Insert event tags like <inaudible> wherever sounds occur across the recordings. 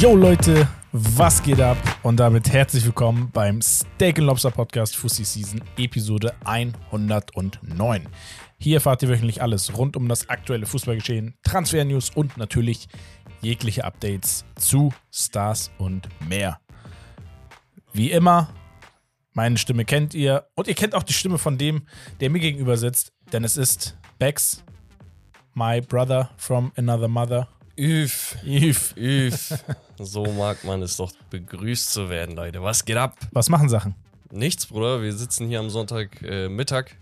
Yo Leute, was geht ab? Und damit herzlich willkommen beim Steak Lobster Podcast Fussi Season Episode 109. Hier erfahrt ihr wöchentlich alles rund um das aktuelle Fußballgeschehen, Transfer-News und natürlich jegliche Updates zu Stars und mehr. Wie immer, meine Stimme kennt ihr und ihr kennt auch die Stimme von dem, der mir gegenüber sitzt, denn es ist Bex, my brother from another mother. Üff, Yves. üff. <laughs> So mag man es doch, begrüßt zu werden, Leute. Was geht ab? Was machen Sachen? Nichts, Bruder. Wir sitzen hier am Sonntag äh, Mittag,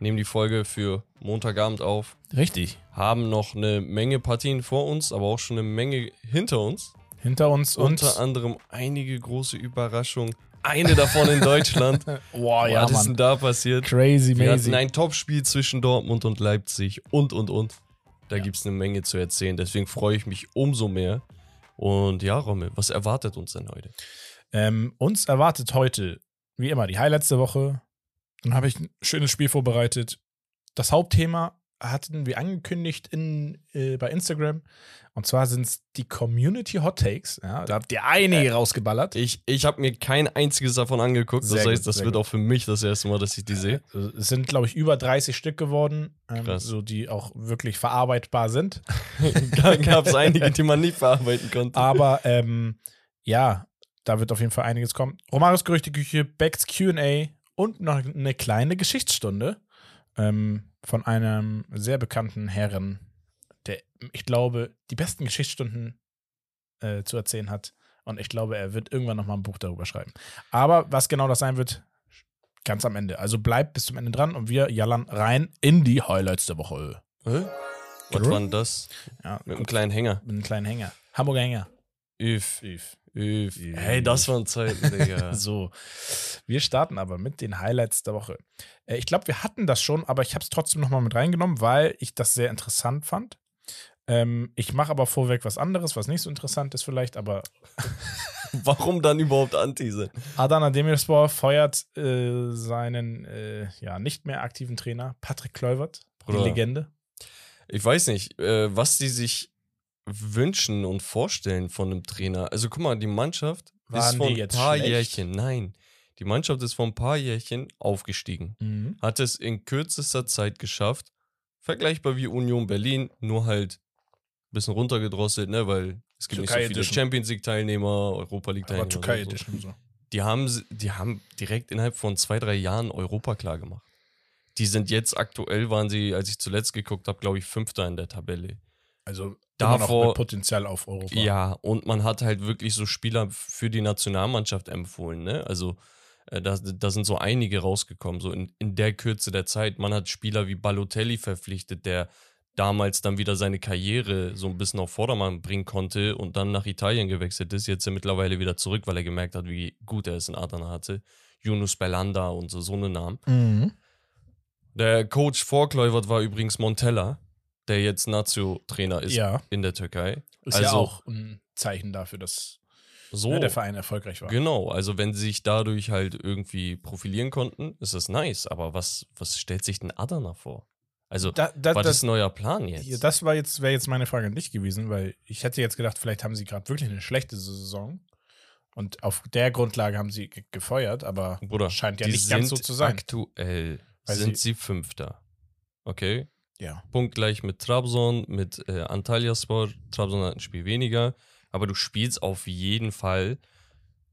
nehmen die Folge für Montagabend auf, Richtig. haben noch eine Menge Partien vor uns, aber auch schon eine Menge hinter uns. Hinter uns und. Unter anderem einige große Überraschungen. Eine davon in Deutschland. <laughs> Boah, ja, Was ist denn da passiert? Crazy, Wir hatten ein Topspiel zwischen Dortmund und Leipzig und, und, und. Da gibt es eine Menge zu erzählen. Deswegen freue ich mich umso mehr. Und ja, Rommel, was erwartet uns denn heute? Ähm, uns erwartet heute, wie immer, die Highlights der Woche. Dann habe ich ein schönes Spiel vorbereitet. Das Hauptthema hatten wir angekündigt in, äh, bei Instagram. Und zwar sind es die Community Hot Takes. Ja, da habt ihr einige rausgeballert. Ich, ich habe mir kein einziges davon angeguckt. Sehr das heißt, gut, das wird gut. auch für mich das erste Mal, dass ich die sehe. Also, Es sind, glaube ich, über 30 Stück geworden, ähm, so die auch wirklich verarbeitbar sind. <laughs> Gab es einige, die man nicht verarbeiten konnte. Aber ähm, ja, da wird auf jeden Fall einiges kommen. Romaris Gerüchteküche, Becks QA und noch eine kleine Geschichtsstunde ähm, von einem sehr bekannten Herren, der, ich glaube, die besten Geschichtsstunden äh, zu erzählen hat. Und ich glaube, er wird irgendwann nochmal ein Buch darüber schreiben. Aber was genau das sein wird, ganz am Ende. Also bleibt bis zum Ende dran und wir jallern rein in die Highlights der Woche. Hä? Was war denn das? Ja, Mit einem kleinen Hänger. mit einem kleinen Hänger. Hamburger Hänger. Üff, Üff. üff. Hey, das waren Zeiten, Digga. <laughs> So, wir starten aber mit den Highlights der Woche. Äh, Ich glaube, wir hatten das schon, aber ich habe es trotzdem nochmal mit reingenommen, weil ich das sehr interessant fand. Ähm, ich mache aber vorweg was anderes, was nicht so interessant ist vielleicht, aber <laughs> Warum dann überhaupt Anti sind? Adana Demirspor feuert äh, seinen äh, ja, nicht mehr aktiven Trainer Patrick Kluivert, die. Legende. Ich weiß nicht, äh, was die sich wünschen und vorstellen von einem Trainer. Also guck mal, die Mannschaft Waren ist vor ein paar schlecht? Jährchen, nein, die Mannschaft ist vor ein paar Jährchen aufgestiegen. Mhm. Hat es in kürzester Zeit geschafft, vergleichbar wie Union Berlin, nur halt ein bisschen runtergedrosselt, ne, weil es gibt Türkei nicht so viele Edition. Champions League Teilnehmer, Europa League Aber Teilnehmer. Türkei so. Edition so. Die haben, sie- die haben direkt innerhalb von zwei, drei Jahren Europa klar gemacht. Die sind jetzt aktuell, waren sie, als ich zuletzt geguckt habe, glaube ich, Fünfter in der Tabelle. Also Davor- immer noch mit Potenzial auf Europa. Ja, und man hat halt wirklich so Spieler für die Nationalmannschaft empfohlen, ne? Also äh, da, da sind so einige rausgekommen, so in, in der Kürze der Zeit. Man hat Spieler wie Balotelli verpflichtet, der damals dann wieder seine Karriere so ein bisschen auf Vordermann bringen konnte und dann nach Italien gewechselt ist. Jetzt ist er mittlerweile wieder zurück, weil er gemerkt hat, wie gut er es in Adana hatte. Yunus Belanda und so, so eine Namen. Mhm. Der Coach Vorkläubert war übrigens Montella, der jetzt Nazio-Trainer ist Ja. in der Türkei. Ist also ja auch ein Zeichen dafür, dass so. ne, der Verein erfolgreich war. Genau, also wenn sie sich dadurch halt irgendwie profilieren konnten, ist das nice. Aber was, was stellt sich denn Adana vor? Also, Da, da, was das, ist neuer Plan jetzt? Ja, das war jetzt, wäre jetzt meine Frage an dich gewesen, weil ich hätte jetzt gedacht, vielleicht haben sie gerade wirklich eine schlechte Saison und auf der Grundlage haben sie ge gefeuert, aber Bruder, scheint ja nicht ganz so zu sein. Aktuell sind sie Fünfter. Okay? Ja. Punktgleich mit Trabzon, mit äh, Antalyaspor. Trabzon hat ein Spiel weniger. Aber du spielst auf jeden Fall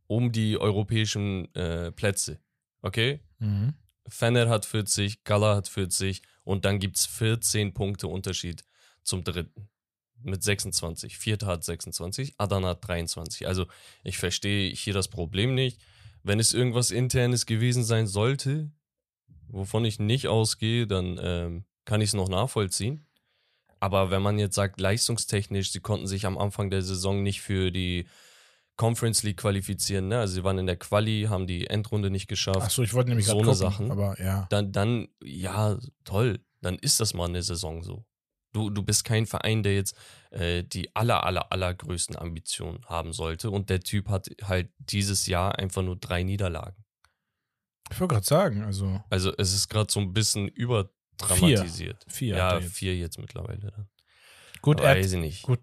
um die europäischen äh, Plätze. Okay? Mhm. Fener hat 40, Gala hat 40 und dann gibt es 14 Punkte Unterschied zum dritten. Mit 26. Vierter hat 26, Adana hat 23. Also ich verstehe hier das Problem nicht. Wenn es irgendwas Internes gewesen sein sollte, wovon ich nicht ausgehe, dann ähm, kann ich es noch nachvollziehen. Aber wenn man jetzt sagt, leistungstechnisch, sie konnten sich am Anfang der Saison nicht für die Conference League qualifizieren, ne? Also sie waren in der Quali, haben die Endrunde nicht geschafft Achso, ich wollte nämlich So eine gucken, Sachen. aber ja. dann, dann, ja, toll, dann ist das mal eine Saison so. Du, du bist kein Verein, der jetzt äh, die aller, aller, allergrößten Ambitionen haben sollte. Und der Typ hat halt dieses Jahr einfach nur drei Niederlagen. Ich wollte gerade sagen, also Also es ist gerade so ein bisschen überdramatisiert. vier. Ja, hat er jetzt. vier jetzt mittlerweile. Gut, er Weiß ich nicht. gut.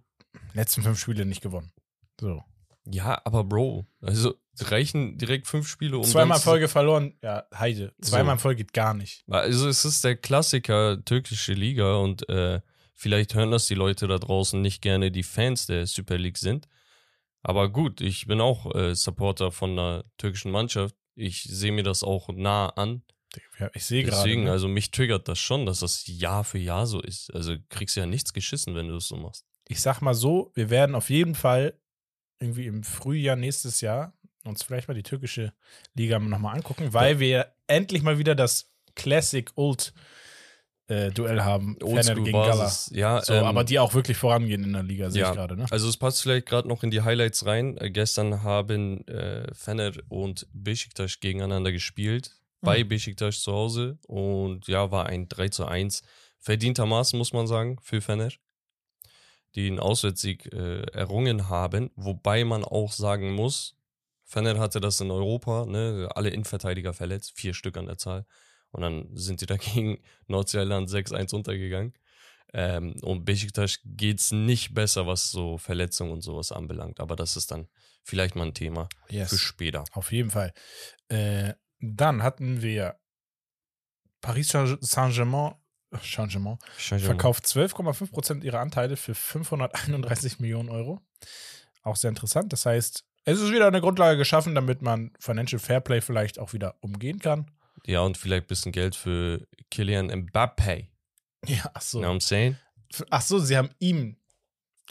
letzten fünf Spiele nicht gewonnen. So. Ja, aber Bro, also reichen direkt fünf Spiele um. Zweimal Folge verloren. Ja, Heide. Zweimal So. Folge geht gar nicht. Also es ist der Klassiker türkische Liga und äh, vielleicht hören das die Leute da draußen nicht gerne, die Fans der Super League sind. Aber gut, ich bin auch äh, Supporter von einer türkischen Mannschaft. Ich sehe mir das auch nah an. Ja, ich sehe gerade. Deswegen, ne? also mich triggert das schon, dass das Jahr für Jahr so ist. Also kriegst ja nichts geschissen, wenn du das so machst. ich sag mal so, wir werden auf jeden Fall irgendwie im Frühjahr nächstes Jahr uns vielleicht mal die türkische Liga nochmal angucken, weil wir endlich mal wieder das Classic Old äh, Duell haben. Fener gegen Gala. Ja, So, ähm, aber die auch wirklich vorangehen in der Liga, sehe ja. ich gerade, ne? Also es passt vielleicht gerade noch in die Highlights rein. Äh, gestern haben äh, Fener und Besiktas gegeneinander gespielt. Bei Besiktas zu Hause. Und ja, war ein 3 zu 1. Verdientermaßen, muss man sagen, für Fener. Die einen Auswärtssieg äh, errungen haben. Wobei man auch sagen muss, Fener hatte das in Europa, ne, alle Innenverteidiger verletzt, vier Stück an der Zahl. Und dann sind die <laughs> dagegen Nordirland 6-1 untergegangen. Ähm, und Besiktas geht's nicht besser, was so Verletzungen und sowas anbelangt. Aber das ist dann vielleicht mal ein Thema Yes. für später. Auf jeden Fall. Äh, dann hatten wir Paris Saint-Germain Saint-Germain verkauft 12,5% ihrer Anteile für 531 Millionen Euro. Auch sehr interessant. Das heißt, es ist wieder eine Grundlage geschaffen, damit man Financial Fairplay vielleicht auch wieder umgehen kann. Ja, und vielleicht ein bisschen Geld für Kylian Mbappé. Ja, ach so. You know what I'm saying? Ach so, sie haben ihm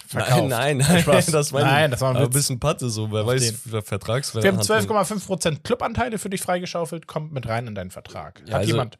verkauft. Nein, nein, nein. Das meine Nein, das war ein bisschen Patte so. Wer weiß, den. wer Vertragswert Wir haben hat man- 12,5% Clubanteile für dich freigeschaufelt, kommt mit rein in deinen Vertrag. Hat Ja, also- jemand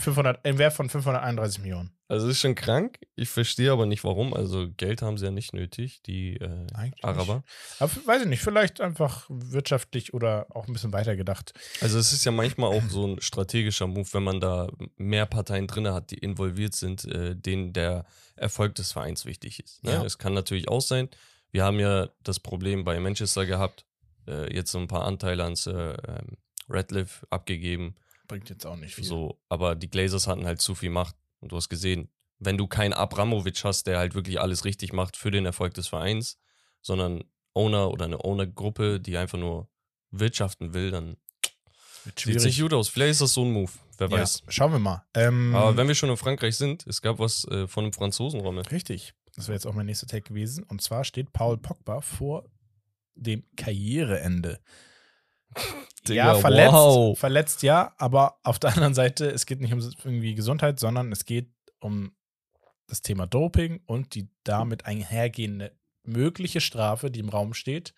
500, einen Wert von 531 Millionen. Also ist schon krank. Ich verstehe aber nicht warum. Also Geld haben sie ja nicht nötig, die äh, Araber. Aber f- weiß ich nicht, vielleicht einfach wirtschaftlich oder auch ein bisschen weiter gedacht. Also es ist ja manchmal auch so ein strategischer Move, wenn man da mehr Parteien drin hat, die involviert sind, äh, denen der Erfolg des Vereins wichtig ist. Ne? Ja. Es kann natürlich auch sein, wir haben ja das Problem bei Manchester gehabt, äh, jetzt so ein paar Anteile ans äh, ähm, Radcliffe abgegeben, Bringt jetzt auch nicht viel. so, aber die Glazers hatten halt zu viel Macht und du hast gesehen, wenn du keinen Abramovic hast, der halt wirklich alles richtig macht für den Erfolg des Vereins, sondern Owner oder eine Owner-Gruppe, die einfach nur wirtschaften will, dann Sieht nicht gut aus. Vielleicht ist das so ein Move. Wer Ja, weiß. schauen wir mal. Ähm, Aber wenn wir schon in Frankreich sind, es gab was äh, von einem Franzosen, Rommel. richtig. Das wäre jetzt auch mein nächster Take gewesen. Und zwar steht Paul Pogba vor dem Karriereende. Ja, Digga, verletzt. wow. Verletzt, ja. Aber auf der <laughs> anderen Seite, es geht nicht um irgendwie Gesundheit, sondern es geht um das Thema Doping und die damit einhergehende mögliche Strafe, die im Raum steht.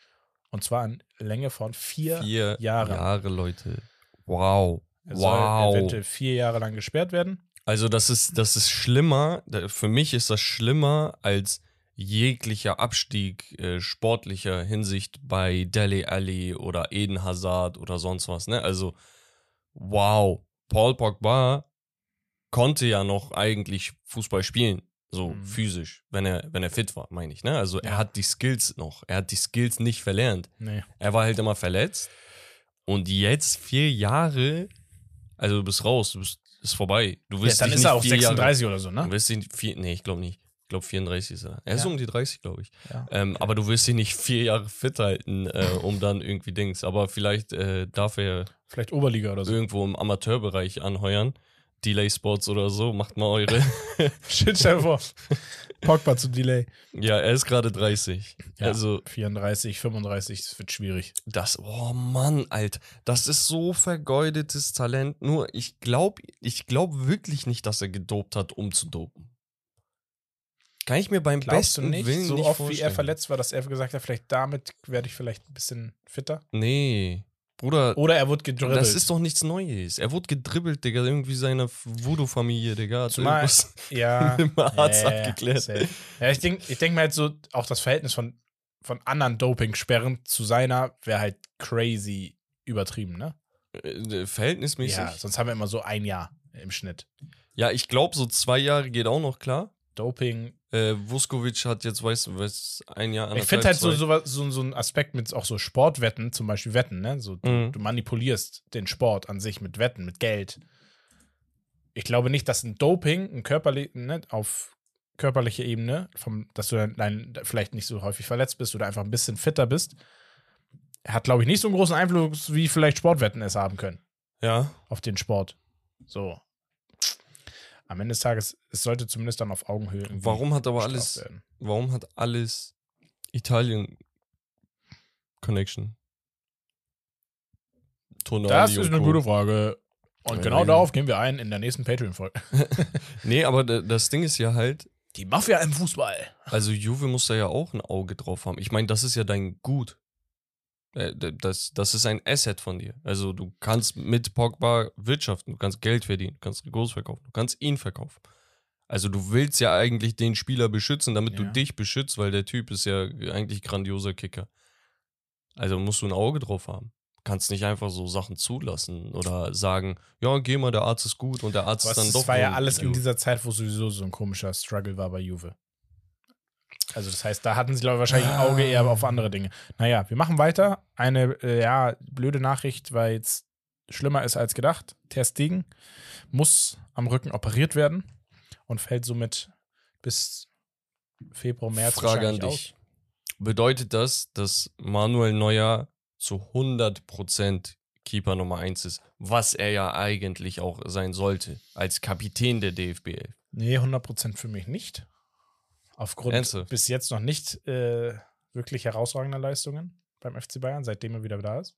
Und zwar in Länge von vier, Vier Jahre. Jahre, Leute. Wow. Er soll wow. eventuell vier Jahre lang gesperrt werden. Also das ist, das ist schlimmer. Für mich ist das schlimmer als jeglicher Abstieg äh, sportlicher Hinsicht bei Dele Alli oder Eden Hazard oder sonst was. Ne? Also wow. Paul Pogba konnte ja noch eigentlich Fußball spielen. So Mhm. physisch, wenn er, wenn er fit war, meine ich. Ne? Also Ja. er hat die Skills noch. Er hat die Skills nicht verlernt. Nee. Er war halt immer verletzt. Und jetzt vier Jahre, also du bist raus, du bist ist vorbei. Du Ja, wirst dann dich ist er auch vier Jahre, 36 oder so, Du ne? wirst ihn vier, nee, ich glaube nicht. Ich glaube 34 ist er. Er ist Ja. um die 30, glaube ich. Ja. Ähm, aber du wirst ihn nicht vier Jahre fit halten, äh, um dann irgendwie Dings. Aber vielleicht äh, darf er Vielleicht Oberliga oder so. irgendwo im Amateurbereich anheuern. Delay Sports oder so, macht mal eure. <laughs> Shit, stell vor. Pogba zu Delay. ja, er ist gerade 30. Ja. Also 34, 35, das wird schwierig. Das, oh Mann, Alter, das ist so vergeudetes Talent. Nur ich glaube, ich glaube wirklich nicht, dass er gedopt hat, um zu dopen. Kann ich mir beim Glaubst besten nicht, Willen so nicht oft wie er vorstellen. verletzt war, dass er gesagt hat, vielleicht damit werde ich vielleicht ein bisschen fitter? Nee, Bruder, Oder er wurde gedribbelt. das ist doch nichts Neues. Er wurde gedribbelt, Digga, irgendwie seine Voodoo-Familie, Digga. Hat Zumal- <laughs> ja, <laughs> mit dem Arzt ja, ja, abgeklärt. safe. Ja, ich denke ich denk mir halt so, auch das Verhältnis von, von anderen Doping-Sperren zu seiner wäre halt crazy übertrieben, ne? Äh, Verhältnismäßig. Ja, Ja, sonst haben wir immer so ein Jahr im Schnitt. ich glaube, so zwei Jahre geht auch noch klar. Doping. Äh, Vuskovic hat jetzt, weißt du, weiß, ein Jahr, Ich finde halt so, so, so, so ein Aspekt mit auch so Sportwetten, zum Beispiel Wetten, ne? So, du, Mhm. du manipulierst den Sport an sich mit Wetten, mit Geld. Ich glaube nicht, dass ein Doping, ein körperlich, ne, auf körperliche Ebene, vom, dass du dann, dann vielleicht nicht so häufig verletzt bist oder einfach ein bisschen fitter bist, hat, glaube ich, nicht so einen großen Einfluss, wie vielleicht Sportwetten es haben können Ja. auf den Sport. So. Am Ende des Tages, es sollte zumindest dann auf Augenhöhe. Warum hat aber alles, werden. warum hat alles Italien Connection? Tonali Das ist eine Co. gute Frage. Und Ja, genau wenn- darauf gehen wir ein in der nächsten Patreon-Folge. <laughs> Nee, aber da- das Ding ist ja halt, Die Mafia im Fußball. also Juve muss da ja auch ein Auge drauf haben. Ich meine, das ist ja dein Gut. Äh, Das, das ist ein Asset von dir. Also du kannst mit Pogba wirtschaften, du kannst Geld verdienen, du kannst Trikots verkaufen, du kannst ihn verkaufen. Also du willst ja eigentlich den Spieler beschützen, damit du Ja. dich beschützt, weil der Typ ist ja eigentlich grandioser Kicker. Also musst du ein Auge drauf haben. Kannst nicht einfach so Sachen zulassen oder sagen, ja, geh mal, der Arzt ist gut und der Arzt Aber ist dann doch. war ja alles in dieser Zeit, wo sowieso so ein komischer Struggle war bei Juve. Also das heißt, da hatten sie, glaube ich, wahrscheinlich ein Auge eher auf andere Dinge. Naja, wir machen weiter. Eine, äh, ja, blöde Nachricht, weil es schlimmer ist als gedacht. Ter Stegen muss am Rücken operiert werden und fällt somit bis Februar, März Frage an dich. Bedeutet das, dass Manuel Neuer zu 100% Keeper Nummer 1 ist, was er ja eigentlich auch sein sollte, als Kapitän der DFB 11? Nee, 100% für mich nicht. Aufgrund Ernsthaft? bis jetzt noch nicht äh, wirklich herausragender Leistungen beim FC Bayern, seitdem er wieder da ist.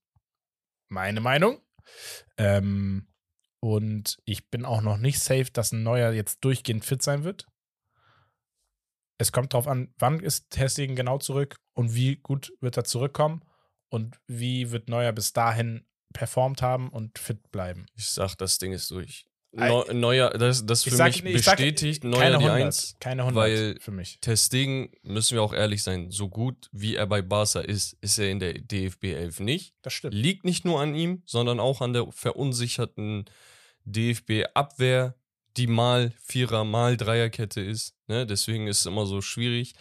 Meine Meinung. Ähm, und ich bin auch noch nicht safe, dass ein neuer jetzt durchgehend fit sein wird. Es kommt darauf an, wann ist Testegen genau zurück und wie gut wird er zurückkommen und wie wird Neuer bis dahin performt haben und fit bleiben. Ich sag, das Ding ist durch. Neu, Neuer, das, das für sag- mich ich sag, bestätigt keine Neuer die 100, 1. Keine 100 weil- für mich. Testegen, müssen wir auch ehrlich sein, so gut wie er bei Barca ist, ist er in der DFB 11 nicht. Das stimmt. Liegt nicht nur an ihm, sondern auch an der verunsicherten DFB-Abwehr, die mal Vierer, mal Dreierkette ist. Ne? Deswegen ist es immer so schwierig.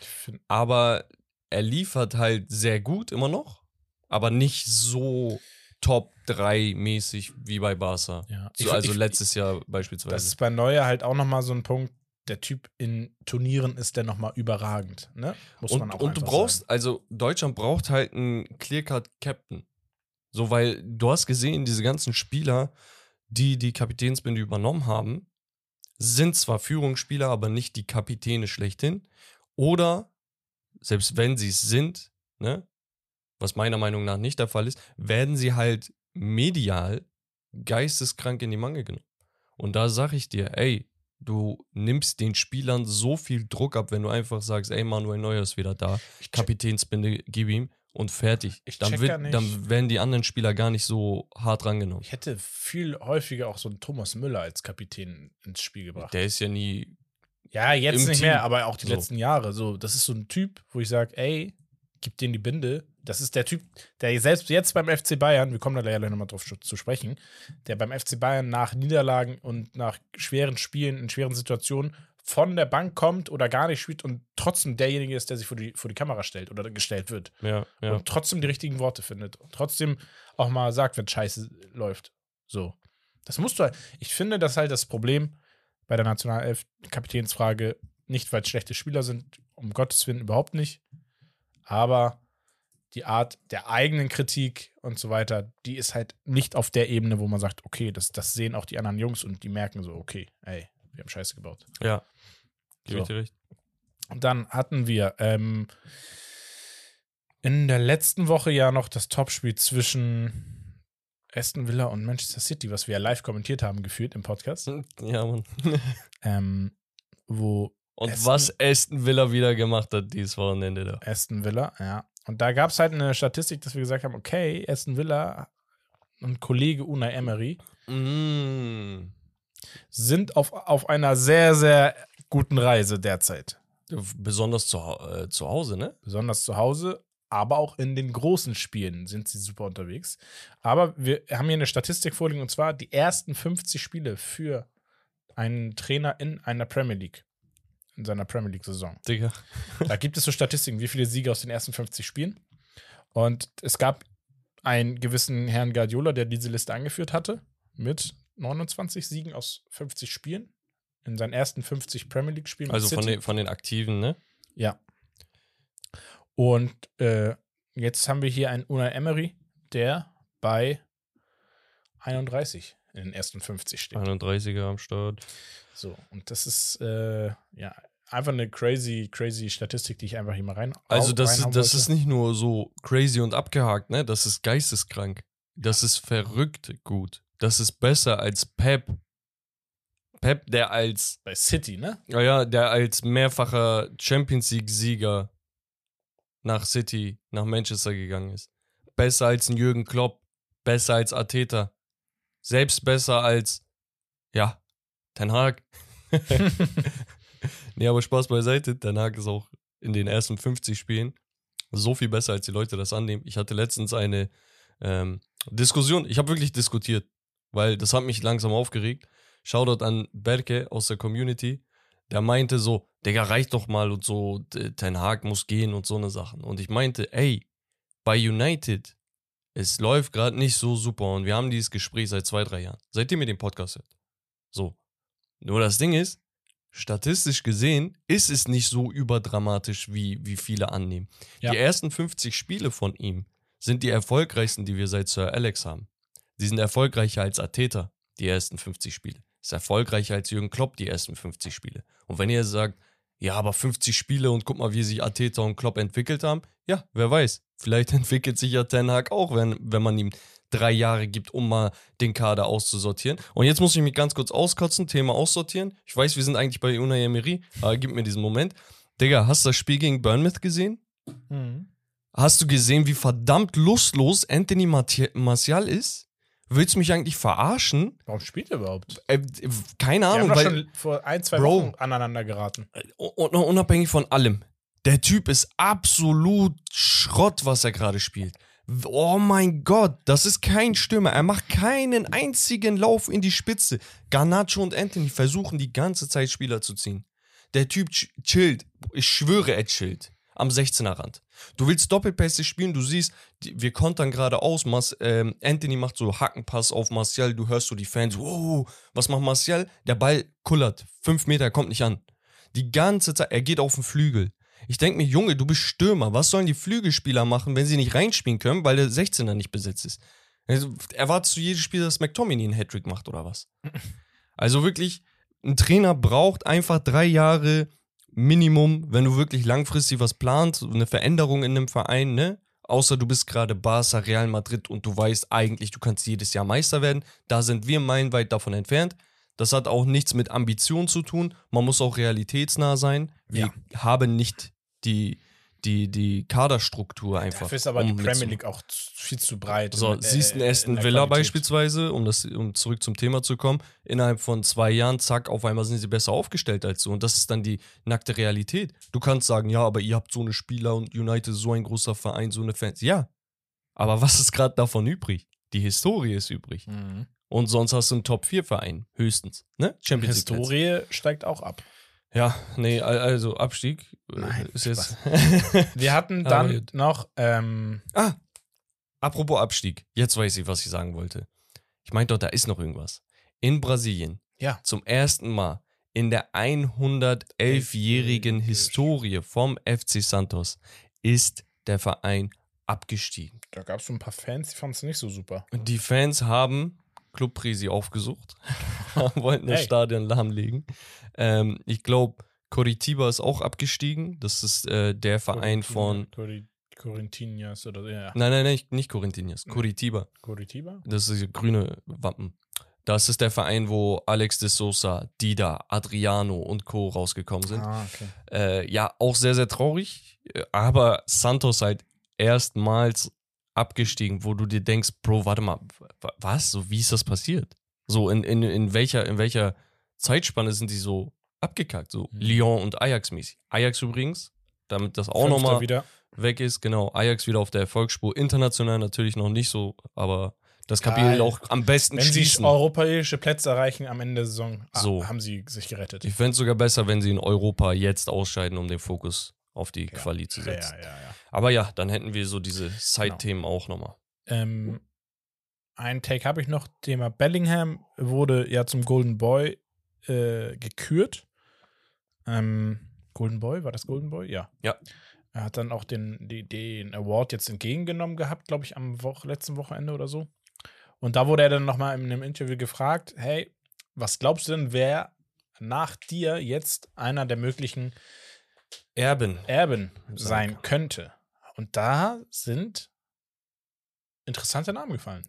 Aber er liefert halt sehr gut immer noch, aber nicht so Top 3 mäßig wie bei Barca. Ja. So, Ich- also ich- letztes Jahr Das beispielsweise. ist bei Neuer halt auch nochmal so ein Punkt. Der Typ in Turnieren ist der nochmal überragend. Ne? Muss man Und, auch und du brauchst, sagen. also Deutschland braucht halt einen Clear-Cut-Captain. So, weil du hast gesehen, diese ganzen Spieler, die die Kapitänsbinde übernommen haben, sind zwar Führungsspieler, aber nicht die Kapitäne schlechthin. Oder, selbst wenn sie es sind, ne, was meiner Meinung nach nicht der Fall ist, werden sie halt medial geisteskrank in die Mangel genommen. Und da sag ich dir, ey, du nimmst den Spielern so viel Druck ab, wenn du einfach sagst, ey, Manuel Neuer ist wieder da, Kapitänsbinde, gib ihm und fertig. Dann, wird, ja dann werden die anderen Spieler gar nicht so hart rangenommen. Ich hätte viel häufiger auch so einen Thomas Müller als Kapitän ins Spiel gebracht. Der ist ja nie. ja, jetzt nicht Team. mehr, aber auch die So. letzten Jahre. So, das ist so ein Typ, wo ich sage, ey, gib den die Binde. Das ist der Typ, der selbst jetzt beim FC Bayern, wir kommen da ja nochmal drauf zu- zu sprechen, der beim FC Bayern nach Niederlagen und nach schweren Spielen, in schweren Situationen von der Bank kommt oder gar nicht spielt und trotzdem derjenige ist, der sich vor die, vor die Kamera stellt oder gestellt wird. Ja, ja. und trotzdem die richtigen Worte findet und trotzdem auch mal sagt, wenn Scheiße läuft. So. Das musst du halt. Ich finde, das ist halt das Problem bei der Nationalelf Kapitänsfrage. Nicht, weil es schlechte Spieler sind, um Gottes Willen überhaupt nicht. Aber die Art der eigenen Kritik und so weiter, die ist halt nicht auf der Ebene, wo man sagt, okay, das, das sehen auch die anderen Jungs und die merken so, okay, ey, wir haben Scheiße gebaut. ja. Gebe ich So. dir recht. Und dann hatten wir ähm, in der letzten Woche ja noch das Topspiel zwischen Aston Villa und Manchester City, was wir ja live kommentiert haben, geführt im Podcast. Ja, Mann. <laughs> Ähm, wo Und Aston- was Aston Villa wieder gemacht hat dieses Wochenende da. Aston Villa, ja. Und da gab es halt eine Statistik, dass wir gesagt haben, okay, Aston Villa und Kollege Unai Emery Mm. sind auf, auf einer sehr, sehr guten Reise derzeit. Besonders zu, äh, zu Hause, ne? besonders zu Hause, aber auch in den großen Spielen sind sie super unterwegs. Aber wir haben hier eine Statistik vorliegen und zwar die ersten 50 Spiele für einen Trainer in einer Premier League, in seiner Premier League-Saison. Digga. Da gibt es so Statistiken, wie viele Siege aus den ersten 50 Spielen. Und es gab einen gewissen Herrn Guardiola, der diese Liste angeführt hatte, mit 29 Siegen aus 50 Spielen in seinen ersten 50 Premier League-Spielen. Also von den, von den Aktiven, ne? Ja. Und äh, jetzt haben wir hier einen Unai Emery, der bei 31 in den ersten 50 steht. 31er am Start. So, und das ist äh, ja einfach eine crazy, crazy Statistik, die ich einfach hier mal rein. Also das, ist, reinhauen das ist nicht nur so crazy und abgehakt, ne? Das ist geisteskrank. Das ist verrückt gut. Das ist besser als Pep. Pep, der als, bei City, ne? naja, der als mehrfacher Champions League-Sieger nach City, nach Manchester gegangen ist. Besser als ein Jürgen Klopp. Besser als Arteta. Selbst besser als, ja, Ten Hag. <laughs> <laughs> nee, aber Spaß beiseite. Ten Hag ist auch in den ersten 50 Spielen so viel besser, als die Leute das annehmen. Ich hatte letztens eine ähm, Diskussion. Ich habe wirklich diskutiert, weil das hat mich langsam aufgeregt. Shoutout an Berke aus der Community. Der meinte so, Digga, reicht doch mal und so, Ten Hag muss gehen und so eine Sachen. Und ich meinte, ey, bei United, es läuft gerade nicht so super und wir haben dieses Gespräch seit zwei, drei Jahren. Seitdem ihr den Podcast hört. So. Nur das Ding ist, statistisch gesehen ist es nicht so überdramatisch, wie, wie viele annehmen. Ja. Die ersten 50 Spiele von ihm sind die erfolgreichsten, die wir seit Sir Alex haben. Sie sind erfolgreicher als Ateta, die ersten 50 Spiele. Ist erfolgreicher als Jürgen Klopp, die ersten 50 Spiele. Und wenn ihr sagt, ja, aber 50 Spiele und guck mal, wie sich Ateta und Klopp entwickelt haben, ja, wer weiß. Vielleicht <laughs> entwickelt sich ja Ten Hag auch, wenn, wenn man ihm drei Jahre gibt, um mal den Kader auszusortieren. Und jetzt muss ich mich ganz kurz auskotzen, Thema aussortieren. Ich weiß, wir sind eigentlich bei Unai Emery, aber gib mir diesen Moment. Digga, hast du das Spiel gegen Bournemouth gesehen? Mhm. Hast du gesehen, wie verdammt lustlos Anthony Marti- Martial ist? Willst du mich eigentlich verarschen? Warum spielt er überhaupt? Äh, keine Wir haben Ahnung, weil schon vor ein, zwei Bro. Wochen aneinander geraten. un- unabhängig von allem, der Typ ist absolut Schrott, was er gerade spielt. Oh mein Gott, das ist kein Stürmer. Er macht keinen einzigen Lauf in die Spitze. Garnacho und Anthony versuchen die ganze Zeit Spieler zu ziehen. Der Typ ch- chillt. Ich schwöre, er chillt. Am 16er Rand. Du willst Doppelpässe spielen, du siehst, wir kontern gerade aus. Mas, ähm, Anthony macht so Hackenpass auf Martial. Du hörst so die Fans. Wow, was macht Martial? Der Ball kullert. Fünf Meter, kommt nicht an. Die ganze Zeit, er geht auf den Flügel. Ich denke mir, Junge, du bist Stürmer. Was sollen die Flügelspieler machen, wenn sie nicht reinspielen können, weil der 16er nicht besetzt ist? Also, erwartest du jedes Spiel, dass McTominay einen Hattrick macht oder was? <laughs> Also wirklich, ein Trainer braucht einfach drei Jahre Minimum, wenn du wirklich langfristig was planst, eine Veränderung in einem Verein, ne? Außer du bist gerade Barca, Real Madrid und du weißt eigentlich, du kannst jedes Jahr Meister werden. Da sind wir meilenweit davon entfernt. Das hat auch nichts mit Ambition zu tun. Man muss auch realitätsnah sein. Wir haben nicht die, die, die Kaderstruktur einfach. Dafür ist aber um die Premier. League auch viel zu breit. So, in- äh, siehst du in Aston Villa Qualität. beispielsweise, um, das, um zurück zum Thema zu kommen, innerhalb von zwei Jahren, zack, auf einmal sind sie besser aufgestellt als du. Und das ist dann die nackte Realität. Du kannst sagen, ja, aber ihr habt so eine Spieler und United ist so ein großer Verein, so eine Fans. Ja, aber was ist gerade davon übrig? Die Historie ist übrig. Mhm. Und sonst hast du einen Top-4-Verein, höchstens. Ne? Champions League. Historie steigt auch ab. Ja, nee, al- also Abstieg äh, Nein, ist jetzt. <laughs> Wir hatten dann noch, ähm, Ah, apropos Abstieg. Jetzt weiß ich, was ich sagen wollte. Ich meinte doch, da ist noch irgendwas. In Brasilien, ja, zum ersten Mal in der 111-jährigen Historie vom FC Santos, ist der Verein abgestiegen. da gab es so ein paar Fans, die fanden es nicht so super. Die Fans haben Club Prisi aufgesucht, <laughs> <laughs> wollten das Hey. Stadion lahmlegen. Ähm, ich glaube, Coritiba ist auch abgestiegen. Das ist äh, der Verein von. Cori- Corinthians oder ja. Nein, nein, nein, nicht- Nee. Coritiba. Coritiba? Das ist das grüne Wappen. Das ist der Verein, wo Alex de Sosa, Dida, Adriano und Co. rausgekommen sind. Ah, okay. Äh, ja, auch sehr, sehr traurig. äh, Aber Santos halt erstmals abgestiegen, wo du dir denkst, Bro, warte mal, wa- was? So, wie ist das passiert? So, in, in, in, welcher, in welcher Zeitspanne sind die so abgekackt? So Mhm. Lyon und Ajax mäßig. Ajax übrigens, damit das auch nochmal wieder. weg ist, genau. Ajax wieder auf der Erfolgsspur. International natürlich noch nicht so, aber das Kapitel Geil. auch am besten Wenn sie schließen. europäische Plätze erreichen am Ende der Saison, ah, So. haben sie sich gerettet. Ich fände es sogar besser, wenn sie in Europa jetzt ausscheiden, um den Fokus auf die Ja. Quali zu ja, setzen. ja, ja, ja. Aber ja, dann hätten wir so diese Side-Themen auch nochmal. Ähm, ein Take habe ich noch. Thema Bellingham wurde ja zum Golden Boy äh, gekürt. Ähm, Golden Boy, war das Golden Boy? Ja. Ja. Er hat dann auch den, den Award jetzt entgegengenommen gehabt, glaube ich, am Woche, letzten Wochenende oder so. Und da wurde er dann nochmal in einem Interview gefragt, hey, was glaubst du denn, wer nach dir jetzt einer der möglichen Erben. Erben Sein könnte? Und da sind interessante Namen gefallen.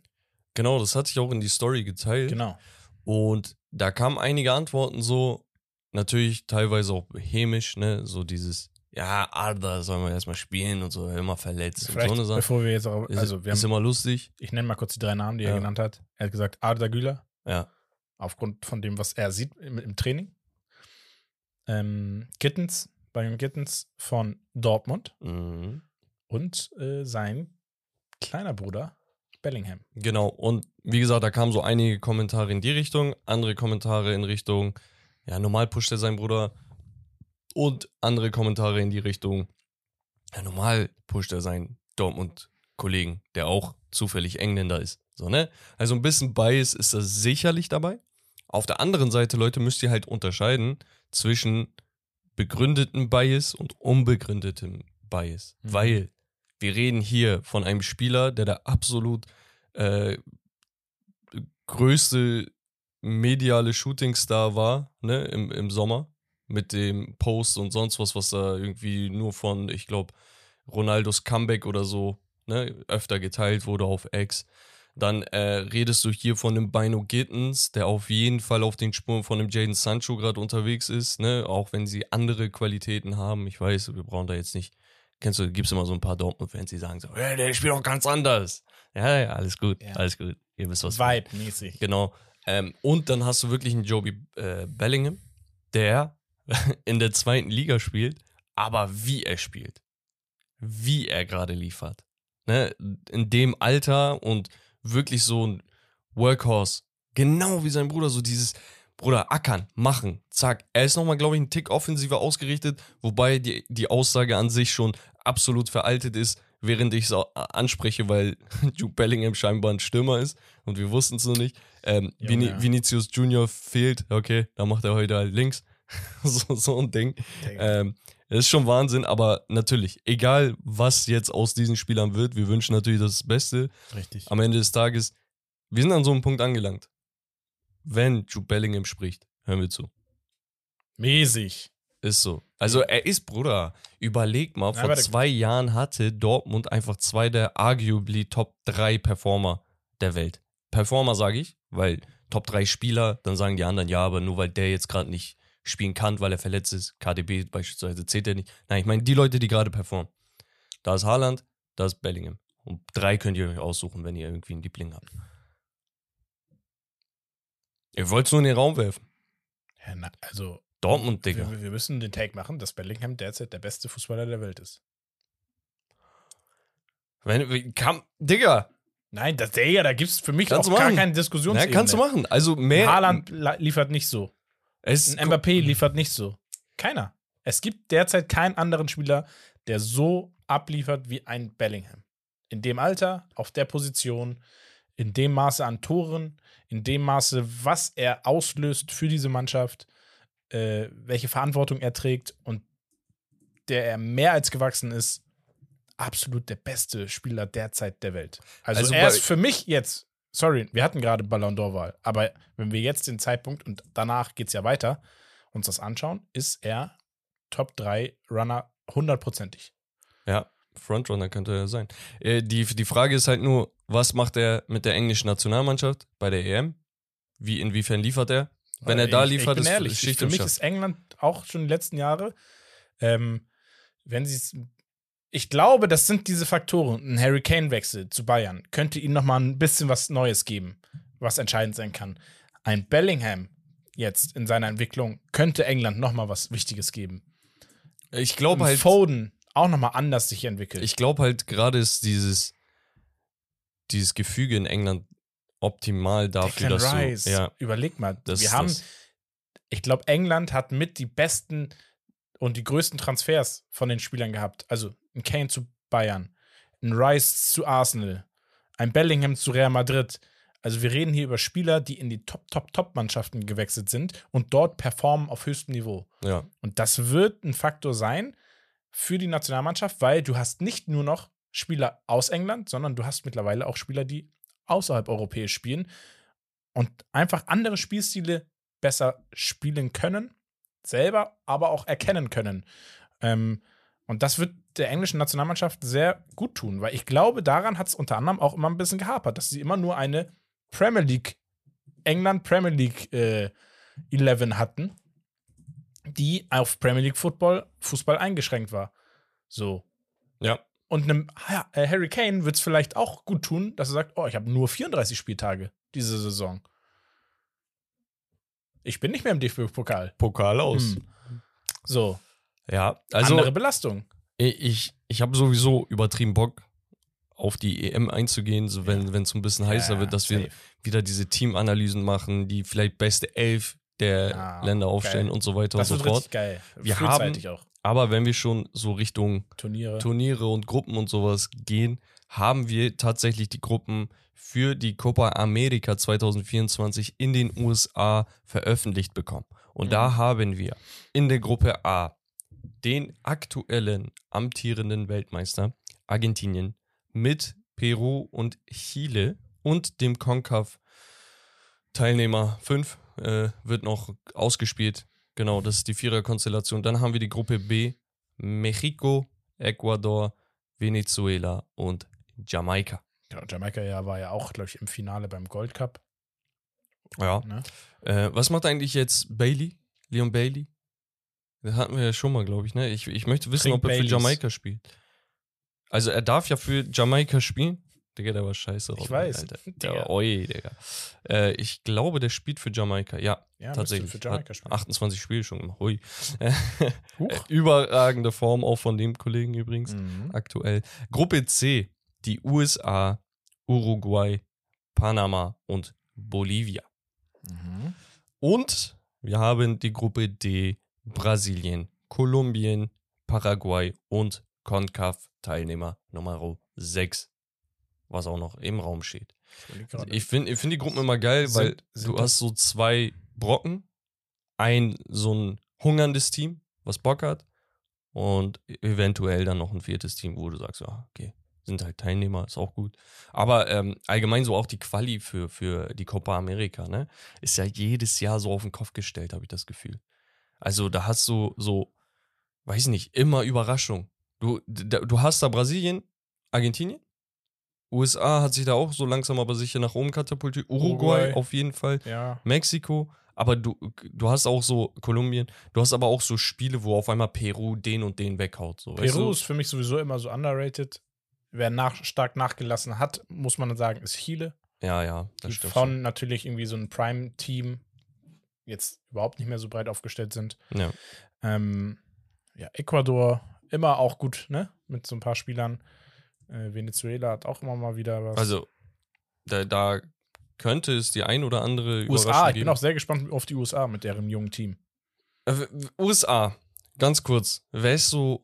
Genau, das hatte ich auch in die Story geteilt. Genau. Und da kamen einige Antworten so, natürlich teilweise auch hämisch, ne? So dieses, ja, Arda soll man erstmal spielen und so, immer verletzt Vielleicht, und so eine bevor wir jetzt auch, Ist, also wir ist haben, immer lustig. ich nenne mal kurz die drei Namen, die er Ja. genannt hat. Er hat gesagt Arda Güler, Ja. aufgrund von dem, was er sieht im, im Training. Ähm, Gittens, Bayern Gittens von Dortmund Mhm. Und äh, sein kleiner Bruder Bellingham. Genau. Und wie gesagt, da kamen so einige Kommentare in die Richtung, andere Kommentare in Richtung, ja, normal pusht er seinen Bruder. Und andere Kommentare in die Richtung, ja, normal pusht er seinen Dortmund-Kollegen, der auch zufällig Engländer ist. So, ne? Also ein bisschen Bias ist da sicherlich dabei. Auf der anderen Seite, Leute, müsst ihr halt unterscheiden zwischen begründetem Bias und unbegründetem Bias. Mhm. Weil wir reden hier von einem Spieler, der der absolut äh, größte mediale Shootingstar war, ne, im, im Sommer. Mit dem Post und sonst was, was da irgendwie nur von, ich glaube, Ronaldos Comeback oder so, ne, öfter geteilt wurde auf X. Dann äh, redest du hier von einem Bino Gittens, der auf jeden Fall auf den Spuren von dem Jaden Sancho gerade unterwegs ist, ne? Auch wenn sie andere Qualitäten haben. Ich weiß, wir brauchen da jetzt nicht. Kennst du, gibt's immer so ein paar Dortmund-Fans, die sagen so, hey, der spielt auch ganz anders. Ja, ja, alles gut, Ja. alles gut. Ihr wisst, was. Vibe-mäßig. Genau. Ähm, und dann hast du wirklich einen Joby äh, Bellingham, der <laughs> in der zweiten Liga spielt, aber wie er spielt. Wie er gerade liefert. Ne? In dem Alter und wirklich so ein Workhorse. Genau wie sein Bruder, so dieses Bruder, ackern, machen, zack. Er ist nochmal, glaube ich, einen Tick offensiver ausgerichtet, wobei die, die Aussage an sich schon absolut veraltet ist, während ich es anspreche, weil <laughs> Jude Bellingham scheinbar ein Stürmer ist und wir wussten es noch nicht. Ähm, Junge, Vini, ja. Vinicius Junior fehlt, okay, da macht er heute halt links. <laughs> so, so ein Ding. Ähm, das ist schon Wahnsinn, aber natürlich, egal was jetzt aus diesen Spielern wird, wir wünschen natürlich das Beste. Richtig. Am Ende des Tages, wir sind an so einem Punkt angelangt. Wenn Jude Bellingham spricht, hören wir zu. Mäßig. Ist so. Also er ist, Bruder, überleg mal, Ja, vor warte. zwei Jahren hatte Dortmund einfach zwei der arguably Top 3 Performer der Welt. Performer sage ich, weil Top 3 Spieler, dann sagen die anderen, ja, aber nur weil der jetzt gerade nicht spielen kann, weil er verletzt ist, KDB beispielsweise zählt er nicht. Nein, ich meine die Leute, die gerade performen. Da ist Haaland, da ist Bellingham. Und drei könnt ihr euch aussuchen, wenn ihr irgendwie einen Liebling habt. Ihr wollt es nur in den Raum werfen. Ja, na, also, Dortmund, Digga. wir, wir müssen den Take machen, dass Bellingham derzeit der beste Fußballer der Welt ist. Wenn, kann, Digga, Nein, das, Digga, da gibt es für mich Kannst auch gar keine Na, Diskussionsebene. kannst du machen. Also mehr. Haaland la- liefert nicht so. Es, Ein Mbappé liefert nicht so. Keiner. Es gibt derzeit keinen anderen Spieler, der so abliefert wie ein Bellingham. In dem Alter, auf der Position, in dem Maße an Toren, in dem Maße, was er auslöst für diese Mannschaft, äh, welche Verantwortung er trägt und der er mehr als gewachsen ist, absolut der beste Spieler derzeit der Welt. Also, Also er ist für mich jetzt, sorry, wir hatten gerade Ballon d'Or-Wahl, aber wenn wir jetzt den Zeitpunkt und danach geht es ja weiter, uns das anschauen, ist er Top 3 Runner hundertprozentig. Ja, Frontrunner könnte er sein. Äh, die, die Frage ist halt nur, was macht er mit der englischen Nationalmannschaft bei der EM? Wie, inwiefern liefert er? Wenn er da Ich- liefert, ich bin ist ehrlich, Schicht für mich ist England auch schon die letzten Jahre, ähm, wenn sie es ich glaube, das sind diese Faktoren. Ein Harry Kane-Wechsel zu Bayern könnte ihnen noch mal ein bisschen was Neues geben, was entscheidend sein kann. Ein Bellingham jetzt in seiner Entwicklung könnte England noch mal was Wichtiges geben. Ich glaube halt, Foden auch noch mal anders sich entwickelt. ich glaube halt gerade ist dieses, dieses Gefüge in England optimal dafür, Declan dass Rice, du, ja, überleg mal, das wir haben, das. ich glaube, England hat mit die besten und die größten Transfers von den Spielern gehabt. Also ein Kane zu Bayern, ein Rice zu Arsenal, ein Bellingham zu Real Madrid. Also wir reden hier über Spieler, die in die Top, Top, Top-Mannschaften gewechselt sind und dort performen auf höchstem Niveau. Ja. Und das wird ein Faktor sein für die Nationalmannschaft, weil du hast nicht nur noch Spieler aus England, sondern du hast mittlerweile auch Spieler, die außerhalb europäisch spielen und einfach andere Spielstile besser spielen können, selber, aber auch erkennen können. Ähm, und das wird der englischen Nationalmannschaft sehr gut tun, weil ich glaube, daran hat es unter anderem auch immer ein bisschen gehapert, dass sie immer nur eine Premier League, England Premier League äh, 11 hatten, die auf Premier League Football, Fußball eingeschränkt war. So. Ja. Und einem äh, Harry Kane wird es vielleicht auch gut tun, dass er sagt, oh, ich habe nur 34 Spieltage diese Saison. Ich bin nicht mehr im DFB-Pokal. Pokal aus. Hm. So, Ja, also andere Belastung. ich, ich habe sowieso übertrieben Bock, auf die EM einzugehen, so wenn es so ein bisschen heißer Ja, wird, dass wir safe. wieder diese Teamanalysen machen, die vielleicht beste Elf der Ah, Länder aufstellen geil. und so weiter Das und so fort. richtig geil. Wir Frühzeitig auch. Aber wenn wir schon so Richtung Turniere. Turniere und Gruppen und sowas gehen, haben wir tatsächlich die Gruppen für die Copa America 2024 in den USA veröffentlicht bekommen. Und Mhm. da haben wir in der Gruppe A den aktuellen amtierenden Weltmeister Argentinien mit Peru und Chile und dem CONCAF Teilnehmer 5 äh, wird noch ausgespielt. Genau, das ist die Viererkonstellation. Dann haben wir die Gruppe B, Mexiko, Ecuador, Venezuela und Jamaika. Ja, Jamaika ja, war ja auch, glaube ich, im Finale beim Gold Cup. Ja. Ne? Äh, was macht eigentlich jetzt Bailey? Leon Bailey? Das hatten wir ja schon mal, glaube ich, ne? Ich, ich möchte wissen, Trink ob er für Baileys. Jamaika spielt. Also er darf ja für Jamaika spielen. Digga, der war scheiße. Ich Robin, weiß. Alter. Digga. Der oi, Digga. Äh, ich glaube, der spielt für Jamaika. Ja, Ja, tatsächlich. für Jamaika spielen. 28 Spiele schon gemacht. Hui. Huch. <laughs> Überragende Form auch von dem Kollegen übrigens. Mhm. aktuell. Gruppe C, die USA, Uruguay, Panama und Bolivia. Mhm. Und wir haben die Gruppe D, Brasilien, Kolumbien, Paraguay und CONCAF-Teilnehmer Nummer 6, was auch noch im Raum steht. Ich. Ich finde ich find die Gruppen immer geil, weil Sind- sind du hast so zwei Brocken, ein so ein hungerndes Team, was Bock hat und eventuell dann noch ein viertes Team, wo du sagst, ja, okay, sind halt Teilnehmer, ist auch gut. Aber ähm, allgemein so auch die Quali für, für die Copa America, ne, ist ja jedes Jahr so auf den Kopf gestellt, habe ich das Gefühl. Also da hast du so, weiß nicht, immer Überraschung. Du, da, du hast da Brasilien, Argentinien, USA hat sich da auch so langsam aber sicher nach oben katapultiert. Uruguay, Uruguay. auf jeden Fall. ja, Mexiko. Aber du, du hast auch so Kolumbien, du hast aber auch so Spiele, wo auf einmal Peru den und den weghaut. So, weißt Peru du? ist für mich sowieso immer so underrated. Wer nach, stark nachgelassen hat, muss man sagen, ist Chile. Ja, ja, das Die stimmt. von natürlich irgendwie so ein Prime-Team jetzt überhaupt nicht mehr so breit aufgestellt sind. schon. Ja. Ähm, ja, Ecuador immer auch gut, ne? Mit so ein paar Spielern. Äh, Venezuela hat auch immer mal wieder was. Also, da, da könnte es die ein oder andere USA, ich bin geben. auch sehr gespannt auf die USA mit deren jungen Team. Äh, USA, ganz kurz, wer ist so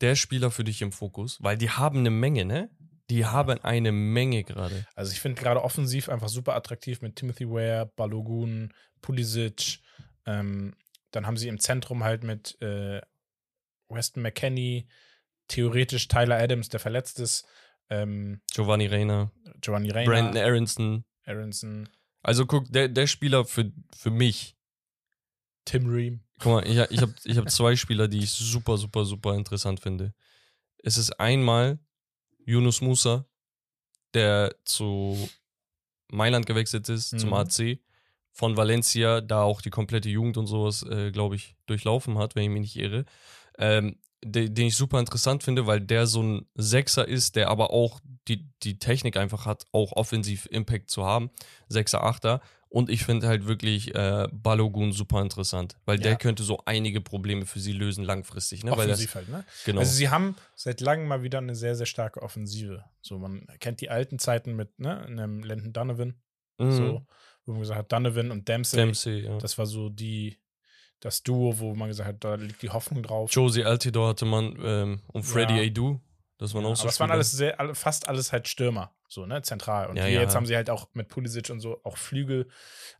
der Spieler für dich im Fokus? Weil die haben eine Menge, ne? Die haben eine Menge gerade. Also ich finde gerade offensiv einfach super attraktiv mit Timothy Ware, Balogun, Pulisic. Ähm, dann haben sie im Zentrum halt mit äh, Weston McKenney, theoretisch Tyler Adams, der verletzt ist, ähm, Giovanni Reina, Giovanni Reina, Brandon Aronson. Aronson, Also guck, der, der Spieler für, für mich, Tim Ream. Guck mal, ich, ich habe ich hab zwei Spieler, die ich super, super, super interessant finde. Es ist einmal Yunus Musa, der zu Mailand gewechselt ist, zum Mhm. AC, von Valencia, da auch die komplette Jugend und sowas, äh, glaube ich, durchlaufen hat, wenn ich mich nicht irre. Ähm, de, den ich super interessant finde, weil der so ein Sechser ist, der aber auch die, die Technik einfach hat, auch offensiv Impact zu haben. Sechser, Achter. Und ich finde halt wirklich äh, Balogun super interessant, weil der Ja. könnte so einige Probleme für sie lösen langfristig. Ne? Weil das, Offensiv halt, ne? genau. Also sie haben seit langem mal wieder eine sehr, sehr starke Offensive. So, man kennt die alten Zeiten mit, ne, einem Landon Donovan, Mhm. so, wo man gesagt hat, Donovan und Dempsey, Dempsey, ja. das war so die, das Duo, wo man gesagt hat, da liegt die Hoffnung drauf. Josie Altidore hatte man ähm, und Freddy Ja. Adu. Das waren Ja, auch so aber es waren alles sehr, fast alles halt Stürmer. so, ne, zentral. Und Ja, hier jetzt haben sie halt auch mit Pulisic und so auch Flügel.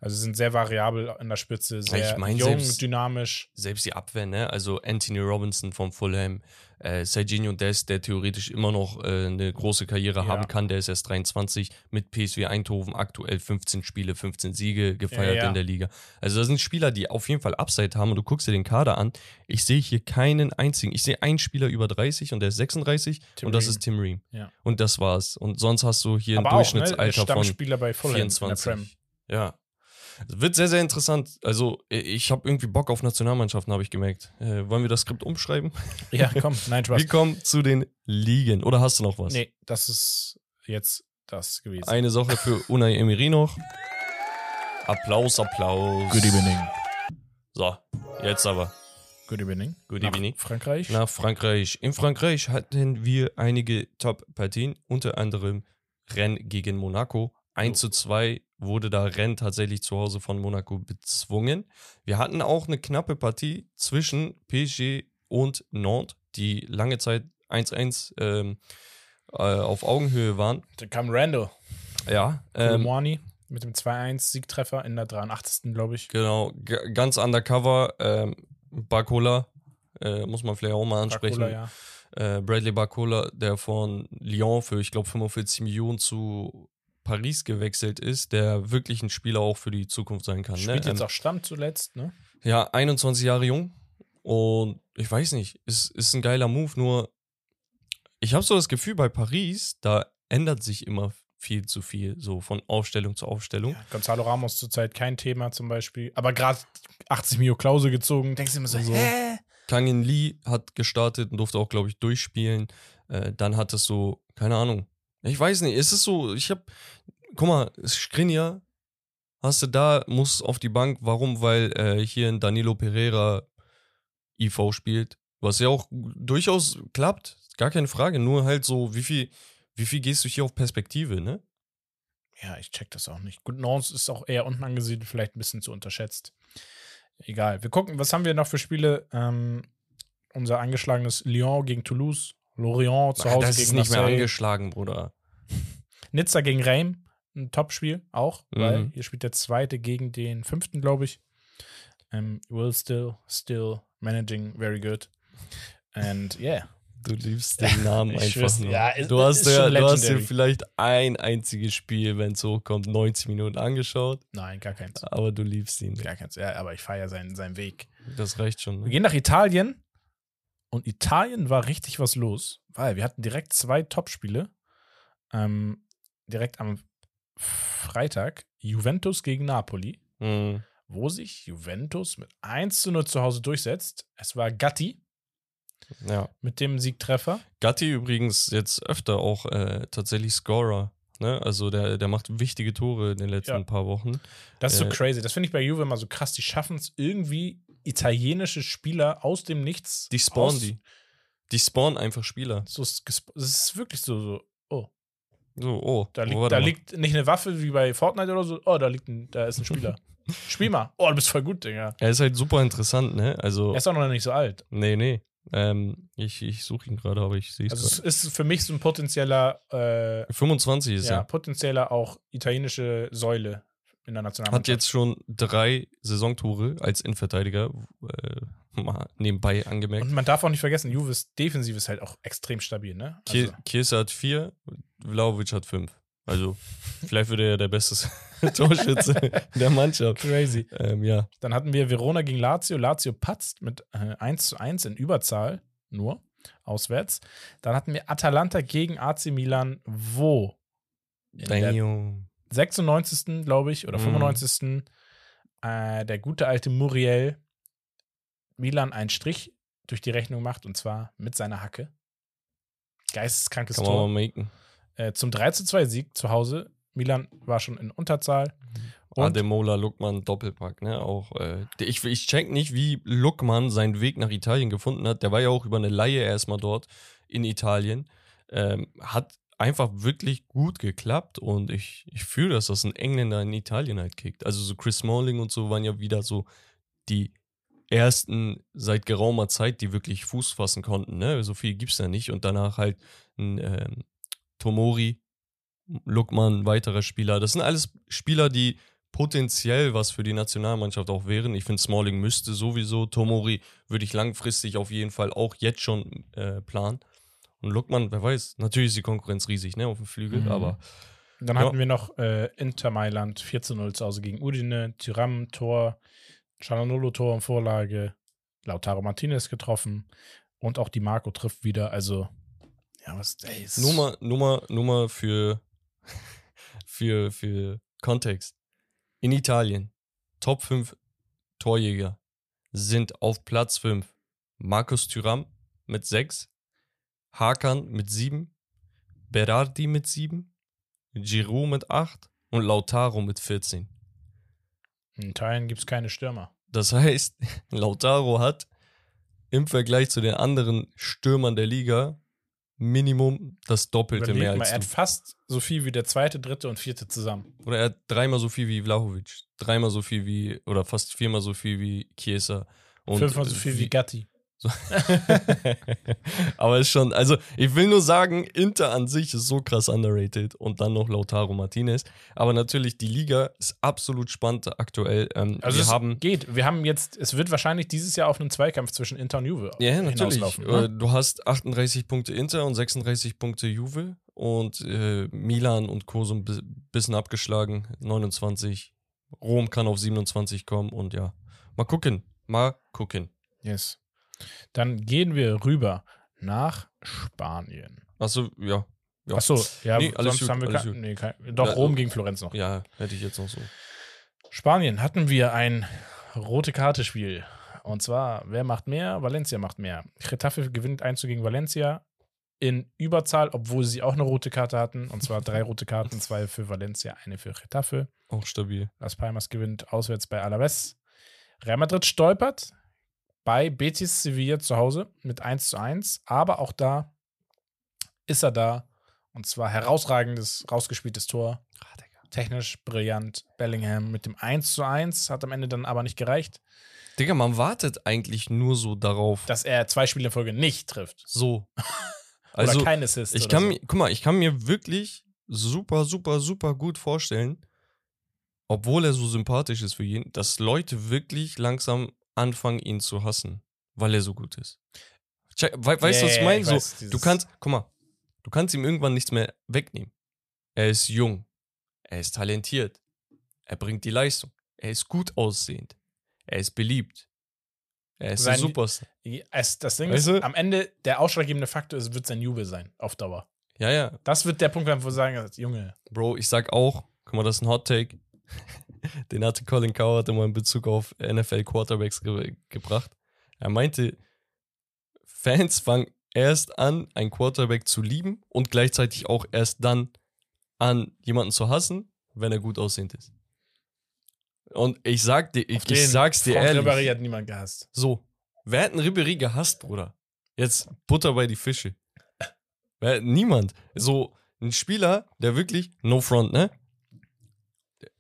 Also sind sehr variabel in der Spitze, sehr ich mein, jung, selbst- dynamisch. Selbst die Abwehr, ne? Also Anthony Robinson vom Fulham, äh, Serginho Dest, der theoretisch immer noch äh, eine große Karriere Ja. haben kann, der ist erst 23, mit PSV Eindhoven aktuell 15 Spiele, 15 Siege gefeiert Ja, in der Liga. Also das sind Spieler, die auf jeden Fall Upside haben und du guckst dir den Kader an. Ich sehe hier keinen einzigen. Ich sehe einen Spieler über 30 und der ist 36 Tim und das Ream. ist Tim Ream. Und das war's. Und sonst hast du hier Aber ein auch, ne, Durchschnittsalter von Stammspieler bei Fulham in der Prem. 24. Ja. Es wird sehr, sehr interessant. Also, ich habe irgendwie Bock auf Nationalmannschaften, habe ich gemerkt. Äh, wollen wir das Skript umschreiben? Ja, komm, nein, Spaß. Wir kommen zu den Ligen. Oder hast du noch was? Nee, das ist jetzt das gewesen. Eine Sache für Unai Emery noch. Applaus, Applaus. Good evening. So, jetzt aber Good evening. Good Nach evening. Frankreich. nach Frankreich. In Frankreich hatten wir einige Top-Partien, unter anderem Rennes gegen Monaco. 1 zu 2 wurde da Rennes tatsächlich zu Hause von Monaco bezwungen. Wir hatten auch eine knappe Partie zwischen PSG und Nantes, die lange Zeit 1-1 ähm, äh, auf Augenhöhe waren. Da kam Randall. Ja, Ähm, ähm, mit dem 2-1-Siegtreffer in der 83. glaube ich. genau, ganz undercover. Ähm, Barcola, äh, muss man vielleicht auch mal ansprechen. Dracula, ja. äh, Bradley Barcola, der von Lyon für, ich glaube, 45 Millionen zu Paris gewechselt ist, der wirklich ein Spieler auch für die Zukunft sein kann. Spielt ne? jetzt Ähm, auch Stamm zuletzt, ne? Ja, 21 Jahre jung und ich weiß nicht, ist, ist ein geiler Move, nur ich habe so das Gefühl, bei Paris, da ändert sich immer viel zu viel, so von Aufstellung zu Aufstellung. Ja, Gonzalo Ramos zurzeit kein Thema zum Beispiel. Aber gerade 80 Mio Klause gezogen. Denkst du immer so, So. hä? Kangin Lee hat gestartet und durfte auch, glaube ich, durchspielen. Äh, dann hat es so, keine Ahnung. Ich weiß nicht, es ist so, ich hab, guck mal, Skriniar hast du da, muss auf die Bank. Warum? Weil äh, hier in Danilo Pereira IV spielt, was ja auch durchaus klappt, gar keine Frage. Nur halt so, wie viel, wie viel gehst du hier auf Perspektive, ne? Ja, ich check das auch nicht. Gut, Nance ist auch eher unten angesiedelt, vielleicht ein bisschen zu unterschätzt. Egal. Wir gucken, was haben wir noch für Spiele? Ähm, unser angeschlagenes Lyon gegen Toulouse, Lorient zu Hause das gegen ist nicht mehr angeschlagen, Bruder. Nizza gegen Reims, ein Topspiel auch, weil Mhm. hier spielt der zweite gegen den fünften, glaube ich. Um, will still, still managing very good. And yeah. Du liebst den <laughs> Namen einfach nur. ja, es- du, hast ist ja, du hast dir vielleicht ein einziges Spiel, wenn es hochkommt, 90 Minuten angeschaut, Nein, gar keins. aber du liebst ihn. Gar keins. Ja, aber ich feiere seinen, seinen Weg. Das reicht schon. Wir Ne? gehen nach Italien. Und Italien war richtig was los, weil wir hatten direkt zwei Topspiele. Ähm, direkt am Freitag Juventus gegen Napoli, Mhm. wo sich Juventus mit 1 zu 0 zu Hause durchsetzt. Es war Gatti Ja. mit dem Siegtreffer. Gatti übrigens jetzt öfter auch äh, tatsächlich Scorer. Ne? Also der, der macht wichtige Tore in den letzten Ja. paar Wochen. Das ist so Äh, crazy. Das finde ich bei Juve immer so krass. Die schaffen es irgendwie, italienische Spieler aus dem Nichts. Die spawnen die. Die spawnen einfach Spieler. So, es ist wirklich so, so oh, So, oh, Da, oh, liegt, warte da liegt nicht eine Waffe wie bei Fortnite oder so. Oh, da liegt ein, da ist ein Spieler. <laughs> Spiel mal. Oh, du bist voll gut, Digga. Er ist halt super interessant, ne? Also, Er ist auch noch nicht so alt. nee, nee. Ähm, ich ich suche ihn gerade, aber ich sehe es Also es ist für mich so ein potenzieller, äh, 25 ist ja, er. potenzieller auch italienische Säule in der Hat Nationalmannschaft. jetzt schon drei Saisontore als Innenverteidiger, äh, <laughs> mal nebenbei angemerkt. Und man darf auch nicht vergessen, Juves Defensive ist halt auch extrem stabil, ne? Also, Kiesa hat vier, Vlaovic hat fünf. Also, vielleicht wird er ja der beste <laughs> Torschütze der Mannschaft. crazy. Ähm, ja, Dann hatten wir Verona gegen Lazio. Lazio patzt mit äh, 1 zu 1 in Überzahl nur, auswärts. Dann hatten wir Atalanta gegen AC Milan, wo? In der Damn. 96. glaube ich, oder Mhm. 95. Äh, der gute alte Muriel Milan einen Strich durch die Rechnung macht und zwar mit seiner Hacke. Geisteskrankes kann man mal Tor. Äh, zum 3 zu 2 Sieg zu Hause. Milan war schon in Unterzahl. Und Ademola, Luckmann, Doppelpack, ne? Auch, äh, ich, ich check nicht, wie Luckmann seinen Weg nach Italien gefunden hat. Der war ja auch über eine Laie erstmal dort in Italien. Ähm, hat einfach wirklich gut geklappt und ich, ich fühle, dass das ein Engländer in Italien halt kickt. Also so Chris Smalling und so waren ja wieder so die ersten seit geraumer Zeit, die wirklich Fuß fassen konnten. Ne? So viel gibt's ja nicht. Und danach halt ein ähm, Tomori, Lukman, weiterer Spieler. Das sind alles Spieler, die potenziell was für die Nationalmannschaft auch wären. Ich finde, Smalling müsste sowieso. Tomori würde ich langfristig auf jeden Fall auch jetzt schon äh, planen. Und Lukman, wer weiß, natürlich ist die Konkurrenz riesig, ne, auf dem Flügel, Mhm. aber Dann Ja. hatten wir noch äh, Inter Mailand 4 zu 0 zu Hause gegen Udine, Tyram Tor, Cialanolo Tor und Vorlage, Lautaro Martinez getroffen und auch die Marco trifft wieder. Also, ja, was, ey, ist- mal, nur mal für, <laughs> für, für Kontext. In Italien, Top 5 Torjäger sind auf Platz 5 Markus Thuram mit 6, Hakan mit 7, Berardi mit 7, Giroud mit 8 und Lautaro mit 14. In Italien gibt es keine Stürmer. Das heißt, <laughs> Lautaro hat im Vergleich zu den anderen Stürmern der Liga Minimum das Doppelte Überleg mehr mal, als er du. hat fast so viel wie der zweite, dritte und vierte zusammen. Oder er hat dreimal so viel wie Vlahovic, dreimal so viel wie, oder fast viermal so viel wie Chiesa. Und Fünfmal so viel wie Gatti. <laughs> Aber ist schon, also ich will nur sagen, Inter an sich ist so krass underrated und dann noch Lautaro Martinez. Aber natürlich, die Liga ist absolut spannend aktuell. Ähm, Also wir es haben. geht. Wir haben jetzt, es wird wahrscheinlich dieses Jahr auf einen Zweikampf zwischen Inter und Juve Ja, natürlich. hinauslaufen. Äh, Ne? Du hast 38 Punkte Inter und 36 Punkte Juve und äh, Milan und Co. so ein bi- bisschen abgeschlagen, 29. Rom kann auf 27 kommen und ja, mal gucken, mal gucken. Yes. Dann gehen wir rüber nach Spanien. Achso, ja. ja. Achso, ja, Nee, sonst gut, haben wir kein, nee, kein, doch Ja, Rom äh, gegen Florenz noch. Ja, hätte ich jetzt noch so. Spanien hatten wir ein rote Karte-Spiel. Und zwar, wer macht mehr? Valencia macht mehr. Getafe gewinnt 1 zu gegen Valencia in Überzahl, obwohl sie auch eine rote Karte hatten. Und zwar drei <laughs> rote Karten, zwei für Valencia, eine für Getafe. Auch stabil. Las Palmas gewinnt auswärts bei Alaves. Real Madrid stolpert bei Betis Sevilla zu Hause mit 1 zu 1. Aber auch da ist er da. Und zwar herausragendes, rausgespieltes Tor. Technisch brillant. Bellingham mit dem 1 zu 1. Hat am Ende dann aber nicht gereicht, Digga, man wartet eigentlich nur so darauf. dass er zwei Spiele in Folge nicht trifft. So. <laughs> Oder Also, kein Assist. ich oder kann so. mir, guck mal, ich kann mir wirklich super, super, super gut vorstellen, obwohl er so sympathisch ist für jeden, dass Leute wirklich langsam anfangen, ihn zu hassen, weil er so gut ist. Check, we, weißt du, was ich meine? So, weiß, du kannst, guck mal, du kannst ihm irgendwann nichts mehr wegnehmen. Er ist jung, er ist talentiert, er bringt die Leistung, er ist gut aussehend, er ist beliebt, er ist ein Sein- Superstar. Es, das Ding Weißt ist, du? am Ende der ausschlaggebende Faktor ist, wird sein Jubel sein, auf Dauer. Ja, ja, Das wird der Punkt wo wir sagen, Junge, Bro, ich sag auch, guck mal, das ist ein Hot Take. Den hatte Colin Coward immer in Bezug auf NFL Quarterbacks ge gebracht. Er meinte, Fans fangen erst an, einen Quarterback zu lieben und gleichzeitig auch erst dann an, jemanden zu hassen, wenn er gut aussehend ist. Und ich sag dir, ich, ich sag's dir Franck ehrlich. Ribéry hat niemand gehasst. So, wer hat einen Ribéry gehasst, Bruder? Jetzt Butter bei die Fische. Wer, niemand. So, ein Spieler, der wirklich, no front, ne?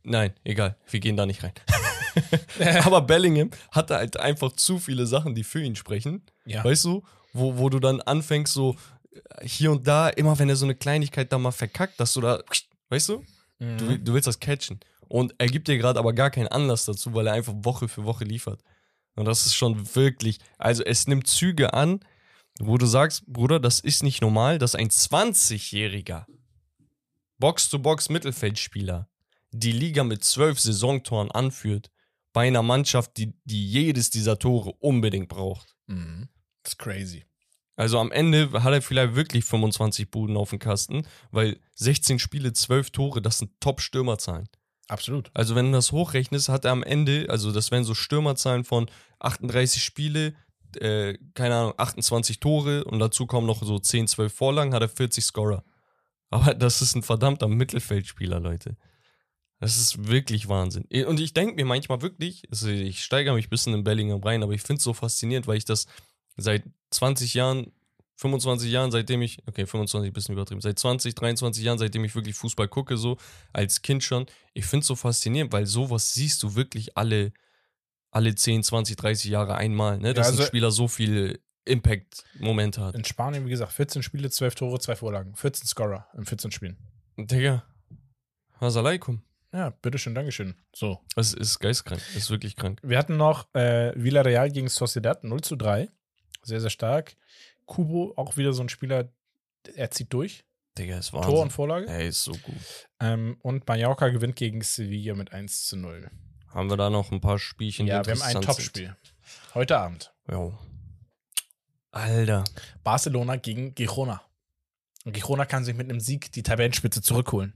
Nein, egal, wir gehen da nicht rein. <laughs> <laughs> Aber Bellingham hatte halt einfach zu viele Sachen, die für ihn sprechen. Ja. Weißt du, wo, wo du dann anfängst, so äh, hier und da, immer wenn er so eine Kleinigkeit da mal verkackt, dass du da, weißt du, Mhm. du, du willst das catchen. Und er gibt dir gerade aber gar keinen Anlass dazu, weil er einfach Woche für Woche liefert. Und das ist schon wirklich, also es nimmt Züge an, wo du sagst, Bruder, das ist nicht normal, dass ein 20-jähriger Box-to-Box-Mittelfeldspieler die Liga mit zwölf Saisontoren anführt, bei einer Mannschaft, die, die jedes dieser Tore unbedingt braucht. Mhm. Das ist crazy. Also am Ende hat er vielleicht wirklich 25 Buden auf dem Kasten, weil 16 Spiele, 12 Tore, das sind Top-Stürmerzahlen. Absolut. Also wenn du das hochrechnest, hat er am Ende, also das wären so Stürmerzahlen von 38 Spiele, äh, keine Ahnung, 28 Tore und dazu kommen noch so 10, 12 Vorlagen, hat er 40 Scorer. Aber das ist ein verdammter Mittelfeldspieler, Leute. Das ist wirklich Wahnsinn. Und ich denke mir manchmal wirklich, also ich steigere mich ein bisschen in Bellingham rein, aber ich finde es so faszinierend, weil ich das seit 20 Jahren, 25 Jahren, seitdem ich, okay, 25 ein bisschen übertrieben, seit 20, 23 Jahren, seitdem ich wirklich Fußball gucke, so als Kind schon, ich finde es so faszinierend, weil sowas siehst du wirklich alle, alle 10, 20, 30 Jahre einmal, ne? dass also- ein Spieler so viel Impact-Momente hat. In Spanien, wie gesagt, 14 Spiele, 12 Tore, 2 Vorlagen. 14 Scorer in 14 Spielen. Digga. Assalamualaikum. Ja, bitteschön, Dankeschön. So. Es ist geistkrank. Es ist wirklich krank. Wir hatten noch äh, Villarreal gegen Sociedad 0 zu 3. Sehr, sehr stark. Kubo, auch wieder so ein Spieler, er zieht durch. Digga, es war. Tor und Vorlage. Er ist so gut. Ähm, und Mallorca gewinnt gegen Sevilla mit 1 zu 0. Haben wir da noch ein paar Spielchen? Ja, wir haben ein Topspiel. Heute Abend. Jo. Alter. Barcelona gegen Girona. Und Girona kann sich mit einem Sieg die Tabellenspitze zurückholen.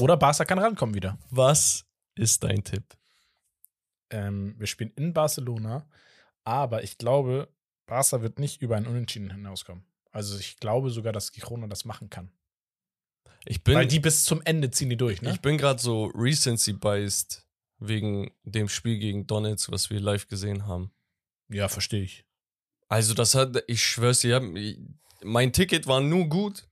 Oder Barca kann rankommen wieder. Was ist dein Tipp? Ähm, wir spielen in Barcelona, aber ich glaube, Barca wird nicht über ein Unentschieden hinauskommen. Also ich glaube sogar, dass Girona das machen kann. Ich bin, Weil die bis zum Ende ziehen die durch, ne? ich bin gerade so recency-biased wegen dem Spiel gegen Donetsk, was wir live gesehen haben. ja, verstehe ich. Also, das hat, ich schwör's dir, mein Ticket war nur gut.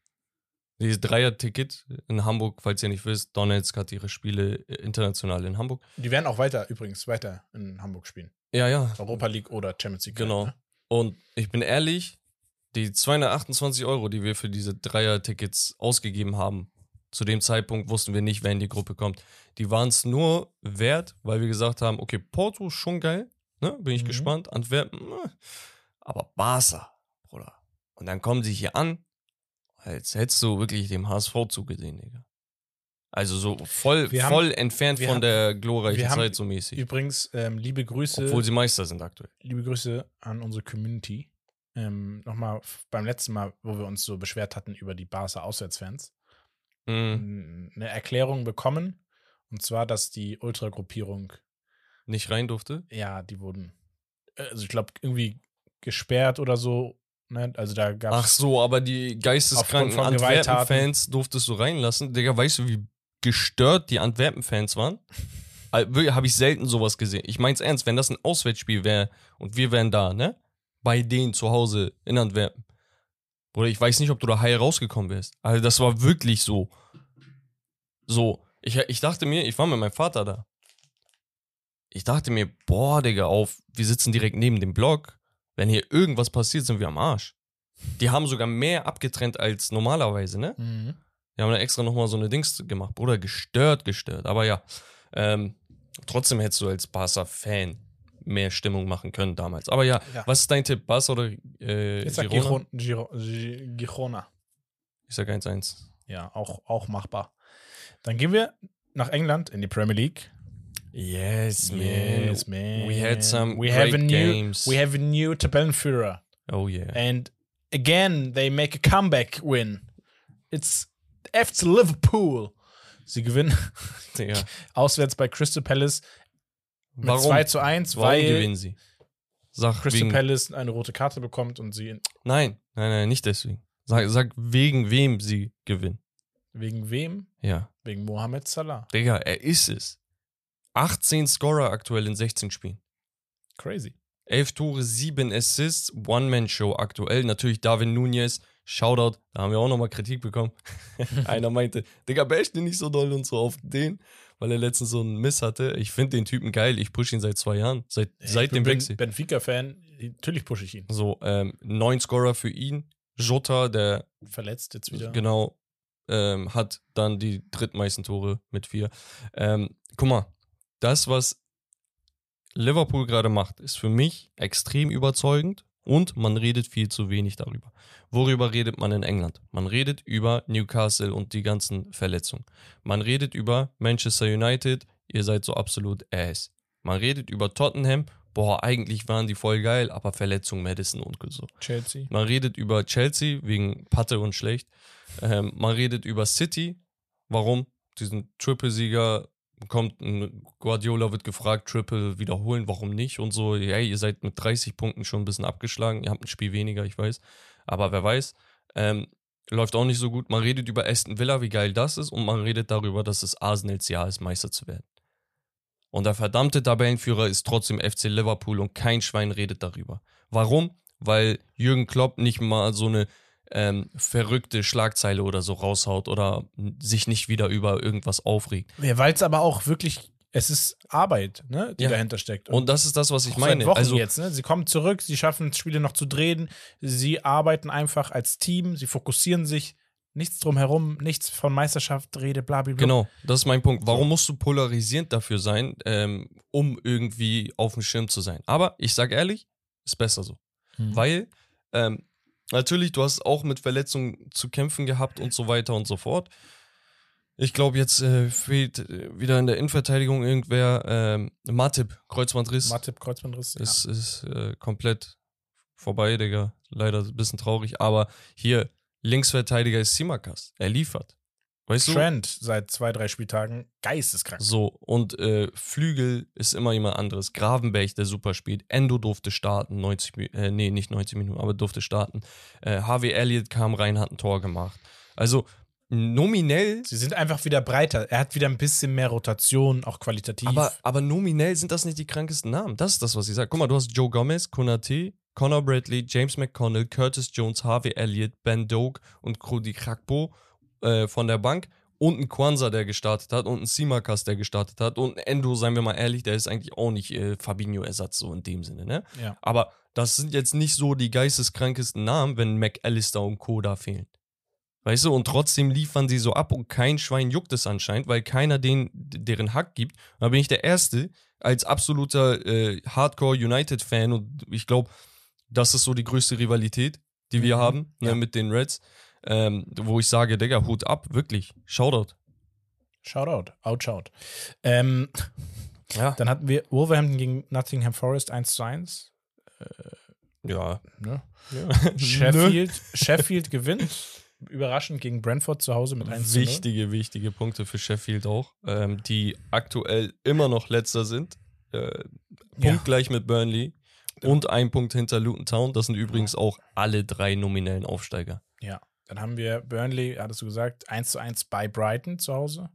Dieses Dreier-Ticket in Hamburg, falls ihr nicht wisst, Donetsk hat ihre Spiele äh, international in Hamburg. Die werden auch weiter, übrigens, weiter in Hamburg spielen. Ja, ja, Europa League oder Champions League. genau. Ne? Und ich bin ehrlich, die 228 Euro, die wir für diese Dreier-Tickets ausgegeben haben, zu dem Zeitpunkt wussten wir nicht, wer in die Gruppe kommt. Die waren es nur wert, weil wir gesagt haben, okay, Porto schon geil, ne? Bin ich Mhm. gespannt. Antwerpen, äh, aber Barca, Bruder. Und dann kommen sie hier an, als hättest du wirklich dem HSV zugesehen, Digga. Also so voll, Wir haben- voll entfernt wir von haben- der glorreichen haben Zeit so mäßig. Übrigens, ähm, liebe Grüße. Obwohl sie Meister sind aktuell. liebe Grüße an unsere Community. Ähm, Nochmal beim letzten Mal, wo wir uns so beschwert hatten über die Barca Auswärtsfans, Mhm. eine Erklärung bekommen. Und zwar, dass die Ultra-Gruppierung, Nicht rein durfte. ja, die wurden, äh, also ich glaube, irgendwie gesperrt oder so. Ne? Also da gab Ach so, aber die geisteskranken. Antwerpen-Fans durftest du reinlassen. Digga, weißt du, wie gestört die Antwerpen-Fans waren? Habe ich selten sowas gesehen. Ich mein's ernst, wenn das ein Auswärtsspiel wäre und wir wären da, ne? Bei denen zu Hause in Antwerpen. Oder ich weiß nicht, ob du da heil rausgekommen wärst. Also das war wirklich so. So. Ich, ich dachte mir, ich war mit meinem Vater da. Ich dachte mir, boah, Digga, auf, wir sitzen direkt neben dem Block. Wenn hier irgendwas passiert, sind wir am Arsch. Die haben sogar mehr abgetrennt als normalerweise, ne? Mhm. Die haben da extra nochmal so eine Dings gemacht. Bruder, gestört, gestört. Aber ja, ähm, trotzdem hättest du als Barca-Fan mehr Stimmung machen können damals. Aber ja, Ja. was ist dein Tipp? Barca oder äh, Jetzt Girona? Giron, Giro, Gi- Girona. Ich sag 1-1. Ja, auch, auch machbar. Dann gehen wir nach England in die Premier League. Yes, Yes, man. We had some we have a new, games. We have a new Tabellenführer. Oh yeah. And again, they make a comeback win. It's FC Liverpool. Sie gewinnen <laughs> Digga. <laughs> auswärts bei Crystal Palace mit Warum, 2 zu 1, warum weil gewinnen sie? Sag Crystal wegen, Palace eine rote Karte bekommt und sie Nein, nein, nein, nicht deswegen. Sag, sag wegen wem sie gewinnen. wegen wem? Ja. Wegen Mohamed Salah. Digga, er ist es. 18 Scorer aktuell in 16 Spielen. Crazy. 11 Tore, 7 Assists, One-Man-Show aktuell. Natürlich Darwin Nunez, Shoutout, da haben wir auch nochmal Kritik bekommen. <laughs> Einer meinte, Digga, bash den nicht so doll und so auf den, weil er letztens so einen Miss hatte. Ich finde den Typen geil, ich push ihn seit zwei Jahren, seit, seit ich dem bin Wechsel. Benfica-Fan. Natürlich pushe ich ihn. So, ähm, neun Scorer für ihn. Jota, der Verletzt jetzt wieder. genau ähm, hat dann die drittmeisten Tore mit vier. Ähm, guck mal, das, was Liverpool gerade macht, ist für mich extrem überzeugend und man redet viel zu wenig darüber. Worüber redet man in England? Man redet über Newcastle und die ganzen Verletzungen. Man redet über Manchester United, ihr seid so absolut ass. Man redet über Tottenham, boah, eigentlich waren die voll geil, aber Verletzung Madison und so. Chelsea. Man redet über Chelsea wegen Patte und schlecht. Ähm, man redet über City. Warum? Diesen Triple-Sieger kommt, ein Guardiola wird gefragt, Triple wiederholen, warum nicht? Und so, hey, ihr seid mit 30 Punkten schon ein bisschen abgeschlagen. Ihr habt ein Spiel weniger, ich weiß. Aber wer weiß. Ähm, läuft auch nicht so gut. Man redet über Aston Villa, wie geil das ist. Und man redet darüber, dass es Arsenals Jahr ist, Meister zu werden. Und der verdammte Tabellenführer ist trotzdem FC Liverpool und kein Schwein redet darüber. Warum? Weil Jürgen Klopp nicht mal so eine ähm, verrückte Schlagzeile oder so raushaut oder sich nicht wieder über irgendwas aufregt. Ja, weil es aber auch wirklich, es ist Arbeit, ne, die Ja. dahinter steckt. Und das ist das, was ich meine. Wochen Also, jetzt, ne? Sie kommen zurück, sie schaffen Spiele noch zu drehen, sie arbeiten einfach als Team, sie fokussieren sich Nichts drumherum, nichts von Meisterschaft, Rede, bla, bla, bla. Genau, das ist mein Punkt. Warum musst du polarisierend dafür sein, ähm, um irgendwie auf dem Schirm zu sein? Aber ich sag ehrlich, ist besser so. Mhm. Weil, ähm, natürlich, du hast auch mit Verletzungen zu kämpfen gehabt und so weiter und so fort. Ich glaube, jetzt äh, fehlt äh, wieder in der Innenverteidigung irgendwer. Ähm, Matip, Kreuzbandriss, Matip, Kreuzbandriss. ist, ist äh, komplett vorbei, Digga. Leider ein bisschen traurig. Aber hier, Linksverteidiger ist Simakas. Er liefert. Weißt du? Trend seit zwei, drei Spieltagen. Geisteskrank. So, und äh, Flügel ist immer jemand anderes. Gravenberg, der super spielt. Endo durfte starten, 90 Minuten, äh, nee, nicht 90 Minuten, aber durfte starten. Äh, Harvey Elliott kam rein, hat ein Tor gemacht. Also, nominell, Sie sind einfach wieder breiter. Er hat wieder ein bisschen mehr Rotation, auch qualitativ. aber, aber nominell sind das nicht die krankesten Namen. Das ist das, was ich sage. Guck mal, du hast Joe Gomez, Konate, Conor Bradley, James McConnell, Curtis Jones, Harvey Elliott, Ben Doak und Krudi Krakpo äh, von der Bank. Und ein Kwanzaa, der gestartet hat, und ein Simakas, der gestartet hat, und ein Endo, seien wir mal ehrlich, der ist eigentlich auch nicht äh, Fabinho-Ersatz, so in dem Sinne, ne? ja. Aber das sind jetzt nicht so die geisteskrankesten Namen, wenn McAllister und Co. da fehlen. Weißt du, und trotzdem liefern sie so ab und kein Schwein juckt es anscheinend, weil keiner den, deren Hack gibt. Und da bin ich der Erste als absoluter äh, Hardcore-United-Fan und ich glaube, das ist so die größte Rivalität, die wir Mhm. haben ne, Ja. mit den Reds, ähm, wo ich sage, Digga, Hut ab, wirklich, Shoutout. Shoutout. Out, shout. Ähm, Ja. dann hatten wir Wolverhampton gegen Nottingham Forest 1 zu 1. Ja. Ne? ja. <laughs> Sheffield, <laughs> Sheffield gewinnt. Überraschend gegen Brentford zu Hause mit 1 zu 0. Wichtige, wichtige Punkte für Sheffield auch, ähm, die aktuell immer noch letzter sind. Äh, punktgleich mit Burnley und ein Punkt hinter Luton Town. Das sind übrigens auch alle drei nominellen Aufsteiger. Ja. Dann haben wir Burnley, hattest du gesagt, 1 zu 1 bei Brighton zu Hause.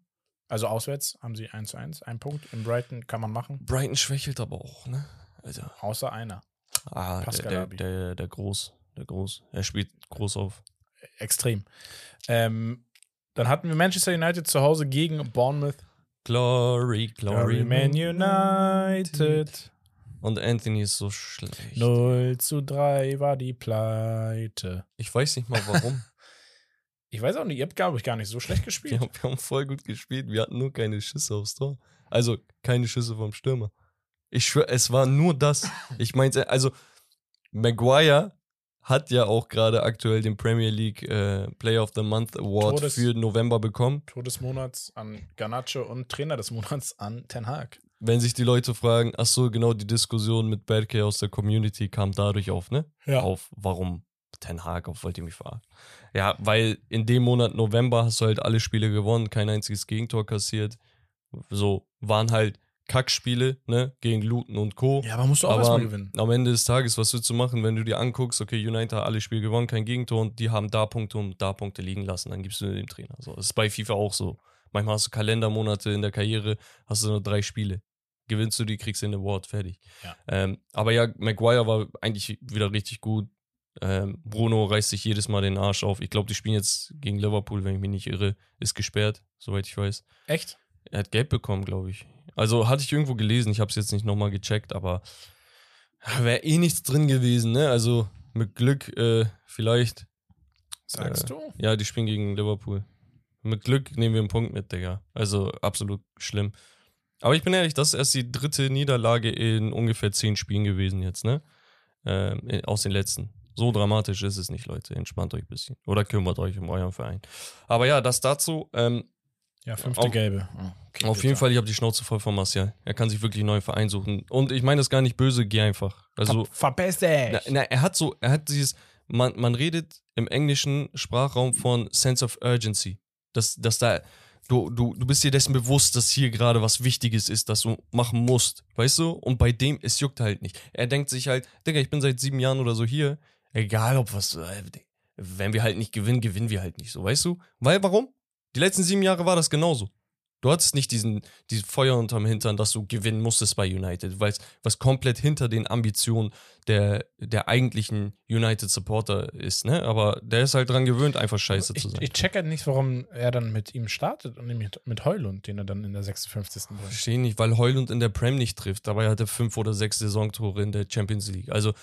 Also auswärts haben sie 1 zu 1. Ein Punkt. In Brighton kann man machen. Brighton schwächelt aber auch, ne? Alter. Außer einer. Ah, der, Pascal der, der, der Groß. Der Groß. Er spielt groß auf. Extrem. Ähm, dann hatten wir Manchester United zu Hause gegen Bournemouth. Glory, Glory, Glory Man United. Und Anthony ist so schlecht. 0 zu 3 war die Pleite. Ich weiß nicht mal warum. <laughs> Ich weiß auch nicht, ihr habt, glaube ich, gar nicht so schlecht gespielt. <laughs> haben, wir haben voll gut gespielt. Wir hatten nur keine Schüsse aufs Tor. Also keine Schüsse vom Stürmer. Ich schwöre, es war nur das. <laughs> Ich meinte, also Maguire hat ja auch gerade aktuell den Premier League äh, Player of the Month Award Todes- für November bekommen. Tor des Monats an Garnacho und Trainer des Monats an Ten Hag. Wenn sich die Leute fragen, ach so, genau die Diskussion mit Berke aus der Community kam dadurch auf, ne? Ja. Auf, warum Ten Hag, auf wollt ihr mich verarschen? Ja, weil in dem Monat November hast du halt alle Spiele gewonnen, kein einziges Gegentor kassiert. So, waren halt Kackspiele, ne? Gegen Luton und Co. Ja, aber musst du auch erstmal gewinnen. am Ende des Tages, was willst du machen, wenn du dir anguckst, okay, United hat alle Spiele gewonnen, kein Gegentor und die haben da Punkte und da Punkte liegen lassen, dann gibst du dem Trainer. So, das ist bei FIFA auch so. Manchmal hast du Kalendermonate in der Karriere, hast du nur drei Spiele. Gewinnst du die, kriegst du den Award, fertig. Ja. Ähm, aber ja, Maguire war eigentlich wieder richtig gut. Ähm, Bruno reißt sich jedes Mal den Arsch auf. Ich glaube, die spielen jetzt gegen Liverpool, wenn ich mich nicht irre. Ist gesperrt, soweit ich weiß. Echt? Er hat Geld bekommen, glaube ich. Also hatte ich irgendwo gelesen, ich habe es jetzt nicht nochmal gecheckt, aber wäre eh nichts drin gewesen, ne? Also mit Glück äh, vielleicht. Sagst Äh, du? Ja, die spielen gegen Liverpool. Mit Glück nehmen wir einen Punkt mit, Digga. Also absolut schlimm. Aber ich bin ehrlich, das ist erst die dritte Niederlage in ungefähr zehn Spielen gewesen jetzt, ne? Ähm, aus den letzten. So dramatisch ist es nicht, Leute. Entspannt euch ein bisschen. Oder kümmert euch um euren Verein. Aber ja, das dazu. Ähm, Ja, fünfte auf- Gelbe. Oh, okay, auf jeden. Fall, ich habe die Schnauze voll von Martial. Er kann sich wirklich einen neuen Verein suchen. Und ich meine das gar nicht böse, geh einfach. Also, Ver verpiss dich! na, na, er hat so, er hat dieses, man, man redet im englischen Sprachraum von Sense of Urgency. Dass, dass da, du, du, du bist dir dessen bewusst, dass hier gerade was Wichtiges ist, das du machen musst. Weißt du? Und bei dem, es juckt halt nicht. Er denkt sich halt, Digga, ich bin seit sieben Jahren oder so hier. Egal ob was, äh, wenn wir halt nicht gewinnen, gewinnen wir halt nicht so, weißt du? Weil, warum? Die letzten sieben Jahre war das genauso. Du hattest nicht diesen, diesen Feuer unterm Hintern, dass du gewinnen musstest bei United, weil was komplett hinter den Ambitionen der, der eigentlichen United-Supporter ist, ne? Aber der ist halt dran gewöhnt, einfach scheiße zu ich, sein. ich check halt nicht, warum er dann mit ihm startet und nämlich mit Heulund, den er dann in der 56. bringt. Verstehe nicht, weil Heulund in der Prem nicht trifft. Dabei hat er fünf oder sechs Saisontore in der Champions League. Also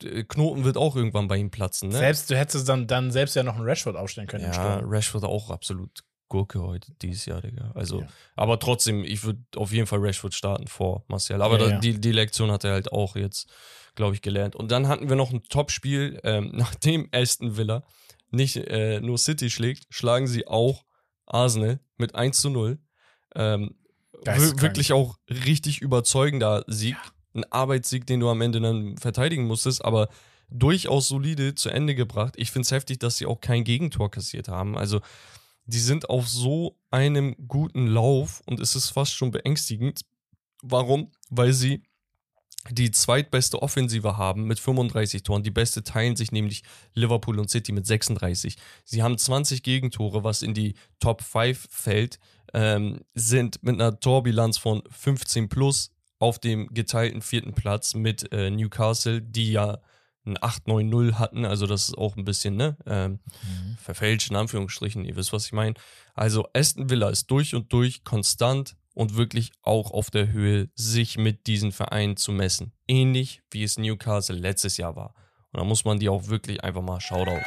Knoten wird auch irgendwann bei ihm platzen. Ne? Selbst, du hättest dann, dann selbst ja noch einen Rashford aufstellen können. im ja. Rashford auch absolut Gurke heute dieses Jahr, Digga. Also, Ja. aber trotzdem, ich würde auf jeden Fall Rashford starten vor Martial. Aber Ja, da, ja. Die, die Lektion hat er halt auch jetzt, glaube ich, gelernt. Und dann hatten wir noch ein Topspiel, ähm, <laughs> nachdem Aston Villa nicht äh, nur City schlägt, schlagen sie auch Arsenal mit 1 zu 0. Ähm, wirklich auch richtig überzeugender Sieg. Ein Arbeitssieg, den du am Ende dann verteidigen musstest, aber durchaus solide zu Ende gebracht. Ich finde es heftig, dass sie auch kein Gegentor kassiert haben. Also, die sind auf so einem guten Lauf und es ist fast schon beängstigend. Warum? Weil sie die zweitbeste Offensive haben mit 35 Toren. Die beste teilen sich nämlich Liverpool und City mit 36. Sie haben 20 Gegentore, was in die Top 5 fällt, ähm, sind mit einer Torbilanz von 15 plus auf dem geteilten vierten Platz mit äh, Newcastle, die ja ein 8-9-0 hatten. Also das ist auch ein bisschen, ne? Ähm, Mhm. verfälscht in Anführungsstrichen, ihr wisst, was ich meine. Also Aston Villa ist durch und durch konstant und wirklich auch auf der Höhe, sich mit diesen Vereinen zu messen. Ähnlich wie es Newcastle letztes Jahr war. Und da muss man die auch wirklich einfach mal Shoutout.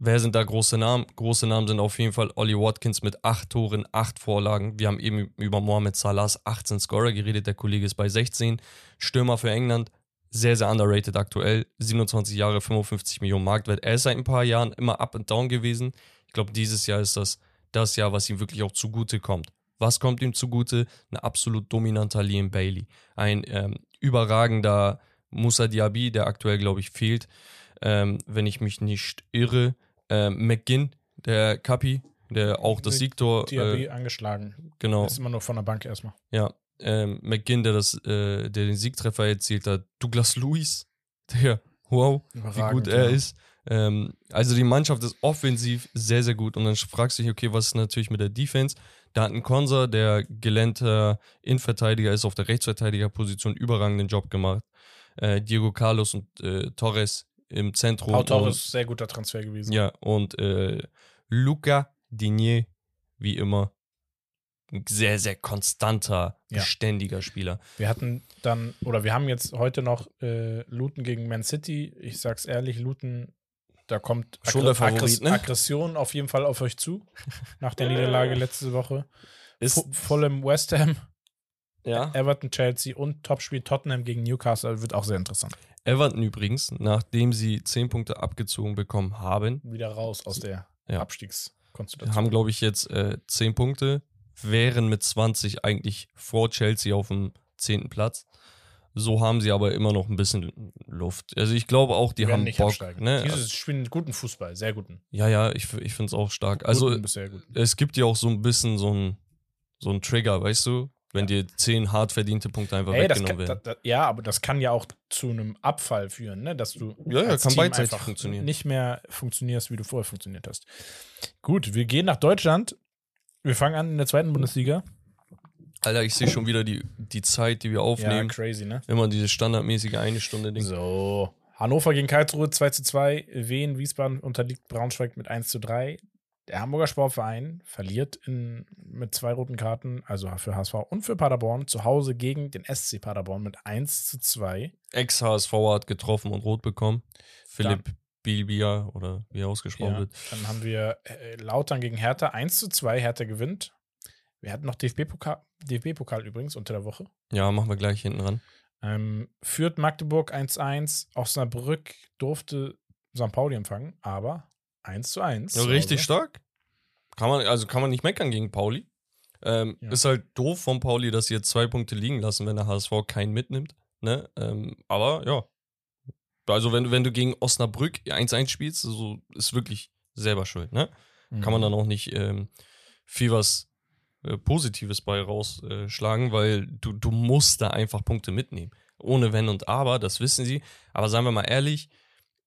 Wer sind da große Namen? Große Namen sind auf jeden Fall Ollie Watkins mit 8 Toren, 8 Vorlagen. Wir haben eben über Mohamed Salahs 18 Scorer geredet, der Kollege ist bei 16. Stürmer für England, sehr, sehr underrated aktuell. 27 Jahre, 55 Millionen Marktwert. Er ist seit ein paar Jahren immer up and down gewesen. Ich glaube, dieses Jahr ist das das Jahr, was ihm wirklich auch zugute kommt. Was kommt ihm zugute? Ein absolut dominanter Liam Bailey. Ein ähm, überragender Musa Diaby, der aktuell, glaube ich, fehlt. Ähm, wenn ich mich nicht irre. Ähm, McGinn, der Kapi, der auch das Siegtor. Diaby Äh, angeschlagen. genau. Ist immer nur von der Bank erstmal. Ja, ähm, McGinn, der, das, äh, der den Siegtreffer erzielt hat. Douglas Lewis, der, wow, wie gut er ja. ist. Ähm, also die Mannschaft ist offensiv sehr, sehr gut. Und dann fragst du dich, okay, was ist natürlich mit der Defense? Da hat ein Konser, der gelernter Innenverteidiger ist, auf der Rechtsverteidigerposition überragenden Job gemacht. Äh, Diego Carlos und äh, Torres im Zentrum. Und- Torres, sehr guter Transfer gewesen. ja, und äh, Luca Digné, wie immer, ein sehr, sehr konstanter, Ja. beständiger Spieler. Wir hatten dann, oder wir haben jetzt heute noch äh, Luton gegen Man City. Ich sag's ehrlich, Luton, da kommt Schon der Favorit, Aggress- ne? Aggression auf jeden Fall auf euch zu. nach der <laughs> Niederlage letzte Woche. Ist, Fu- Fulham, West Ham, ja. Everton, Chelsea und Topspiel Tottenham gegen Newcastle wird auch sehr interessant. Everton übrigens, nachdem sie 10 Punkte abgezogen bekommen haben, Wieder raus aus der Ja. Abstiegskonstellation. haben, glaube ich, jetzt äh, 10 Punkte, wären mit 20 eigentlich vor Chelsea auf dem 10. Platz. So haben sie aber immer noch ein bisschen Luft. Also ich glaube auch, die werden haben Bock. absteigen. Ne? Diese spielen guten Fußball, sehr guten. Ja, ja, ich, ich finde es auch stark. Also guten guten. es gibt ja auch so ein bisschen so ein, so ein Trigger, weißt du? Wenn dir 10 hart verdiente Punkte einfach Ey, weggenommen kann, werden. da, da, ja, aber das kann ja auch zu einem Abfall führen, ne? dass du Ja, ja, kann Team beidseitig einfach funktionieren. nicht mehr funktionierst, wie du vorher funktioniert hast. Gut, wir gehen nach Deutschland. Wir fangen an in der zweiten Bundesliga. Alter, ich sehe schon wieder die, die Zeit, die wir Ja, aufnehmen. crazy, ne? Immer dieses standardmäßige eine Stunde Ding. So. Hannover gegen Karlsruhe 2 zu 2. Wien, Wiesbaden unterliegt Braunschweig mit 1 zu 3. Der Hamburger Sportverein verliert in, mit zwei roten Karten, also für HSV und für Paderborn, zu Hause gegen den SC Paderborn mit 1 zu 2. Ex-HSV hat getroffen und rot bekommen. Philipp Bilbia oder wie er ausgesprochen Ja, wird. dann haben wir äh, Lautern gegen Hertha 1 zu 2. Hertha gewinnt. Wir hatten noch DFB-Pokal DFB übrigens unter der Woche. Ja, machen wir gleich hinten ran. Ähm, führt Magdeburg 1-1. Osnabrück durfte St. Pauli empfangen, aber 1 zu 1. Ja, richtig stark. Kann man, also kann man nicht meckern gegen Pauli. Ähm, Ja. Ist halt doof von Pauli, dass sie jetzt zwei Punkte liegen lassen, wenn der HSV keinen mitnimmt. Ne? Ähm, aber ja. Also wenn, du- wenn du gegen Osnabrück 1-1 spielst, so ist wirklich selber schuld, ne? Kann man Mhm. dann auch nicht ähm, viel was äh, Positives bei rausschlagen, weil du, du musst da einfach Punkte mitnehmen. Ohne Wenn und Aber, das wissen sie. Aber seien wir mal ehrlich,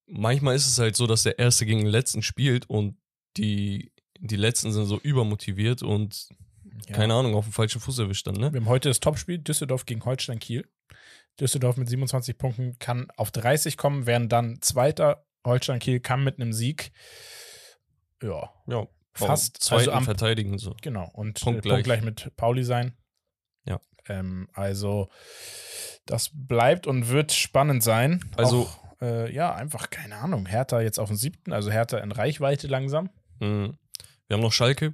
manchmal ist es halt so, dass der Erste gegen den Letzten spielt und die, die Letzten sind so übermotiviert und Ja. keine Ahnung, auf dem falschen Fuß erwischt dann, ne? Wir haben heute das Topspiel Düsseldorf gegen Holstein Kiel. Düsseldorf mit 27 Punkten kann auf 30 kommen, wären dann Zweiter. Holstein Kiel kann mit einem Sieg. Ja, Ja. Fast, Zweiten also am- verteidigen so. genau. Und Punktgleich. punktgleich. punktgleich mit Pauli sein. Ja. Ähm, also Das bleibt und wird spannend sein. Also- Auch, äh, ja, einfach keine Ahnung. Hertha jetzt auf dem siebten, also Hertha in Reichweite langsam. Mhm. Wir haben noch Schalke,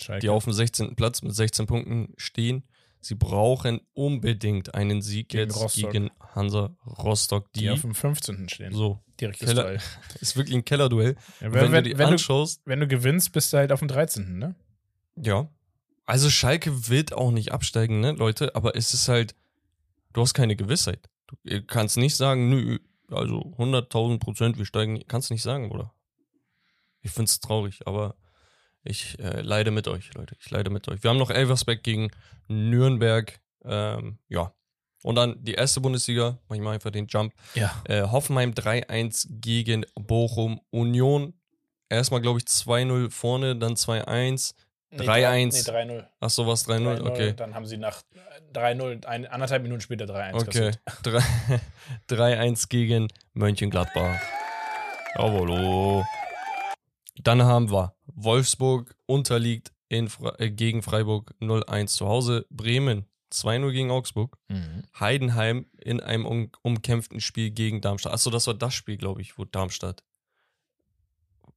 Schalke. die auf dem 16. Platz mit 16 Punkten stehen. Sie brauchen unbedingt einen Sieg Gegen jetzt Rostock. gegen Hansa Rostock. die Die, auf dem 15. stehen. so, Direktes Keller- Duell. <laughs> ist wirklich ein Kellerduell. Ja, wenn, wenn, du wenn, die wenn, du, anschaust, wenn du gewinnst, bist du halt auf dem 13. Ne? ja. Also Schalke wird auch nicht absteigen, ne, Leute, aber es ist halt, du hast keine Gewissheit. Du kannst nicht sagen, nö, also 100.000 Prozent, wir steigen, kannst nicht sagen, oder? Ich find's traurig, aber ich äh, leide mit euch, Leute. Ich leide mit euch. Wir haben noch Elversberg gegen Nürnberg, ähm, ja. Und dann die erste Bundesliga, mach ich mal einfach den Jump. Ja. Äh, Hoffenheim 3-1 gegen Bochum Union. Erstmal, glaube ich, 2-0 vorne, dann 2-1. 3-1. Nee, 3-0. Ach so, was 3-0? 3-0. Okay. Dann haben sie nach 3-0, ein, anderthalb Minuten später 3-1 Okay. kassiert. <laughs> Drei- 3-1 gegen Mönchengladbach. Jawollo. Dann haben wir Wolfsburg unterliegt in äh, gegen Freiburg 0-1 zu Hause. Bremen 2-0 gegen Augsburg. Mhm. Heidenheim in einem um, umkämpften Spiel gegen Darmstadt. Achso, das war das Spiel, glaube ich, wo Darmstadt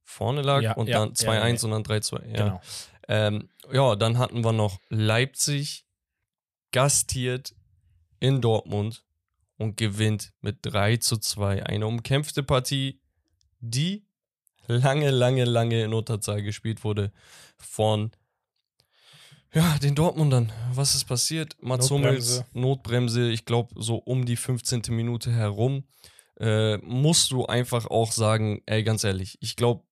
vorne lag Ja, und ja, dann 2-1 ja, nee. und dann 3-2. Ja. Genau. Ähm, ja, dann hatten wir noch Leipzig gastiert in Dortmund und gewinnt mit 3 zu 2. Eine umkämpfte Partie, die lange, lange, lange in Unterzahl gespielt wurde von ja, den Dortmundern. Was ist passiert? Mats Hummels, Notbremse. Notbremse, ich glaube so um die 15. Minute herum. Äh, musst du einfach auch sagen, ey, ganz ehrlich, ich glaube,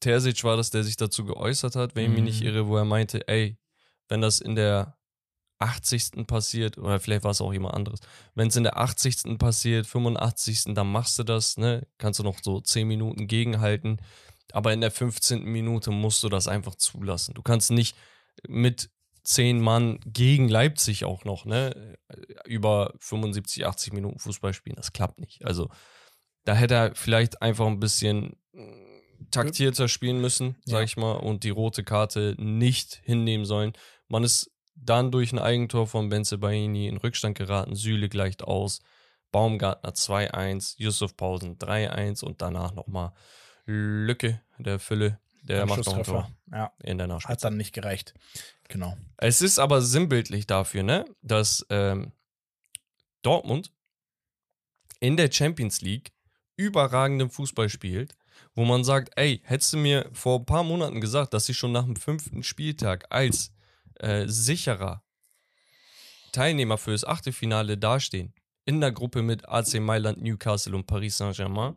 Terzic war das, der sich dazu geäußert hat, wenn ich mich nicht Mhm. irre, wo er meinte, ey, wenn das in der 80. passiert, oder vielleicht war es auch jemand anderes, wenn es in der 80. passiert, 85. dann machst du das, ne? Kannst du noch so 10 Minuten gegenhalten, aber in der 15. Minute musst du das einfach zulassen. Du kannst nicht mit 10 Mann gegen Leipzig auch noch, ne? Über 75, 80 Minuten Fußball spielen, das klappt nicht. Also, da hätte er vielleicht einfach ein bisschen taktierter spielen müssen, sag Ja. ich mal, und die rote Karte nicht hinnehmen sollen. Man ist dann durch ein Eigentor von Benze Baini in Rückstand geraten, Süle gleicht aus, Baumgartner 2-1, Yusuf Pausen 3-1 und danach nochmal Lücke der Fülle, der macht noch ein Tor. Ja, in der hat Nachspielzeit. dann nicht gereicht. Genau. Es ist aber sinnbildlich dafür, ne, dass ähm, Dortmund in der Champions League überragenden Fußball spielt, wo man sagt, ey, hättest du mir vor ein paar Monaten gesagt, dass sie schon nach dem fünften Spieltag als äh, sicherer Teilnehmer für das Achtelfinale dastehen, in der Gruppe mit AC Mailand, Newcastle und Paris Saint-Germain,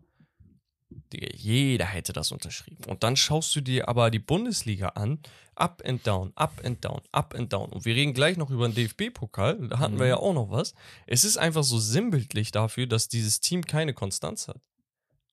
jeder hätte das unterschrieben. Und dann schaust du dir aber die Bundesliga an, up and down, up and down, up and down. Und wir reden gleich noch über den DFB-Pokal, da hatten wir Mhm. ja auch noch was. Es ist einfach so sinnbildlich dafür, dass dieses Team keine Konstanz hat.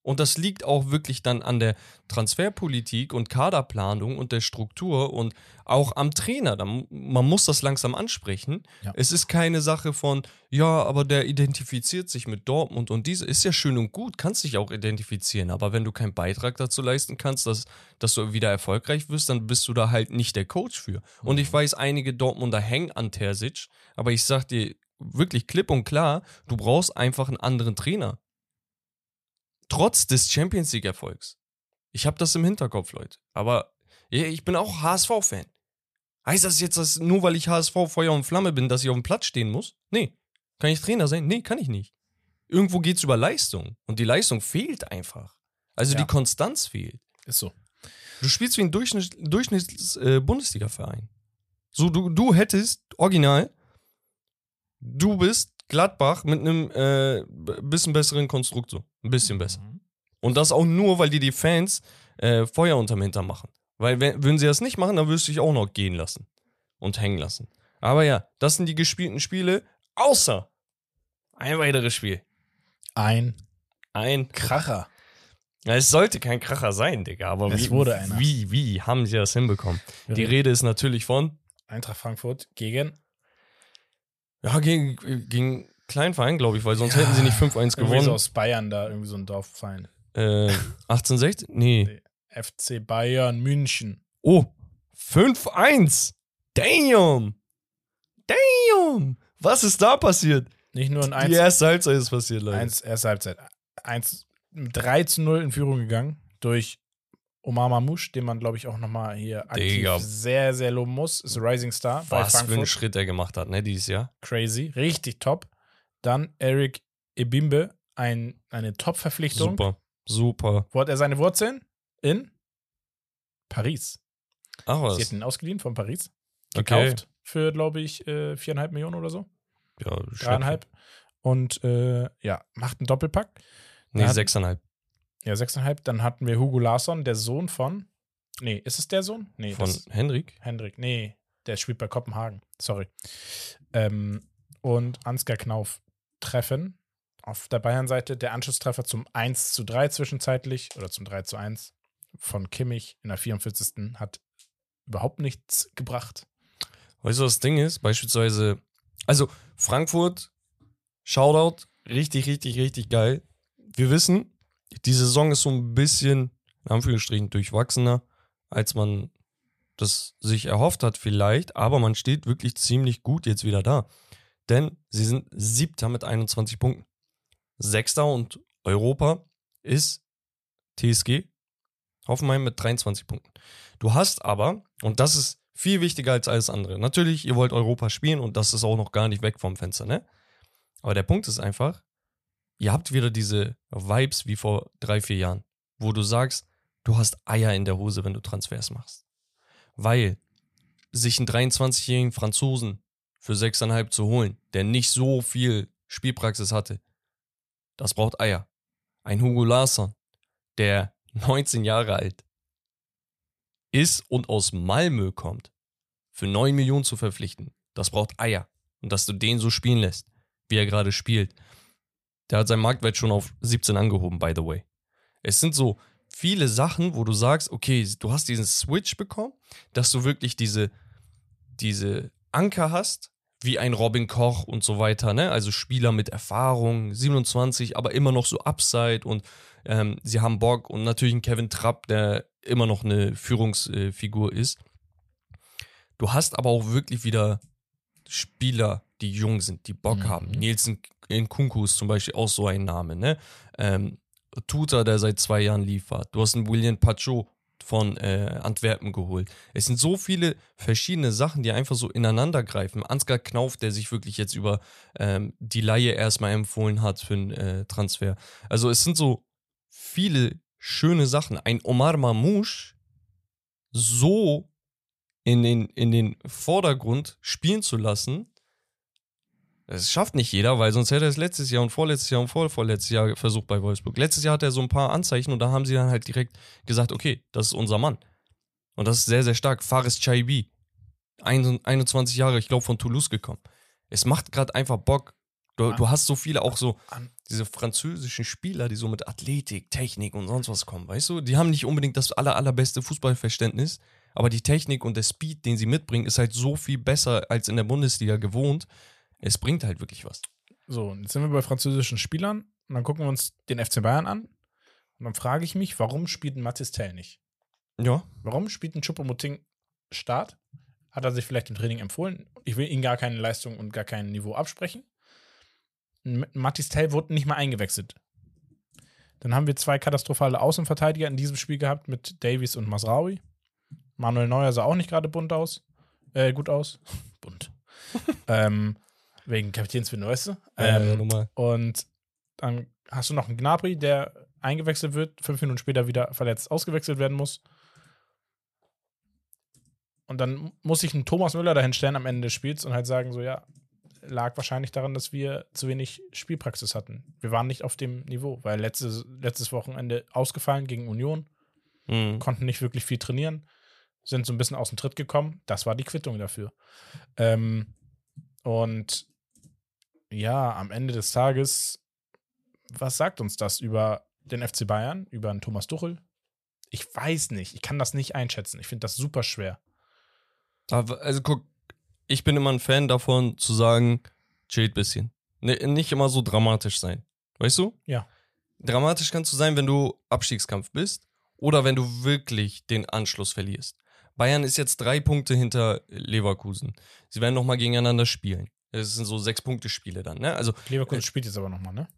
Und das liegt auch wirklich dann an der Transferpolitik und Kaderplanung und der Struktur und auch am Trainer. Man muss das langsam ansprechen. Ja. Es ist keine Sache von, ja, aber der identifiziert sich mit Dortmund und diese ist ja schön und gut, kannst dich auch identifizieren. Aber wenn du keinen Beitrag dazu leisten kannst, dass, dass du wieder erfolgreich wirst, dann bist du da halt nicht der Coach für. Und ich weiß, einige Dortmunder hängen an Terzic, aber ich sag dir wirklich klipp und klar, du brauchst einfach einen anderen Trainer trotz des Champions League Erfolgs. Ich habe das im Hinterkopf, Leute. Aber ich bin auch HSV-Fan. Heißt das jetzt, dass nur weil ich HSV Feuer und Flamme bin, dass ich auf dem Platz stehen muss? Nee. Kann ich Trainer sein? Nee, kann ich nicht. Irgendwo geht es über Leistung. Und die Leistung fehlt einfach. Also Ja. die Konstanz fehlt. Ist so. Du spielst wie ein Durchschnitt, Durchschnitts-Bundesliga-Verein. so, du, du hättest, original, du bist Gladbach mit einem äh, bisschen besseren Konstrukt so. Ein bisschen besser. Mhm. Und das auch nur, weil dir die Fans äh, Feuer unterm Hintern machen. Weil, wenn, würden sie das nicht machen, dann würdest du dich auch noch gehen lassen. Und hängen lassen. Aber ja, das sind die gespielten Spiele, außer ein weiteres Spiel. Ein Ein. Kracher. Ja, es sollte kein Kracher sein, Digga. Aber Es wie, wurde einer. wie, wie haben sie das hinbekommen? Wir Die Rede ist natürlich von, Eintracht Frankfurt gegen ja, gegen, gegen Kleinverein, glaube ich, weil sonst Ja, hätten sie nicht 5-1 irgendwie so gewonnen. aus Bayern da, irgendwie so ein Dorfverein. Äh, 1860? Nee. FC Bayern München. Oh, 5-1. Damn. Damn. Was ist da passiert? Nicht nur in Die 1, erste Halbzeit ist passiert, Leute. 1 erste Halbzeit. 1, 3 zu 0 in Führung gegangen durch Omar Mamouche, den man, glaube ich, auch nochmal hier aktiv Digga. sehr, sehr loben muss. Ist Rising Star bei Was für einen. Schritt er gemacht hat, ne, dieses Jahr. Crazy. Richtig top. Dann Eric Ebimbe, ein, eine Top-Verpflichtung. Super, super. Wo hat er seine Wurzeln? In Paris. Ach Sie was. hätten ihn ausgeliehen von Paris. Okay. Gekauft für, glaube ich, äh, viereinhalb Millionen oder so. Ja, Dreieinhalb. Und äh, ja, macht einen Doppelpack. Nee, hat- sechseinhalb. Ja, sechseinhalb. Dann hatten wir Hugo Larsson, der Sohn von. Nee, ist es der Sohn? Nee, Von das Hendrik? Hendrik. Nee, der spielt bei Kopenhagen. Sorry. Ähm, und Ansgar Knauf treffen. Auf der Bayern-Seite der Anschlusstreffer zum 1 zu 3 zwischenzeitlich oder zum 3 zu 1 von Kimmich in der 44. hat überhaupt nichts gebracht. Weißt du, was das Ding ist? Beispielsweise, also Frankfurt, Shoutout, richtig, richtig, richtig geil. Wir wissen, die Saison ist so ein bisschen, in Anführungsstrichen, durchwachsener, als man das sich erhofft hat vielleicht, aber man steht wirklich ziemlich gut jetzt wieder da. Denn sie sind siebter mit 21 Punkten. Sechster und Europa ist TSG Hoffenheim mit 23 Punkten. Du hast aber, und das ist viel wichtiger als alles andere, natürlich, ihr wollt Europa spielen und das ist auch noch gar nicht weg vom Fenster, ne? Aber der Punkt ist einfach, ihr habt wieder diese Vibes wie vor drei, vier Jahren, wo du sagst, du hast Eier in der Hose, wenn du Transfers machst. Weil sich einen 23-jährigen Franzosen für 6,5 zu holen, der nicht so viel Spielpraxis hatte, das braucht Eier. Ein Hugo Larsson, der 19 Jahre alt ist und aus Malmö kommt, für 9 Millionen zu verpflichten, das braucht Eier. Und dass du den so spielen lässt, wie er gerade spielt. Der hat seinen Marktwert schon auf 17 angehoben, by the way. Es sind so viele Sachen, wo du sagst, okay, du hast diesen Switch bekommen, dass du wirklich diese, diese Anker hast, wie ein Robin Koch und so weiter, ne? Also Spieler mit Erfahrung, 27, aber immer noch so Upside und ähm, sie haben Bock und natürlich ein Kevin Trapp, der immer noch eine Führungsfigur ist. Du hast aber auch wirklich wieder Spieler, die jung sind, die Bock Mhm. haben. Nielsen Nkunku ist zum Beispiel auch so ein Name, ne? Ähm, Tuta, der seit zwei Jahren liefert. Du hast einen William Pacho von äh, Antwerpen geholt. Es sind so viele verschiedene Sachen, die einfach so ineinander greifen. Ansgar Knauf, der sich wirklich jetzt über ähm, die Laie erstmal empfohlen hat für einen äh, Transfer. Also es sind so viele schöne Sachen. Ein Omar Mamouche so in den, in den Vordergrund spielen zu lassen, das schafft nicht jeder, weil sonst hätte er es letztes Jahr und vorletztes Jahr und vorvorletztes Jahr versucht bei Wolfsburg. Letztes Jahr hat er so ein paar Anzeichen und da haben sie dann halt direkt gesagt, okay, das ist unser Mann. Und das ist sehr, sehr stark. Faris Chaibi, 21 Jahre, ich glaube, von Toulouse gekommen. Es macht gerade einfach Bock. Du, du hast so viele, auch so diese französischen Spieler, die so mit Athletik, Technik und sonst was kommen, weißt du? Die haben nicht unbedingt das aller, allerbeste Fußballverständnis, aber die Technik und der Speed, den sie mitbringen, ist halt so viel besser als in der Bundesliga gewohnt. Es bringt halt wirklich was. So, jetzt sind wir bei französischen Spielern und dann gucken wir uns den FC Bayern an. Und dann frage ich mich, warum spielt ein Mathis Tell nicht? Ja. Warum spielt ein Choupo-Moting Start? Hat er sich vielleicht im Training empfohlen? Ich will ihm gar keine Leistung und gar kein Niveau absprechen. Mathis Tell wurde nicht mal eingewechselt. Dann haben wir zwei katastrophale Außenverteidiger in diesem Spiel gehabt mit Davies und Masraoui. Manuel Neuer sah auch nicht gerade bunt aus. Äh, gut aus. <laughs> bunt. <laughs> ähm, wegen Kapitänsbinde, weißt du? Ähm, normal. und dann hast du noch einen Gnabry, der eingewechselt wird, fünf Minuten später wieder verletzt ausgewechselt werden muss. Und dann muss sich ein Thomas Müller dahin stellen am Ende des Spiels und halt sagen, so ja, lag wahrscheinlich daran, dass wir zu wenig Spielpraxis hatten. Wir waren nicht auf dem Niveau, weil letztes, letztes Wochenende ausgefallen gegen Union, Mhm. konnten nicht wirklich viel trainieren, sind so ein bisschen aus dem Tritt gekommen. Das war die Quittung dafür. Ähm, und ja, am Ende des Tages, was sagt uns das über den FC Bayern, über einen Thomas Tuchel? Ich weiß nicht. Ich kann das nicht einschätzen. Ich finde das super schwer. Also guck, ich bin immer ein Fan davon zu sagen, chillt bisschen. Ne, nicht immer so dramatisch sein. Weißt du? Ja. Dramatisch kannst du sein, wenn du Abstiegskampf bist oder wenn du wirklich den Anschluss verlierst. Bayern ist jetzt drei Punkte hinter Leverkusen. Sie werden nochmal gegeneinander spielen. Es sind so Sechs-Punkte-Spiele dann, ne? Also, Leverkusen spielt jetzt aber nochmal, ne?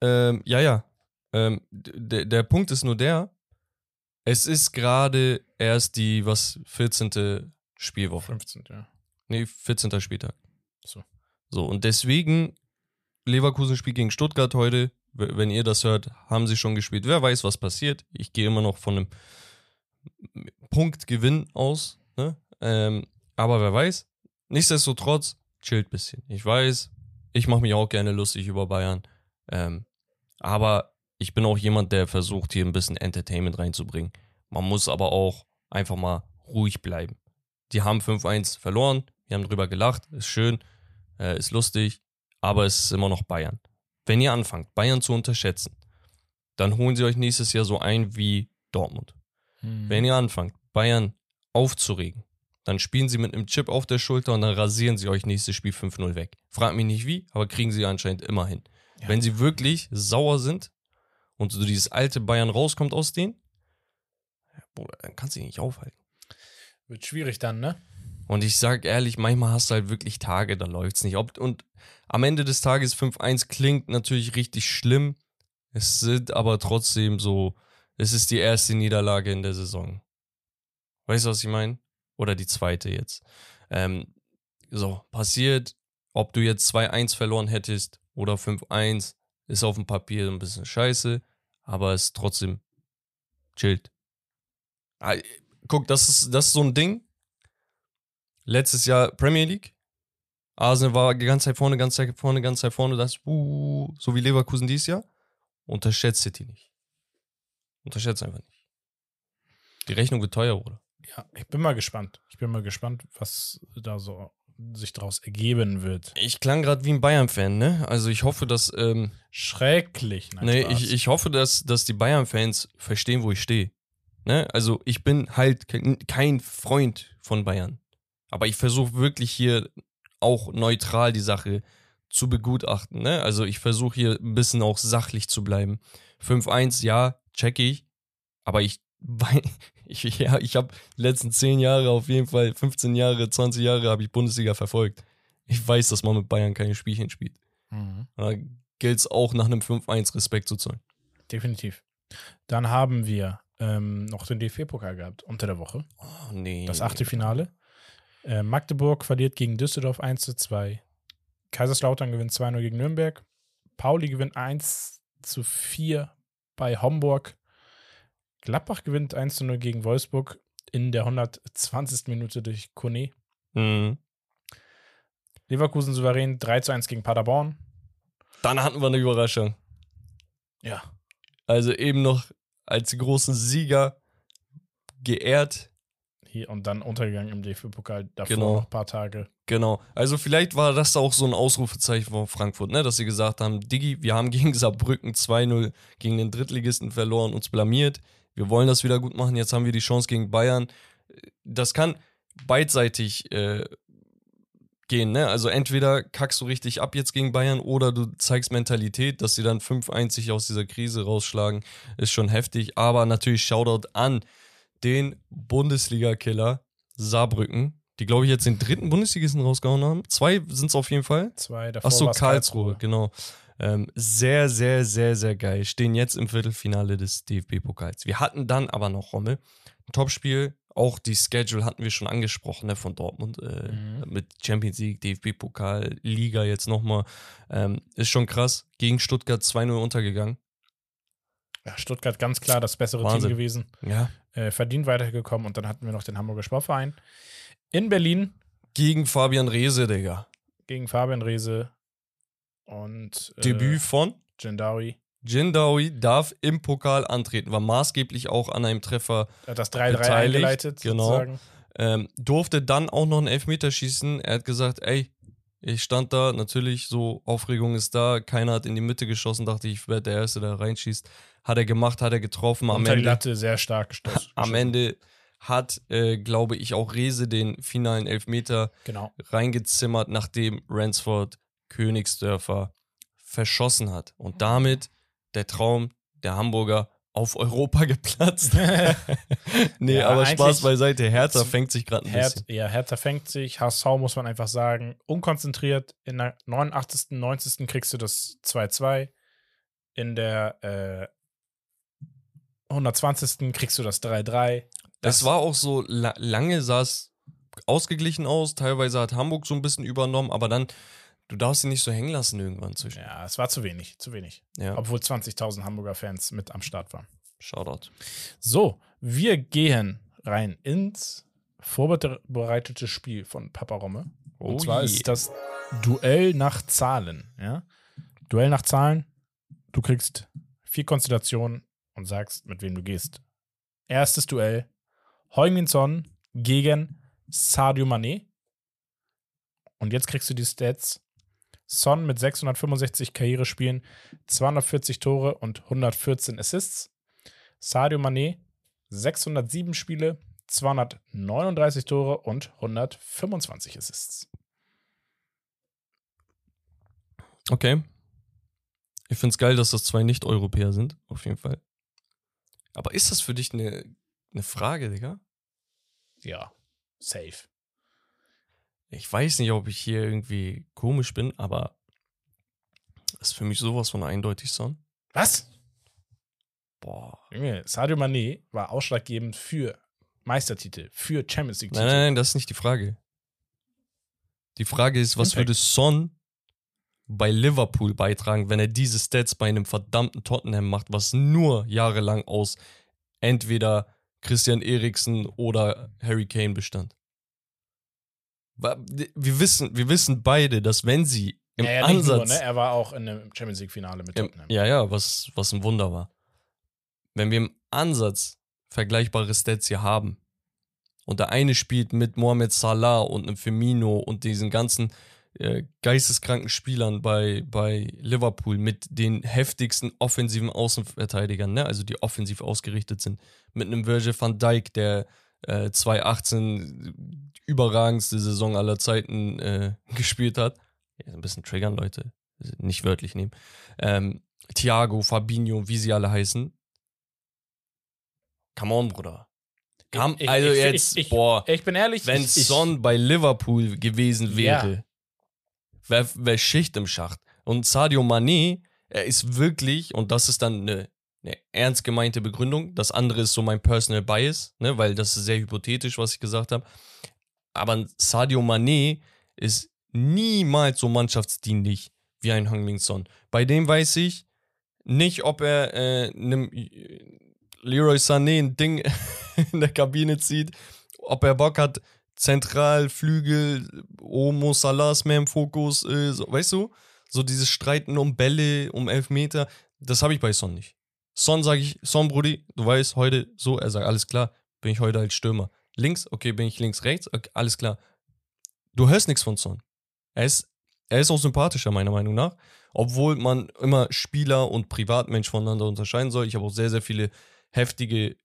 ähm, ja, ja. Ähm, der Punkt ist nur der, es ist gerade erst die, was, 14. Spielwoche. 15, ja. Nee, 14. Spieltag. So. So, und deswegen, Leverkusen spielt gegen Stuttgart heute. Wenn ihr das hört, haben sie schon gespielt. Wer weiß, was passiert. Ich gehe immer noch von einem Punktgewinn aus. Ne? Ähm, aber wer weiß. Nichtsdestotrotz, chillt bisschen. Ich weiß, ich mache mich auch gerne lustig über Bayern. Ähm, aber ich bin auch jemand, der versucht, hier ein bisschen Entertainment reinzubringen. Man muss aber auch einfach mal ruhig bleiben. Die haben 5-1 verloren, wir haben drüber gelacht, ist schön, äh, ist lustig, aber es ist immer noch Bayern. Wenn ihr anfangt, Bayern zu unterschätzen, dann holen sie euch nächstes Jahr so ein wie Dortmund. Hm. Wenn ihr anfangt, Bayern aufzuregen, dann spielen sie mit einem Chip auf der Schulter und dann rasieren sie euch nächstes Spiel 5-0 weg. Fragt mich nicht wie, aber kriegen sie anscheinend immer hin. Ja. Wenn sie wirklich sauer sind und so dieses alte Bayern rauskommt aus denen, ja, Bruder, dann kannst du dich nicht aufhalten. Wird schwierig dann, ne? Und ich sag ehrlich, manchmal hast du halt wirklich Tage, da läuft's nicht. Ob, und am Ende des Tages 5-1 klingt natürlich richtig schlimm. Es sind aber trotzdem so, es ist die erste Niederlage in der Saison. Weißt du, was ich meine? Oder die zweite jetzt. Ähm, so, passiert, ob du jetzt 2-1 verloren hättest oder 5-1, ist auf dem Papier ein bisschen scheiße, aber es ist trotzdem chillt. Guck, das ist, das ist so ein Ding. Letztes Jahr Premier League. Arsenal war die ganze Zeit vorne, ganze Zeit vorne, ganze Zeit vorne. Das, uh, so wie Leverkusen dieses Jahr. Unterschätzt City nicht. Unterschätzt einfach nicht. Die Rechnung wird teuer, oder? Ja, ich bin mal gespannt. Ich bin mal gespannt, was da so sich daraus ergeben wird. Ich klang gerade wie ein Bayern-Fan, ne? Also ich hoffe, dass, ähm, Schrecklich. Nein, nee, Spaß. ich, ich hoffe, dass, dass die Bayern-Fans verstehen, wo ich stehe. Ne? Also ich bin halt kein, Freund von Bayern. Aber ich versuche wirklich hier auch neutral die Sache zu begutachten. Ne? Also ich versuche hier ein bisschen auch sachlich zu bleiben. 5-1, ja, check ich. Aber ich, <laughs> ich, <laughs> ja, ich habe letzten 10 Jahre auf jeden Fall, 15 Jahre, 20 Jahre habe ich Bundesliga verfolgt. Ich weiß, dass man mit Bayern keine Spielchen spielt. Mhm. Da gilt es auch nach einem 5-1 Respekt zu zollen. Definitiv. Dann haben wir ähm, noch den DFB-Pokal gehabt unter der Woche. Oh, nee. Das Achtelfinale. Äh, Magdeburg verliert gegen Düsseldorf 1 zu 2. Kaiserslautern gewinnt 2-0 gegen Nürnberg. Pauli gewinnt 1 zu 4 bei Homburg. Gladbach gewinnt 1 zu 0 gegen Wolfsburg in der 120. Minute durch Kone. Mhm. Leverkusen souverän 3 zu 1 gegen Paderborn. Dann hatten wir eine Überraschung. Ja. Also eben noch als großen Sieger geehrt. Hier und dann untergegangen im DFB-Pokal. Davor Genau. noch ein paar Tage. Genau. Also vielleicht war das auch so ein Ausrufezeichen von Frankfurt, ne? dass sie gesagt haben, Diggi, wir haben gegen Saarbrücken 2-0 gegen den Drittligisten verloren, uns blamiert. Wir wollen das wieder gut machen. Jetzt haben wir die Chance gegen Bayern. Das kann beidseitig äh, gehen. Ne? Also entweder kackst du richtig ab jetzt gegen Bayern oder du zeigst Mentalität, dass sie dann 5-1 sich aus dieser Krise rausschlagen. Ist schon heftig. Aber natürlich Shoutout an den Bundesliga-Killer Saarbrücken, die, glaube ich, jetzt den dritten Bundesligisten rausgehauen haben. Zwei sind es auf jeden Fall. Zwei davor Ach so, war's Karlsruhe, genau. Ähm, sehr, sehr, sehr, sehr geil. Stehen jetzt im Viertelfinale des DFB-Pokals. Wir hatten dann aber noch, Rommel, Topspiel. Auch die Schedule hatten wir schon angesprochen, ne, von Dortmund. Äh, Mhm. Mit Champions League, DFB-Pokal, Liga jetzt nochmal. Ähm, ist schon krass. Gegen Stuttgart 2-0 untergegangen. Ja, Stuttgart ganz klar das bessere Wahnsinn. Team gewesen. Ja. Äh, verdient weitergekommen und dann hatten wir noch den Hamburger Sportverein. In Berlin Gegen Fabian Reese, Digga. gegen Fabian Reese und äh, Debüt von Gendawi. Jindawi darf im Pokal antreten, war maßgeblich auch an einem Treffer Er hat das 3-3 Beteiligt, eingeleitet, genau. sozusagen. ähm, durfte dann auch noch einen Elfmeter schießen. Er hat gesagt, ey, ich stand da, natürlich, so Aufregung ist da, keiner hat in die Mitte geschossen, dachte ich, ich werde der Erste, der reinschießt. Hat er gemacht, hat er getroffen. Am Unter die Ende, Latte sehr stark gestoßen. <laughs> am Ende hat, äh, glaube ich, auch Rese den finalen Elfmeter Genau. reingezimmert, nachdem Ransford Königsdörfer verschossen hat. Und damit der Traum der Hamburger auf Europa <laughs> geplatzt. <laughs> nee, Ja, aber Spaß beiseite. Hertha fängt sich gerade ein Hert, bisschen. ja, Hertha fängt sich. HSV muss man einfach sagen. Unkonzentriert. In der 89., 90. kriegst du das 2-2. In der äh, 120. kriegst du das 3-3. Das war auch so, la lange sah es ausgeglichen aus. Teilweise hat Hamburg so ein bisschen übernommen, aber dann, du darfst sie nicht so hängen lassen irgendwann zwischen. Ja, es war zu wenig. Zu wenig. Ja, Obwohl 20.000 Hamburger Fans mit am Start waren. Shoutout. So, wir gehen rein ins vorbereitete Spiel von Papa Romme. Und Oh zwar je. ist das Duell nach Zahlen. Ja? Duell nach Zahlen. Du kriegst vier Konstellationen und sagst, mit wem du gehst. Erstes Duell: Heung-Min Son gegen Sadio Mané. Und jetzt kriegst du die Stats. Son mit 665 Karrierespielen, 240 Tore und 114 Assists. Sadio Mané 607 Spiele, 239 Tore und 125 Assists. Okay. Ich finde es geil, dass das zwei Nicht-Europäer sind, auf jeden Fall. Aber ist das für dich eine, eine Frage, Digga? Ja, safe. Ich weiß nicht, ob ich hier irgendwie komisch bin, aber ist für mich sowas von eindeutig Son. Was? Boah. Junge, Sadio Mané war ausschlaggebend für Meistertitel, für Champions Nein, League-Titel. nein, nein, das ist nicht die Frage. Die Frage ist, was Impact. würde Son bei Liverpool beitragen, wenn er diese Stats bei einem verdammten Tottenham macht, was nur jahrelang aus entweder Christian Eriksen oder Harry Kane bestand? Wir wissen, wir wissen beide, dass wenn sie im Ja, ja, Ansatz Nur, ne? Er war auch in einem Champions League-Finale mit Tottenham. ja, ja, was, was ein Wunder war. Wenn wir im Ansatz vergleichbare Stats hier haben und der eine spielt mit Mohamed Salah und einem Firmino und diesen ganzen äh, geisteskranken Spielern bei, bei Liverpool mit den heftigsten offensiven Außenverteidigern, ne? also die offensiv ausgerichtet sind, mit einem Virgil van Dijk, der äh, 2018 überragendste Saison aller Zeiten äh, <laughs> gespielt hat. Ja, ein bisschen triggern, Leute. Nicht wörtlich nehmen. Ähm, Thiago, Fabinho, wie sie alle heißen. Come on, Bruder. Come, Ich- also ich- jetzt, ich- boah, Ich bin ehrlich, wenn Son bei Liverpool gewesen Ja. wäre, wäre wär Schicht im Schacht. Und Sadio Mané, er ist wirklich, und das ist dann eine, eine ernst gemeinte Begründung, das andere ist so mein Personal Bias, ne, weil das ist sehr hypothetisch, was ich gesagt habe. Aber Sadio Mané ist niemals so mannschaftsdienlich wie ein Heung-Min Son. Bei dem weiß ich nicht, ob er äh, einem Leroy Sané ein Ding <laughs> in der Kabine zieht, ob er Bock hat, zentral, Flügel, Omo Salah mehr im Fokus, äh, so, weißt du? So dieses Streiten um Bälle, um Elfmeter, das habe ich bei Son nicht. Son sage ich, Son Brudi, du weißt, heute so, er sagt, alles klar, bin ich heute als Stürmer. Links, okay, bin ich links, rechts, okay, alles klar. Du hörst nichts von Son. Er ist, er ist auch sympathischer, meiner Meinung nach. Obwohl man immer Spieler und Privatmensch voneinander unterscheiden soll. Ich habe auch sehr, sehr viele heftige,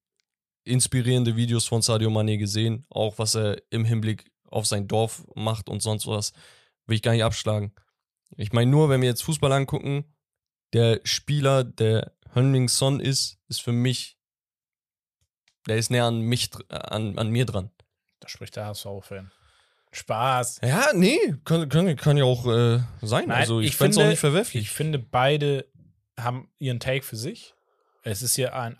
inspirierende Videos von Sadio Mané gesehen. Auch was er im Hinblick auf sein Dorf macht und sonst was. Will ich gar nicht abschlagen. Ich meine nur, wenn wir jetzt Fußball angucken, der Spieler, der Hönling Son ist, ist für mich, der ist näher an mich, dr- an, an mir dran. Da spricht der HSV-Fan. Spaß. Ja, nee, kann, kann, kann ja auch äh, sein. Nein, also ich, ich fände es auch finde- nicht verwerflich. Ich finde, beide haben ihren Take für sich. Es ist hier ein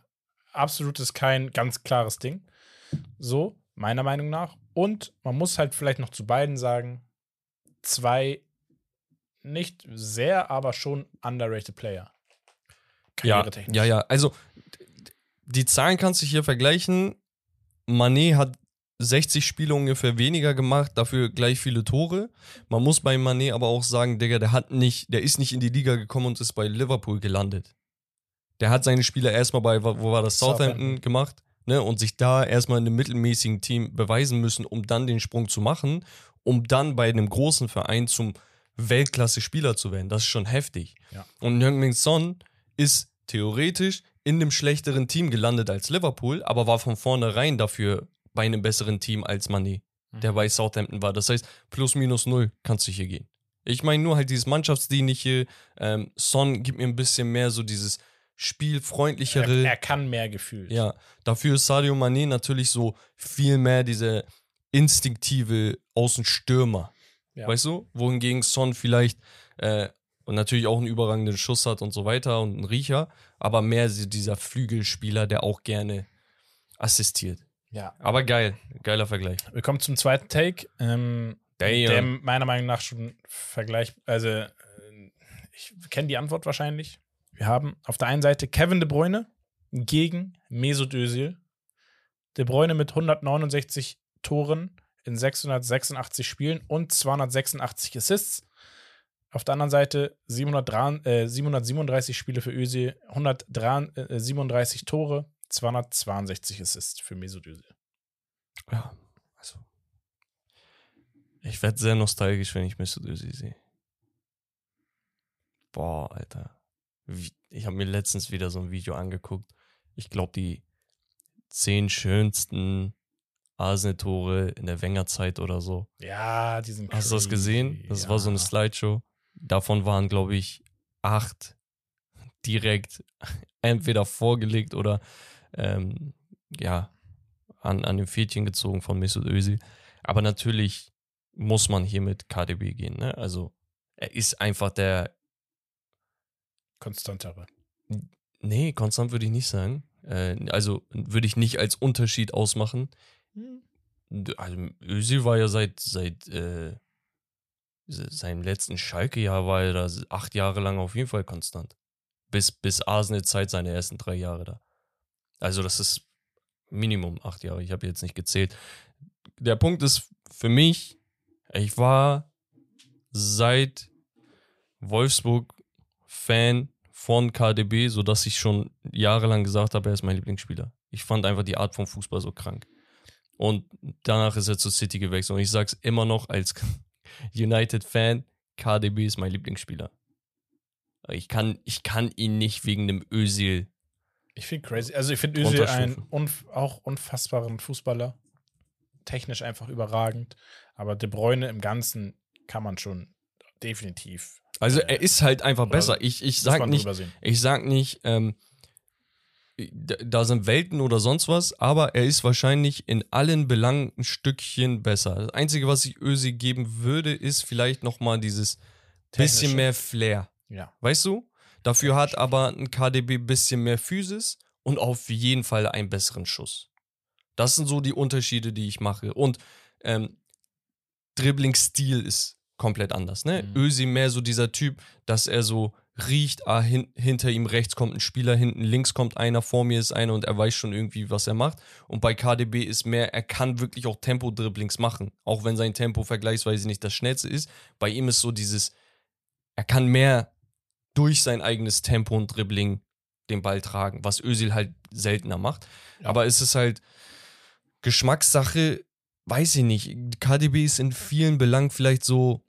absolutes, kein ganz klares Ding. So, meiner Meinung nach. Und man muss halt vielleicht noch zu beiden sagen, zwei nicht sehr, aber schon underrated Player. Ja, Karrieretechnisch. ja, ja. Also die Zahlen kannst du hier vergleichen. Mané hat 60 Spiele ungefähr weniger gemacht, dafür gleich viele Tore. Man muss bei Mané aber auch sagen, Digga, der hat nicht, der ist nicht in die Liga gekommen und ist bei Liverpool gelandet. Der hat seine Spiele erstmal bei, wo war das, Southampton, Southampton. gemacht, ne, und sich da erstmal in einem mittelmäßigen Team beweisen müssen, um dann den Sprung zu machen, um dann bei einem großen Verein zum Weltklasse-Spieler zu werden. Das ist schon heftig. Ja. Und Heung-Min Son ist theoretisch in einem schlechteren Team gelandet als Liverpool, aber war von vornherein dafür bei einem besseren Team als Mané, der Mhm. bei Southampton war. Das heißt, plus minus null kannst du hier gehen. Ich meine nur halt dieses Mannschaftsdienliche, ähm, Son gibt mir ein bisschen mehr so dieses spielfreundlichere. Er, er kann mehr gefühlt. Ja, dafür ist Sadio Mané natürlich so viel mehr diese instinktive Außenstürmer. Ja. Weißt du? Wohingegen Son vielleicht äh, und natürlich auch einen überragenden Schuss hat und so weiter und einen Riecher, aber mehr dieser Flügelspieler, der auch gerne assistiert. ja. Aber geil, geiler Vergleich. Wir kommen zum zweiten Take. Ähm, Damn. der meiner Meinung nach schon Vergleich, also äh, ich kenne die Antwort wahrscheinlich. Wir haben auf der einen Seite Kevin De Bruyne gegen Mesut Özil. De Bruyne mit 169 Toren in 686 Spielen und 286 Assists. Auf der anderen Seite 703, äh, 737 Spiele für Özil, 137 Tore, 262 Assists für Mesut Özil. Ja, also. Ich werde sehr nostalgisch, wenn ich Mesut Özil sehe. Boah, Alter. Ich habe mir letztens wieder so ein Video angeguckt. Ich glaube, die zehn schönsten Arsenal-Tore in der Wenger-Zeit oder so. Ja, die sind Hast du das gesehen? Das war so eine Ja. Slideshow. Davon waren, glaube ich, acht direkt entweder vorgelegt oder ähm, ja, an, an den Fädchen gezogen von Mesut Özil. Aber natürlich muss man hier mit KDB gehen. Ne? Also er ist einfach der, konstantere. nee, konstant würde ich nicht sagen. Äh, also würde ich nicht als Unterschied ausmachen. Also Özil war ja seit, seit äh, seinem letzten Schalke-Jahr war er da acht Jahre lang auf jeden Fall konstant. Bis, bis Arsenal-Zeit seine ersten drei Jahre da. Also das ist Minimum acht Jahre. Ich habe jetzt nicht gezählt. Der Punkt ist für mich, ich war seit Wolfsburg Fan von KDB, sodass ich schon jahrelang gesagt habe, er ist mein Lieblingsspieler. Ich fand einfach die Art von Fußball so krank. Und danach ist er zu City gewechselt. Und ich sag's immer noch als United-Fan, KDB ist mein Lieblingsspieler. Ich kann, ich kann ihn nicht wegen dem Özil. Ich finde crazy. Also ich finde Özil ein Runterstufen. unf auch unfassbaren Fußballer. Technisch einfach überragend. Aber De Bruyne im Ganzen kann man schon definitiv. Also äh, er ist halt einfach besser. Ich, ich sag nicht, ich sag nicht, ähm, da, sind Welten oder sonst was, aber er ist wahrscheinlich in allen Belangen ein Stückchen besser. Das Einzige, was ich Ösi geben würde, ist vielleicht nochmal dieses bisschen Technische. mehr Flair. Ja. Weißt du? Dafür hat aber ein KDB ein bisschen mehr Physis und auf jeden Fall einen besseren Schuss. Das sind so die Unterschiede, die ich mache. Und ähm, Dribbling-Stil ist komplett anders. Ne? Mhm. Ösi mehr so dieser Typ, dass er so riecht, ah, hin, hinter ihm rechts kommt ein Spieler, hinten links kommt einer, vor mir ist einer und er weiß schon irgendwie, was er macht. Und bei KDB ist mehr, er kann wirklich auch Tempo-Dribblings machen, auch wenn sein Tempo vergleichsweise nicht das schnellste ist. Bei ihm ist so dieses, er kann mehr durch sein eigenes Tempo und Dribbling den Ball tragen, was Özil halt seltener macht. Ja. Aber es ist halt Geschmackssache, weiß ich nicht. KDB ist in vielen Belangen vielleicht so,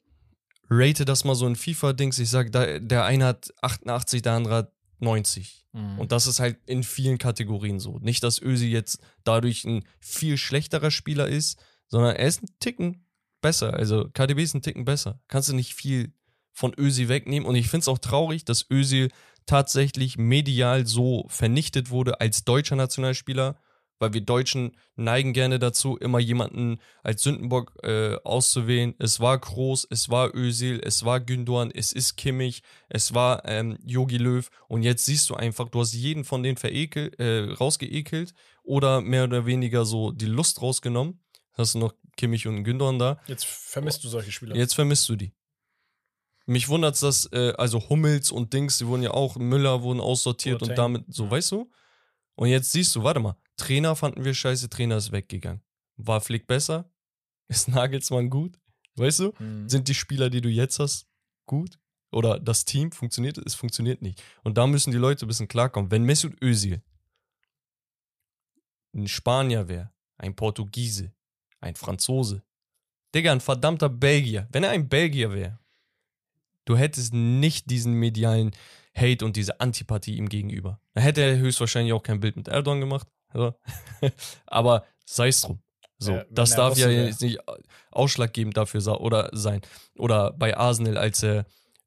rate das mal so in FIFA-Dings. Ich sag, da, der eine hat 88, der andere hat 90. Mhm. Und das ist halt in vielen Kategorien so. Nicht, dass Ösi jetzt dadurch ein viel schlechterer Spieler ist, sondern er ist ein Ticken besser. Also KDB ist ein Ticken besser. Kannst du nicht viel von Ösi wegnehmen. Und ich finde es auch traurig, dass Ösi tatsächlich medial so vernichtet wurde als deutscher Nationalspieler, weil wir Deutschen neigen gerne dazu, immer jemanden als Sündenbock äh, auszuwählen. Es war Kroos, es war Özil, es war Gündoğan, es ist Kimmich, es war ähm, Jogi Löw und jetzt siehst du einfach, du hast jeden von denen verekel, äh, rausgeekelt oder mehr oder weniger so die Lust rausgenommen. Hast du noch Kimmich und Gündoğan da. Jetzt vermisst du solche Spieler. Jetzt vermisst du die. Mich wundert's, dass, äh, also Hummels und Dings, die wurden ja auch, Müller wurden aussortiert und Boateng. damit, so, Ja. weißt du? Und jetzt siehst du, warte mal, Trainer fanden wir scheiße, Trainer ist weggegangen. War Flick besser? <laughs> Ist Nagelsmann gut? Weißt du? Mhm. Sind die Spieler, die du jetzt hast, gut? Oder das Team funktioniert? Es funktioniert nicht. Und da müssen die Leute ein bisschen klarkommen. Wenn Mesut Özil ein Spanier wäre, ein Portugiese, ein Franzose, Digga, ein verdammter Belgier, wenn er ein Belgier wäre, du hättest nicht diesen medialen Hate und diese Antipathie ihm gegenüber. Dann hätte er höchstwahrscheinlich auch kein Bild mit Erdogan gemacht. Ja. <laughs> Aber sei es drum. So, Ja, das darf ja jetzt nicht ausschlaggebend dafür oder sein. Oder bei Arsenal, als er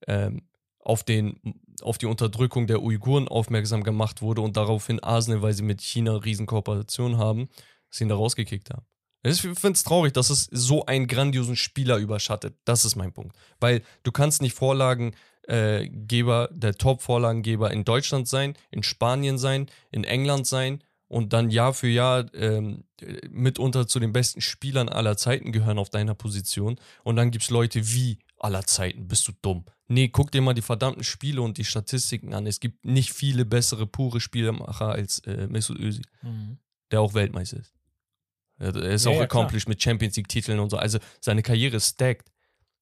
ähm, auf den auf die Unterdrückung der Uiguren aufmerksam gemacht wurde und daraufhin Arsenal, weil sie mit China Riesenkooperation haben, sie ihn da rausgekickt haben. Ich finde es traurig, dass es so einen grandiosen Spieler überschattet. Das ist mein Punkt. Weil du kannst nicht Vorlagengeber, äh, der Top-Vorlagengeber in Deutschland sein, in Spanien sein, in England sein und dann Jahr für Jahr ähm, mitunter zu den besten Spielern aller Zeiten gehören auf deiner Position. Und dann gibt es Leute wie aller Zeiten. Bist du dumm? Nee, guck dir mal die verdammten Spiele und die Statistiken an. Es gibt nicht viele bessere pure Spielmacher als äh, Mesut Özil, mhm. der auch Weltmeister ist. Er ist ja, auch ja, accomplished klar. mit Champions League-Titeln und so. Also seine Karriere ist stacked.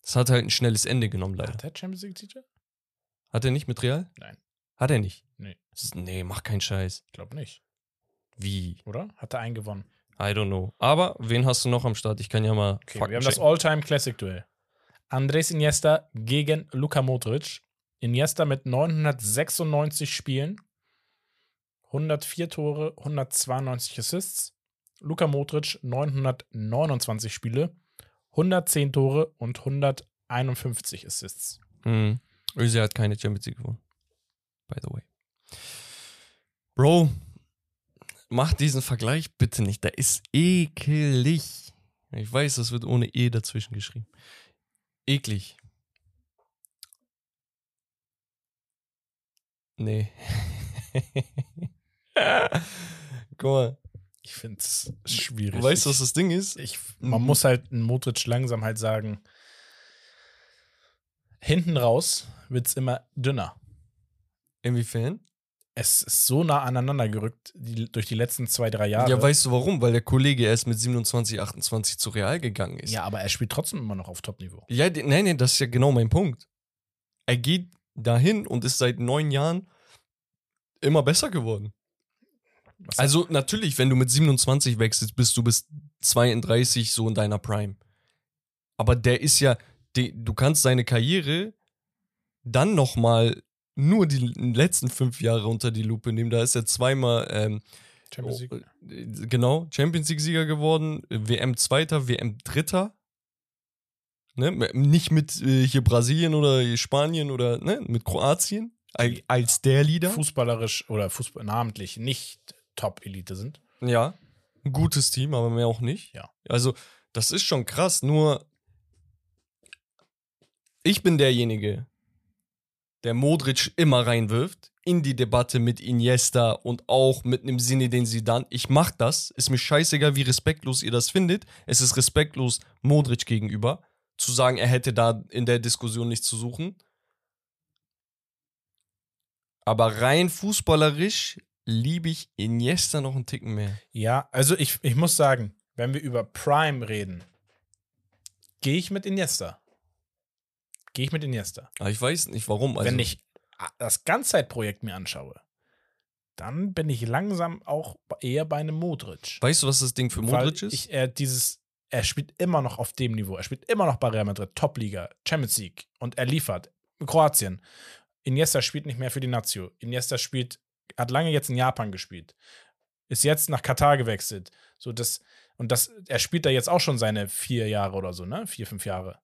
Das hat halt ein schnelles Ende genommen, leider. Hat er Champions League-Titel? Hat er nicht mit Real? Nein. Hat er nicht? Nee. nee, mach keinen Scheiß. Ich glaube nicht. Wie? Oder? Hat er einen gewonnen? I don't know. Aber wen hast du noch am Start? Ich kann ja mal. Okay, wir haben das All-Time Classic-Duell. Andres Iniesta gegen Luka Modric. Iniesta mit 996 Spielen, 104 Tore, 192 Assists. Luka Modric 929 Spiele, 110 Tore und 151 Assists. Mhm. Özil hat keine Champions League gewonnen. By the way. Bro, mach diesen Vergleich bitte nicht. Der ist ekelig. Ich weiß, das wird ohne E dazwischen geschrieben. Eklig. Nee. <laughs> Guck mal. Ich finde es schwierig. Weißt du, was das Ding ist? Ich, man mhm. muss halt ein Modric langsam halt sagen, hinten raus wird es immer dünner. Inwiefern? Es ist so nah aneinander gerückt die, durch die letzten zwei, drei Jahre. Ja, weißt du warum? Weil der Kollege erst mit 27, 28 zu Real gegangen ist. Ja, aber er spielt trotzdem immer noch auf Top-Niveau. Ja, nein, nein, das ist ja genau mein Punkt. Er geht dahin und ist seit neun Jahren immer besser geworden. Was also natürlich, wenn du mit 27 wechselst, bist du bis 32 so in deiner Prime. Aber der ist ja, die, du kannst seine Karriere dann noch mal nur die letzten fünf Jahre unter die Lupe nehmen. Da ist er zweimal ähm, Champions League. Oh, genau, Champions League-Sieger geworden, WM Zweiter, WM Dritter. Ne? Nicht mit äh, hier Brasilien oder Spanien oder ne? mit Kroatien als der Leader. Fußballerisch oder Fußball namentlich nicht Top-Elite sind. Ja, ein gutes Team, aber mehr auch nicht. Ja. Also, das ist schon krass, nur ich bin derjenige, der Modric immer reinwirft in die Debatte mit Iniesta und auch mit einem Sinne, den sie dann. Ich mach das. Ist mir scheißegal, wie respektlos ihr das findet. Es ist respektlos Modric gegenüber, zu sagen, er hätte da in der Diskussion nichts zu suchen. Aber rein fußballerisch liebe ich Iniesta noch einen Ticken mehr. Ja, also ich, ich muss sagen, wenn wir über Prime reden, gehe ich mit Iniesta. Gehe ich mit Iniesta. Aber ich weiß nicht warum. Also wenn ich das Ganzzeitprojekt mir anschaue, dann bin ich langsam auch eher bei einem Modric. Weißt du, was das Ding für Modric ist? Ich, er, dieses, er spielt immer noch auf dem Niveau. Er spielt immer noch bei Real Madrid, Top-Liga, Champions League und er liefert. Kroatien. Iniesta spielt nicht mehr für die Nazio. Iniesta spielt hat lange jetzt in Japan gespielt. Ist jetzt nach Katar gewechselt. So das, und das, er spielt da jetzt auch schon seine vier Jahre oder so, ne? Vier, fünf Jahre.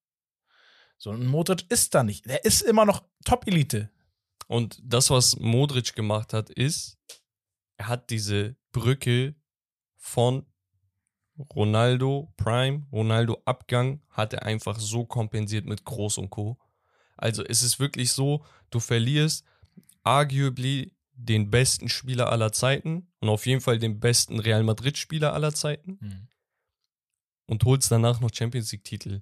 So, ein Modric ist da nicht. Der ist immer noch Top-Elite. Und das, was Modric gemacht hat, ist, er hat diese Brücke von Ronaldo Prime, Ronaldo Abgang, hat er einfach so kompensiert mit Groß und Co. Also es ist wirklich so, du verlierst arguably den besten Spieler aller Zeiten und auf jeden Fall den besten Real Madrid-Spieler aller Zeiten mhm. und holst danach noch Champions League-Titel.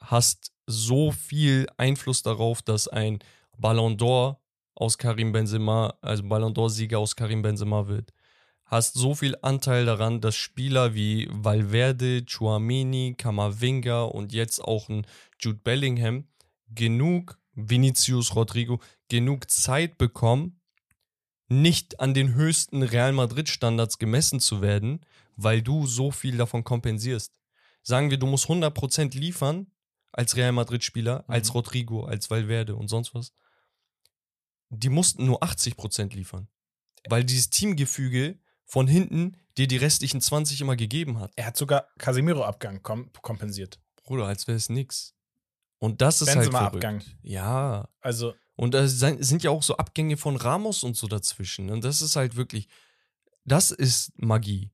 Hast so viel Einfluss darauf, dass ein Ballon d'Or aus Karim Benzema, also Ballon d'Or-Sieger aus Karim Benzema wird. Hast so viel Anteil daran, dass Spieler wie Valverde, Chouameni, Kamavinga und jetzt auch ein Jude Bellingham genug, Vinicius Rodrigo, genug Zeit bekommen, nicht an den höchsten Real Madrid-Standards gemessen zu werden, weil du so viel davon kompensierst. Sagen wir, du musst 100% liefern als Real Madrid-Spieler, mhm. als Rodrigo, als Valverde und sonst was. Die mussten nur 80% liefern. Weil dieses Teamgefüge von hinten dir die restlichen 20 immer gegeben hat. Er hat sogar Casemiro-Abgang kom kompensiert. Bruder, als wäre es nix. Und das ist halt Benzema halt Abgang. Ja. Also Und da sind ja auch so Abgänge von Ramos und so dazwischen. Und das ist halt wirklich, das ist Magie.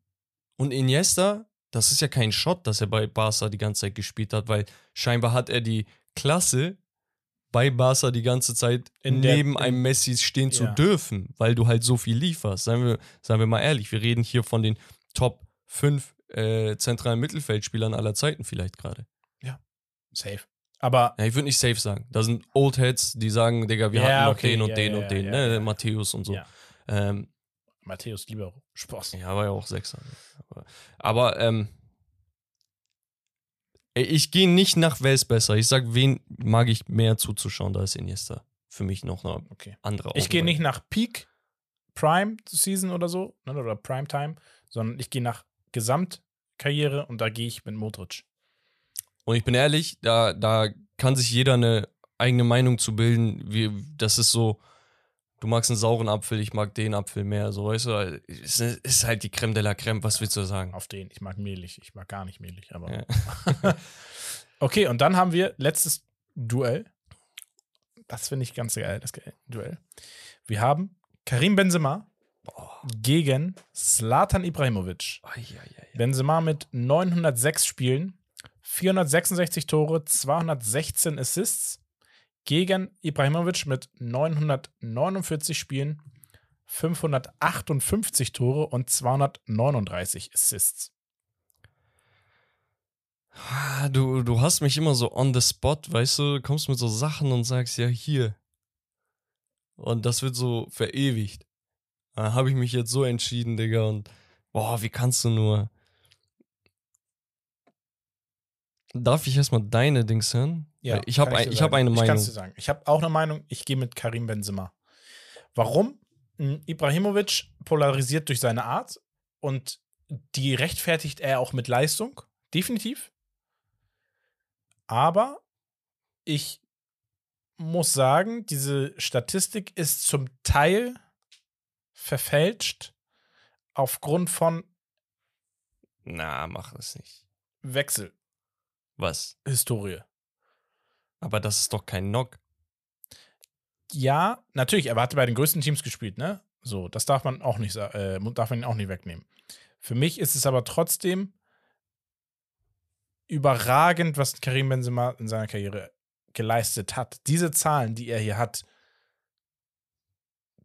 Und Iniesta, das ist ja kein Shot, dass er bei Barca die ganze Zeit gespielt hat, weil scheinbar hat er die Klasse, bei Barca die ganze Zeit in neben der, in, einem Messi stehen ja. zu dürfen, weil du halt so viel lieferst. Sagen wir, sagen wir mal ehrlich, wir reden hier von den Top 5 äh, zentralen Mittelfeldspielern aller Zeiten vielleicht gerade. Ja, safe. Aber. Ja, ich würde nicht safe sagen. Da sind Old Heads, die sagen, Digga, wir ja, hatten noch okay, den und ja, den und den, ne? Matthäus und so. Ähm, Matthäus lieber Spaß. Ja, war ja auch Sechser. Aber, aber ähm, ich gehe nicht nach wer ist besser. Ich sag, wen mag ich mehr zuzuschauen, da ist Iniesta. Für mich noch eine okay. andere Ich gehe nicht nach Peak Prime Season oder so, ne, oder Prime Time, sondern ich gehe nach Gesamtkarriere und da gehe ich mit Modric. Und ich bin ehrlich, da, da kann sich jeder eine eigene Meinung zu bilden. Wie, das ist so, du magst einen sauren Apfel, ich mag den Apfel mehr. So, weißt du, es ist halt die Creme de la Creme, was willst du sagen? Auf den, ich mag mehlig, ich mag gar nicht mehlig, aber. Ja. <laughs> okay, und dann haben wir letztes Duell. Das finde ich ganz geil, das Duell. Wir haben Karim Benzema Boah. gegen Slatan Ibrahimovic. Ai, ai, ai, Benzema mit 906 Spielen, 466 Tore, 216 Assists gegen Ibrahimovic mit 949 Spielen, 558 Tore und 239 Assists. Ah, du, du hast mich immer so on the spot, weißt du, kommst mit so Sachen und sagst ja hier. Und das wird so verewigt. Da habe ich mich jetzt so entschieden, Digga, und boah, wie kannst du nur? Darf ich erstmal deine Dings hören? Ja. Ich habe ich hab eine Meinung. Ich kann dir sagen. Ich habe auch eine Meinung. Ich gehe mit Karim Benzema. Warum? Hm, Ibrahimovic polarisiert durch seine Art und die rechtfertigt er auch mit Leistung. Definitiv. Aber ich muss sagen, diese Statistik ist zum Teil verfälscht aufgrund von. Na, mach das nicht. Wechsel. Was? Historie. Aber das ist doch kein Knock. Ja, natürlich, er hatte bei den größten Teams gespielt, ne? So, das darf man auch nicht, äh, darf man ihn auch nicht wegnehmen. Für mich ist es aber trotzdem überragend, was Karim Benzema in seiner Karriere geleistet hat. Diese Zahlen, die er hier hat,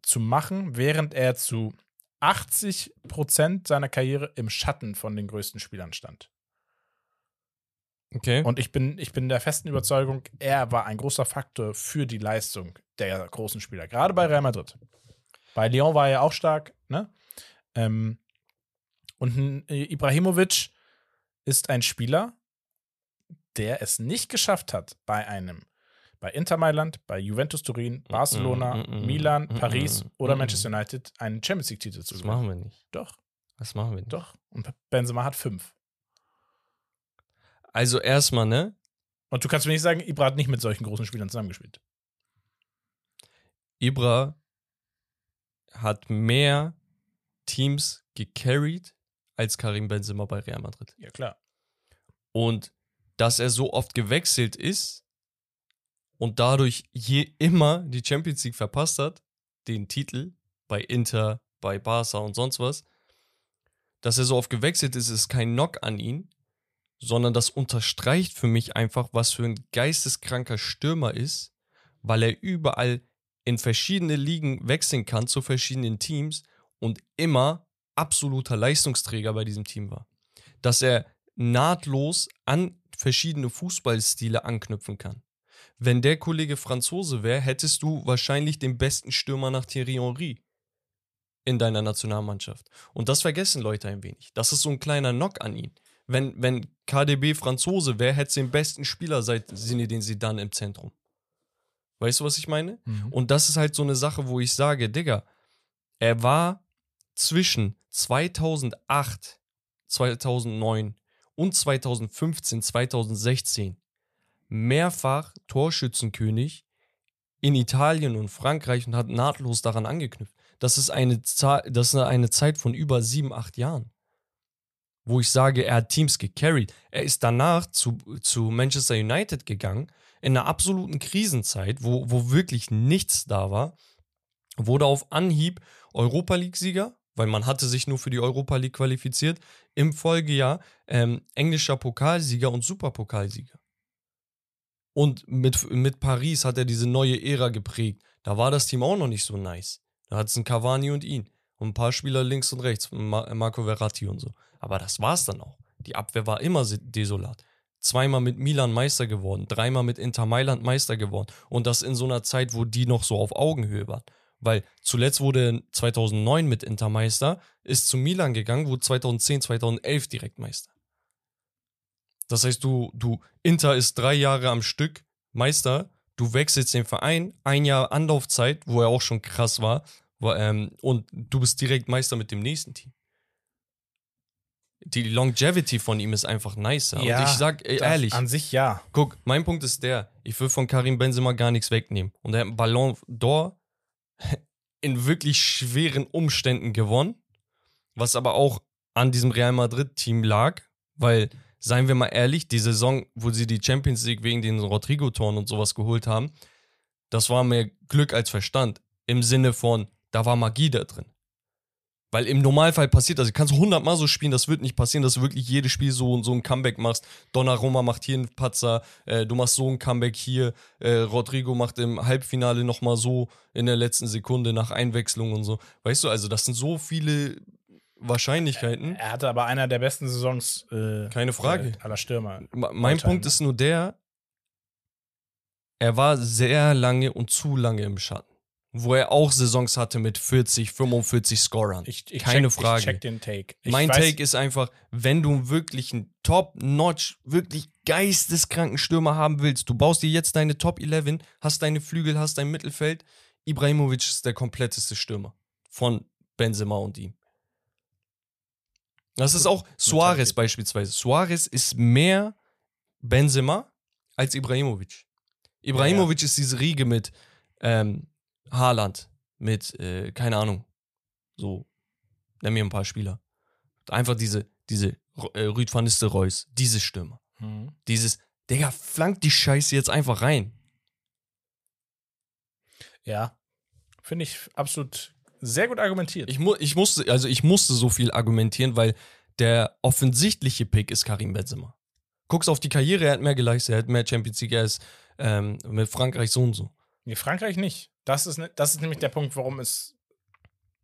zu machen, während er zu 80 Prozent seiner Karriere im Schatten von den größten Spielern stand. Okay. Und ich bin, ich bin der festen Überzeugung, er war ein großer Faktor für die Leistung der großen Spieler, gerade bei Real Madrid. Bei Lyon war er auch stark, ne? Ähm, und Ibrahimovic ist ein Spieler, der es nicht geschafft hat, bei einem, bei Inter Mailand, bei Juventus Turin, Barcelona, mm -mm, mm Milan, mm Paris oder Manchester United einen Champions League-Titel zu gewinnen. Das machen wir nicht. Doch. Das machen wir nicht. Doch. Und Benzema hat fünf. Also erstmal, ne? Und du kannst mir nicht sagen, Ibra hat nicht mit solchen großen Spielern zusammengespielt. Ibra hat mehr Teams gecarried als Karim Benzema bei Real Madrid. Ja, klar. Und dass er so oft gewechselt ist und dadurch je immer die Champions League verpasst hat, den Titel bei Inter, bei Barca und sonst was, dass er so oft gewechselt ist, ist kein Knock an ihn, sondern das unterstreicht für mich einfach, was für ein geisteskranker Stürmer ist, weil er überall in verschiedene Ligen wechseln kann zu verschiedenen Teams und immer absoluter Leistungsträger bei diesem Team war. Dass er nahtlos an verschiedene Fußballstile anknüpfen kann. Wenn der Kollege Franzose wäre, hättest du wahrscheinlich den besten Stürmer nach Thierry Henry in deiner Nationalmannschaft. Und das vergessen Leute ein wenig. Das ist so ein kleiner Knock an ihn wenn, wenn KDB Franzose wäre, hätte es den besten Spieler seit den sie dann im Zentrum. Weißt du, was ich meine? Mhm. Und das ist halt so eine Sache, wo ich sage, Digga, er war zwischen 2008, 2009 und 2015, 2016 mehrfach Torschützenkönig in Italien und Frankreich und hat nahtlos daran angeknüpft. Das ist eine, Zahl, das ist eine Zeit von über sieben, acht Jahren. Wo ich sage, er hat Teams gecarried. Er ist danach zu, zu Manchester United gegangen, in einer absoluten Krisenzeit, wo, wo wirklich nichts da war, wurde auf Anhieb Europa League-Sieger, weil man hatte sich nur für die Europa League qualifiziert, im Folgejahr ähm, englischer Pokalsieger und Superpokalsieger. Und mit, mit Paris hat er diese neue Ära geprägt. Da war das Team auch noch nicht so nice. Da hat es einen Cavani und ihn. Und ein paar Spieler links und rechts, Marco Verratti und so. Aber das war's dann auch. Die Abwehr war immer desolat. Zweimal mit Milan Meister geworden, dreimal mit Inter Mailand Meister geworden. Und das in so einer Zeit, wo die noch so auf Augenhöhe waren. Weil zuletzt wurde 2009 mit Inter Meister, ist zu Milan gegangen, wurde 2010, 2011 direkt Meister. Das heißt, du, du, Inter ist drei Jahre am Stück Meister, du wechselst den Verein, ein Jahr Anlaufzeit, wo er auch schon krass war, ähm, und du bist direkt Meister mit dem nächsten Team. Die Longevity von ihm ist einfach nicer. Ja, und ich sag ehrlich, An sich ja. guck, mein Punkt ist der, ich will von Karim Benzema gar nichts wegnehmen. Und er hat einen Ballon d'Or <laughs> in wirklich schweren Umständen gewonnen, was aber auch an diesem Real Madrid-Team lag, weil seien wir mal ehrlich, die Saison, wo sie die Champions League wegen den Rodrigo-Toren und sowas geholt haben, das war mehr Glück als Verstand. Im Sinne von, da war Magie da drin. Weil im Normalfall passiert das. Du kannst hundertmal so spielen, das wird nicht passieren, dass du wirklich jedes Spiel so, so ein Comeback machst. Donnarumma macht hier einen Patzer, äh, du machst so ein Comeback hier. Äh, Rodrigo macht im Halbfinale nochmal so in der letzten Sekunde nach Einwechslung und so. Weißt du, also das sind so viele Wahrscheinlichkeiten. Er hatte aber einer der besten Saisons äh, Keine Frage. aller Stürmer. Mein All-time. Punkt ist nur der, er war sehr lange und zu lange im Schatten. Wo er auch Saisons hatte mit 40, 45 Scorern. Ich, ich Keine check, Frage. Ich check den Take. Ich mein weiß, Take ist einfach, wenn du wirklich einen Top-Notch, wirklich geisteskranken Stürmer haben willst, du baust dir jetzt deine Top 11, hast deine Flügel, hast dein Mittelfeld. Ibrahimovic ist der kompletteste Stürmer von Benzema und ihm. Das ist auch Suarez beispielsweise. Suarez ist mehr Benzema als Ibrahimovic. Ibrahimovic ist diese Riege mit ähm, Haaland, mit, äh, keine Ahnung, so, nenn mir ein paar Spieler. Einfach diese, diese äh, Rüd van Nistelrooys, diese Stürmer. Mhm. Dieses, Digga, flank die Scheiße jetzt einfach rein. Ja. Finde ich absolut sehr gut argumentiert. Ich, mu ich musste, also ich musste so viel argumentieren, weil der offensichtliche Pick ist Karim Benzema. Guckst auf die Karriere, er hat mehr geleistet, er hat mehr Champions League, er ist ähm, mit Frankreich so und so. nee, Frankreich nicht. Das ist, ne, das ist nämlich der Punkt, warum es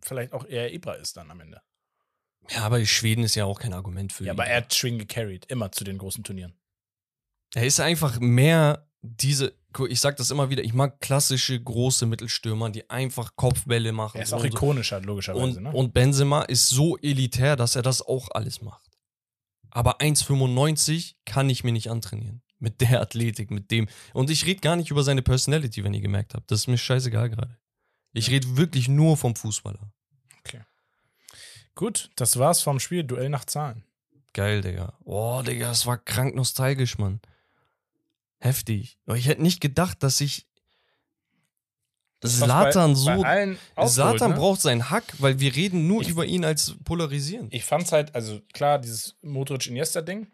vielleicht auch eher Ibra ist dann am Ende. Ja, aber Schweden ist ja auch kein Argument für Ja, ihn. aber er hat Schwing gecarried, immer zu den großen Turnieren. Er ist einfach mehr diese, ich sag das immer wieder, ich mag klassische große Mittelstürmer, die einfach Kopfbälle machen. Er ist so auch so. ikonischer, logischerweise. Und, ne? und Benzema ist so elitär, dass er das auch alles macht. Aber 1,95 kann ich mir nicht antrainieren. Mit der Athletik, mit dem. Und ich rede gar nicht über seine Personality, wenn ihr gemerkt habt. Das ist mir scheißegal gerade. Ich rede wirklich nur vom Fußballer. Gut, das war's vom Spiel. Duell nach Zahlen. Geil, Digga. Oh, Digga, das war krank nostalgisch, Mann. Heftig. Ich hätte nicht gedacht, dass ich Das ist Zlatan bei, so. Zlatan ne? braucht seinen Hack, weil wir reden nur Ich- über ihn als polarisierend. Ich fand's halt, also klar, dieses Modric-Iniesta-Ding,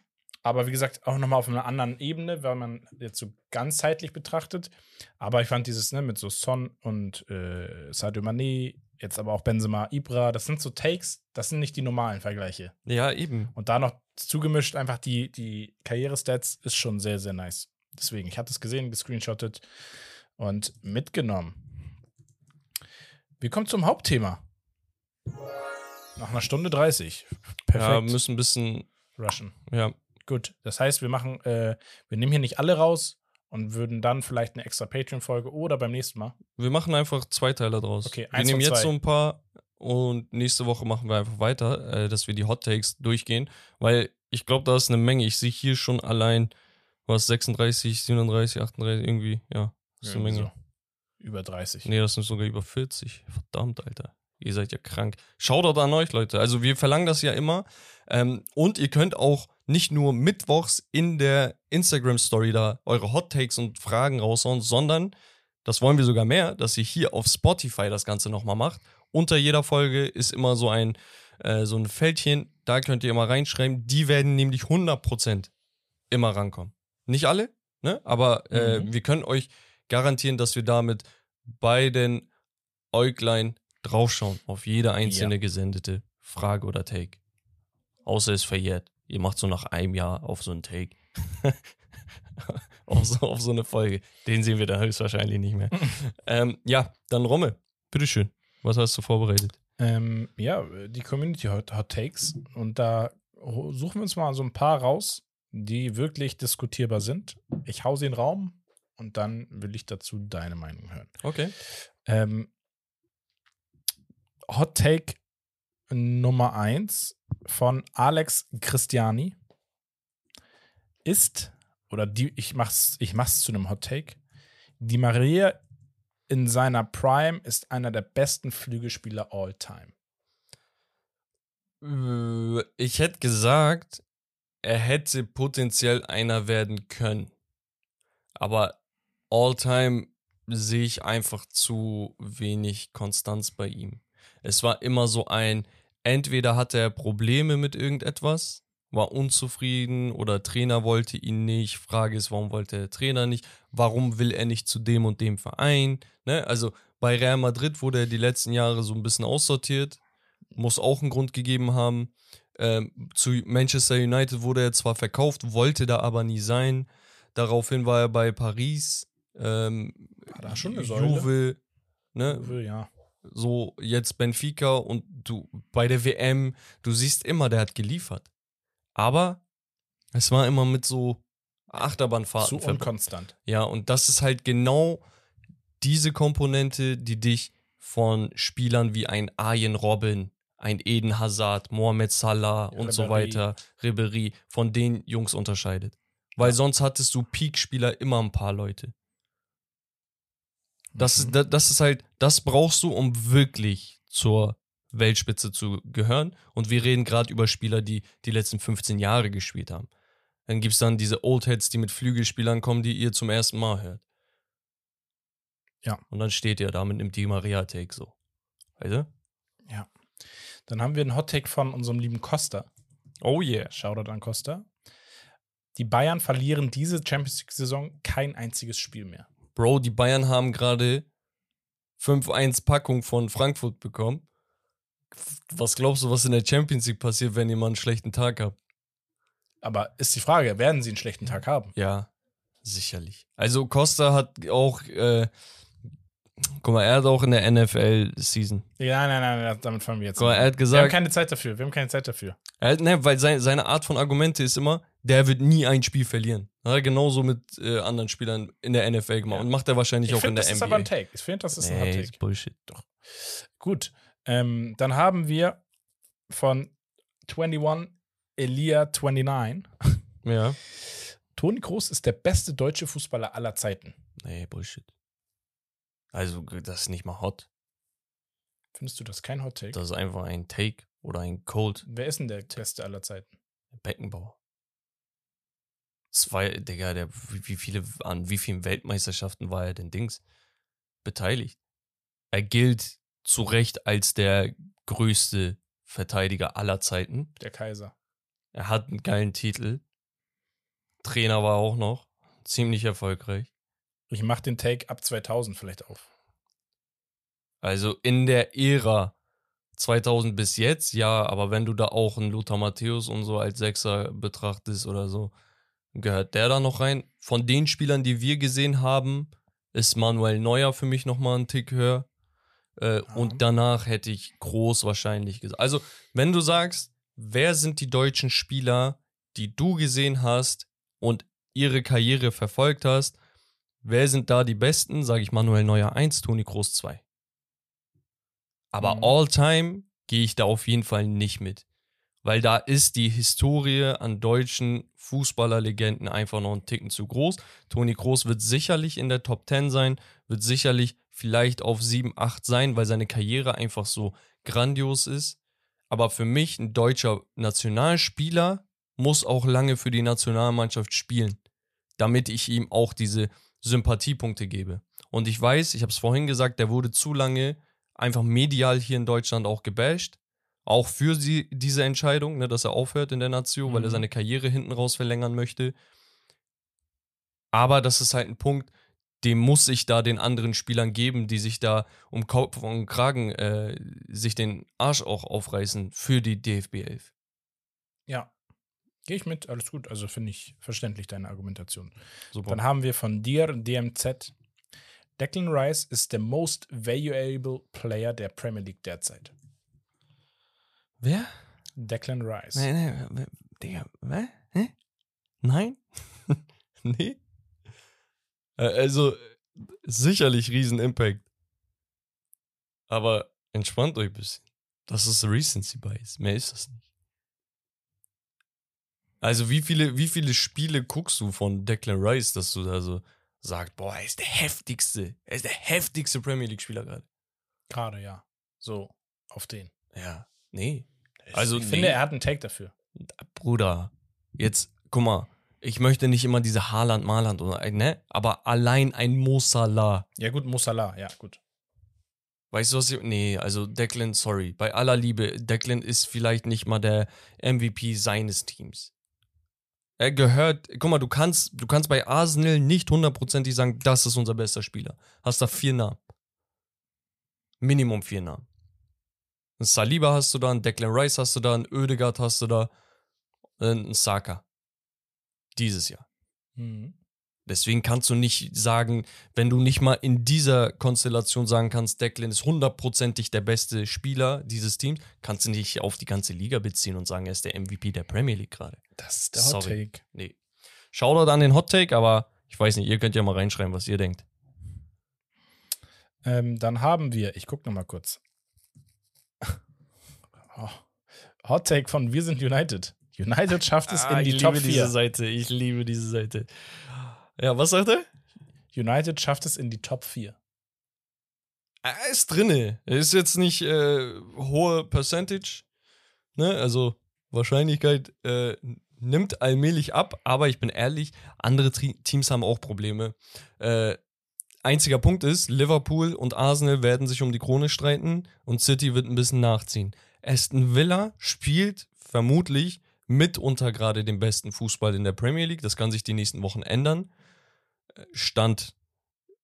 aber wie gesagt, auch nochmal auf einer anderen Ebene, weil man jetzt so ganzheitlich betrachtet. Aber ich fand dieses, ne, mit so Son und äh, Sadio Mané, jetzt aber auch Benzema, Ibra, das sind so Takes, das sind nicht die normalen Vergleiche. Ja, eben. Und da noch zugemischt, einfach die, die Karriere-Stats ist schon sehr, sehr nice. Deswegen, ich hatte es gesehen, gescreenshottet und mitgenommen. Wir kommen zum Hauptthema. Nach einer Stunde 30. Perfekt. Ja, müssen ein bisschen. Rushen. Ja, Gut. Das heißt, wir machen, äh, wir nehmen hier nicht alle raus und würden dann vielleicht eine extra Patreon-Folge oder beim nächsten Mal. wir machen einfach zwei Teile draus. Okay, wir nehmen jetzt so ein paar und nächste Woche machen wir einfach weiter, äh, dass wir die Hot Takes durchgehen, weil ich glaube, da ist eine Menge. Ich sehe hier schon allein was 36, 37, 38 irgendwie, ja, ist eine Irgendwie Menge. so. Über 30. Nee, das sind sogar über 40. Verdammt, Alter. Ihr seid ja krank. Shoutout an euch, Leute. Also wir verlangen das ja immer. Ähm, und ihr könnt auch nicht nur mittwochs in der Instagram-Story da eure Hot Takes und Fragen raushauen, sondern das wollen wir sogar mehr, dass ihr hier auf Spotify das Ganze nochmal macht. Unter jeder Folge ist immer so ein äh, so ein Fältchen, da könnt ihr immer reinschreiben. Die werden nämlich 100% immer rankommen. Nicht alle, ne? aber äh, Mhm. wir können euch garantieren, dass wir damit bei den Äuglein draufschauen auf jede einzelne gesendete Frage oder Take. Außer es verjährt. Ihr macht so nach einem Jahr auf so einen Take. <laughs> auf, so, auf so eine Folge. Den sehen wir dann höchstwahrscheinlich nicht mehr. <laughs> ähm, ja, dann Romme. Bitteschön. Was hast du vorbereitet? Ähm, ja, die Community Hot, Hot Takes. Und da suchen wir uns mal so ein paar raus, die wirklich diskutierbar sind. Ich hau sie in den Raum und dann will ich dazu deine Meinung hören. Okay. Ähm, Hot Take Nummer 1 von Alex Christiani ist, oder die, ich mach's, ich mach's zu einem Hot Take. Die Maria in seiner Prime ist einer der besten Flügelspieler all time. Ich hätte gesagt, er hätte potenziell einer werden können. Aber all-time sehe ich einfach zu wenig Konstanz bei ihm. Es war immer so ein, entweder hatte er Probleme mit irgendetwas, war unzufrieden oder Trainer wollte ihn nicht. Frage ist, warum wollte der Trainer nicht? Warum will er nicht zu dem und dem Verein? Ne? Also bei Real Madrid wurde er die letzten Jahre so ein bisschen aussortiert. Muss auch einen Grund gegeben haben. Ähm, zu Manchester United wurde er zwar verkauft, wollte da aber nie sein. Daraufhin war er bei Paris. Ähm, War da schon eine Säule? Juve, ne? Ja. So jetzt Benfica und du bei der WM, du siehst immer, der hat geliefert. Aber es war immer mit so Achterbahnfahrten. Zu verbunden. unkonstant. Ja, und das ist halt genau diese Komponente, die dich von Spielern wie ein Arjen Robben, ein Eden Hazard, Mohamed Salah und so weiter, Ribery, von den Jungs unterscheidet. Weil sonst hattest du Peak-Spieler immer ein paar Leute. Das, Mhm. ist, da- das ist halt, das brauchst du, um wirklich zur Weltspitze zu gehören. Und wir reden gerade über Spieler, die die letzten 15 Jahre gespielt haben. Dann gibt es dann diese Oldheads, die mit Flügelspielern kommen, die ihr zum ersten Mal hört. Ja. Und dann steht ihr da mit einem Di Maria-Take so. Weißt du? Dann haben wir einen Hot Take von unserem lieben Costa. Oh yeah. Shoutout an Costa. Die Bayern verlieren diese Champions League-Saison kein einziges Spiel mehr. Bro, die Bayern haben gerade 5-1 Packung von Frankfurt bekommen. Was glaubst du, was in der Champions League passiert, wenn ihr mal einen schlechten Tag habt? Aber ist die Frage, werden sie einen schlechten Tag haben? Ja, sicherlich. Also Costa hat auch, äh, guck mal, er hat auch in der NFL-Season. Ja, nein, nein, nein, damit fangen wir jetzt Guck mal, er hat Wir haben gesagt, keine Zeit dafür. Wir haben keine Zeit dafür. er hat, ne, weil sein, seine Art von Argumente ist immer, der wird nie ein Spiel verlieren. Hat er genauso mit äh, anderen Spielern in der NFL gemacht Ja. und macht er wahrscheinlich Ich auch in finde, der das ist NBA. aber ein Take. Ich finde, das ist ein Hot nee, Take. ist Bullshit. Gut. Ähm, dann haben wir von 21 Elia 29. Ja. Toni Kroos ist der beste deutsche Fußballer aller Zeiten. Nee, Bullshit. Also, das ist nicht mal hot. Findest du das kein Hot Take? Das ist einfach ein Take oder ein Cold Wer ist denn der beste aller Zeiten? Beckenbauer. Zwei, Digga, der, wie wie viele, an wie vielen Weltmeisterschaften war er denn Dings beteiligt? Er gilt zu Recht als der größte Verteidiger aller Zeiten. Der Kaiser. Er hat einen geilen Titel. Trainer war auch noch. Ziemlich erfolgreich. Ich mache den Take ab 2000 vielleicht auf. Also in der Ära 2000 bis jetzt, ja, aber wenn du da auch einen Lothar Matthäus und so als Sechser betrachtest oder so, gehört der da noch rein. Von den Spielern, die wir gesehen haben, ist Manuel Neuer für mich nochmal ein Tick höher. Äh, Ja. Und danach hätte ich groß wahrscheinlich gesagt. Also, wenn du sagst, wer sind die deutschen Spieler, die du gesehen hast und ihre Karriere verfolgt hast, wer sind da die besten? Sage ich Manuel Neuer 1, Toni Kroos 2. Aber Mhm. all-time gehe ich da auf jeden Fall nicht mit. Weil da ist die Historie an deutschen Fußballerlegenden einfach noch einen Ticken zu groß. Toni Kroos wird sicherlich in der Top 10 sein, wird sicherlich vielleicht auf 7, 8 sein, weil seine Karriere einfach so grandios ist. Aber für mich, ein deutscher Nationalspieler muss auch lange für die Nationalmannschaft spielen, damit ich ihm auch diese Sympathiepunkte gebe. Und ich weiß, ich habe es vorhin gesagt, der wurde zu lange einfach medial hier in Deutschland auch gebasht. auch für sie, diese Entscheidung, ne, dass er aufhört in der Nation, weil er Mhm. seine Karriere hinten raus verlängern möchte. Aber das ist halt ein Punkt, dem muss ich da den anderen Spielern geben, die sich da um Kopf und Kragen äh, sich den Arsch auch aufreißen für die DFB 11. Ja. Gehe ich mit, alles gut. Also finde ich verständlich deine Argumentation. Super. Dann haben wir von dir DMZ. Declan Rice ist der most valuable player der Premier League derzeit. Wer? Declan Rice. Nee, nee, Digga, was? Hä? Nein? <laughs> nee? Also, sicherlich riesen Impact. Aber entspannt euch ein bisschen. Das ist Recency Bias. Mehr ist das nicht. Also, wie viele, wie viele Spiele guckst du von Declan Rice, dass du da so sagst, boah, er ist der heftigste. Er ist der heftigste Premier League-Spieler gerade. Gerade, ja. So, auf den. Ja. Nee. Ich, Also, ich nee. finde, er hat einen Take dafür. Bruder, jetzt, guck mal, ich möchte nicht immer diese Haaland, Marland oder, ne? Aber allein ein Mo Salah. Ja, gut, Musala, ja, gut. Weißt du, was ich, nee, also Declan, sorry, bei aller Liebe, Declan ist vielleicht nicht mal der MVP seines Teams. Er gehört, guck mal, du kannst, du kannst bei Arsenal nicht hundertprozentig sagen, das ist unser bester Spieler. Hast da vier Namen. Minimum vier Namen. Ein Saliba hast du da, einen Declan Rice hast du da, einen Oedegaard hast du da, einen Saka. Dieses Jahr. Mhm. Deswegen kannst du nicht sagen, wenn du nicht mal in dieser Konstellation sagen kannst, Declan ist hundertprozentig der beste Spieler dieses Teams, kannst du nicht auf die ganze Liga beziehen und sagen, er ist der MVP der Premier League gerade. Das ist der Hot Sorry. Take. Nee. Shoutout an den Hot Take, aber ich weiß nicht, ihr könnt ja mal reinschreiben, was ihr denkt. Ähm, dann haben wir, ich gucke nochmal kurz. <laughs> Oh. Hot Take von Wir sind United. United schafft es in die Top 4. Seite, ich liebe diese Seite. Ja, was sagt er? United schafft es in die Top 4. Er ist drinne. Er ist jetzt nicht äh, hohe Percentage. Ne? Also Wahrscheinlichkeit äh, nimmt allmählich ab, aber ich bin ehrlich, andere Teams haben auch Probleme. Äh, einziger Punkt ist, Liverpool und Arsenal werden sich um die Krone streiten und City wird ein bisschen nachziehen. Aston Villa spielt vermutlich mitunter gerade den besten Fußball in der Premier League. Das kann sich die nächsten Wochen ändern. Stand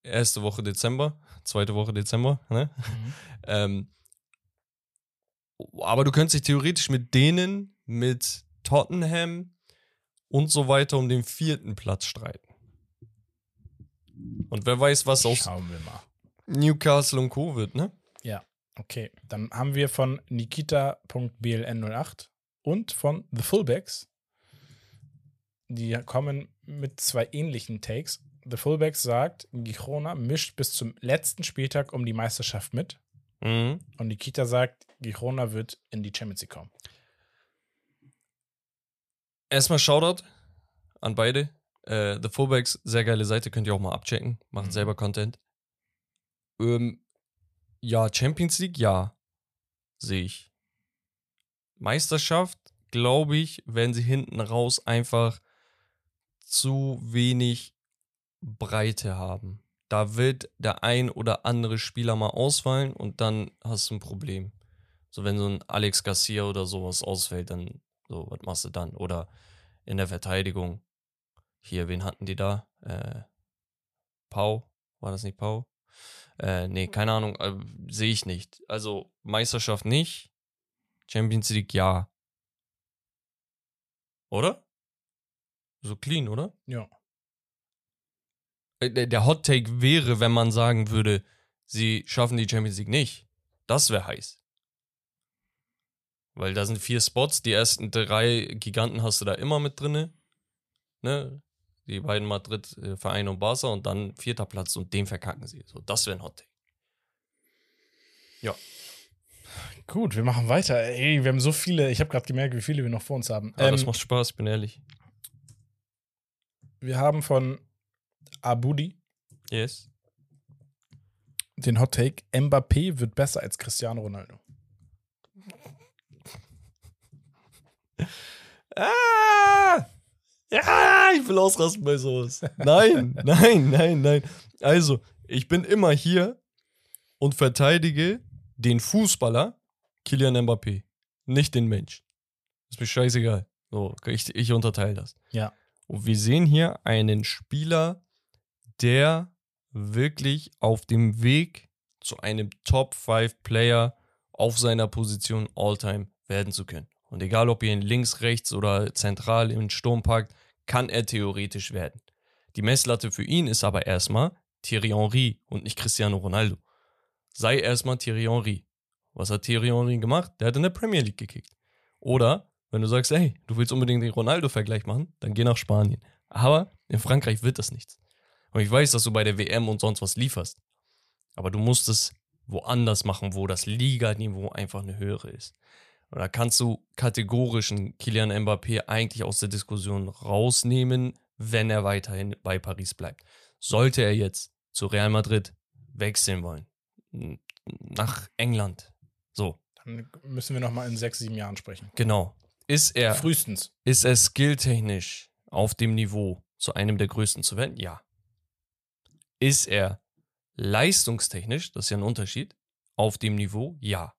erste Woche Dezember, zweite Woche Dezember. Ne? <laughs> Ähm, aber du könntest dich theoretisch mit denen, mit Tottenham und so weiter um den vierten Platz streiten. Und wer weiß, was aus. Newcastle und Co. wird, ne? Okay, dann haben wir von Nikita.bln08 und von The Fullbacks. Die kommen mit zwei ähnlichen Takes. The Fullbacks sagt, Girona mischt bis zum letzten Spieltag um die Meisterschaft mit. Mhm. Und Nikita sagt, Girona wird in die Champions League kommen. Erstmal Shoutout an beide. Äh, The Fullbacks, sehr geile Seite, könnt ihr auch mal abchecken. Machen Mhm. selber Content. Ähm, ja, Champions League, ja. Sehe ich. Meisterschaft, glaube ich, werden sie hinten raus einfach zu wenig Breite haben. Da wird der ein oder andere Spieler mal ausfallen und dann hast du ein Problem. So, wenn so ein Alex Garcia oder sowas ausfällt, dann so, was machst du dann? Oder in der Verteidigung. Hier, wen hatten die da? Äh, Pau? War das nicht Pau? Äh, nee, keine Ahnung. Äh, Sehe ich nicht. Also, Meisterschaft nicht. Champions League ja. Oder? So clean, oder? Ja. Äh, Der Hot Take wäre, wenn man sagen würde, sie schaffen die Champions League nicht. Das wäre heiß. Weil da sind vier Spots, die ersten drei Giganten hast du da immer mit drinne. Ne? Die beiden Madrid, äh, Verein und Barca und dann vierter Platz und den verkacken sie. So, das wäre ein Hot Take. Gut, wir machen weiter. Ey, wir haben so viele. Ich habe gerade gemerkt, wie viele wir noch vor uns haben. Aber das Ähm, macht Spaß, ich bin ehrlich. wir haben von Abudi Yes. den Hot Take: Mbappé wird besser als Cristiano Ronaldo. <laughs> Ah! Ja, ich will ausrasten bei sowas. Nein, <laughs> nein, nein, nein. Also, ich bin immer hier und verteidige den Fußballer Kylian Mbappé. nicht den Mensch. Ist mir scheißegal. So, ich, ich unterteile das. Ja. Und wir sehen hier einen Spieler, der wirklich auf dem Weg zu einem Top 5 Player auf seiner Position All-Time werden zu können. Und egal, ob ihr ihn links, rechts oder zentral im Sturm packt, kann er theoretisch werden. Die Messlatte für ihn ist aber erstmal Thierry Henry und nicht Cristiano Ronaldo. Sei erstmal Thierry Henry. Was hat Thierry Henry gemacht? Der hat in der Premier League gekickt. Oder wenn du sagst, hey, du willst unbedingt den Ronaldo-Vergleich machen, dann geh nach Spanien. Aber in Frankreich wird das nichts. Und ich weiß, dass du bei der WM und sonst was lieferst. Aber du musst es woanders machen, wo das Liganiveau einfach eine höhere ist. Und da kannst du kategorischen Kilian Mbappé eigentlich aus der Diskussion rausnehmen, wenn er weiterhin bei Paris bleibt. Sollte er jetzt zu Real Madrid wechseln wollen, nach England, so. Dann müssen wir nochmal in sechs, sieben Jahren sprechen. Genau. Ist er, Frühestens. ist er skilltechnisch auf dem Niveau, zu einem der größten zu werden? Ja. Ist er leistungstechnisch, das ist ja ein Unterschied, auf dem Niveau? Ja.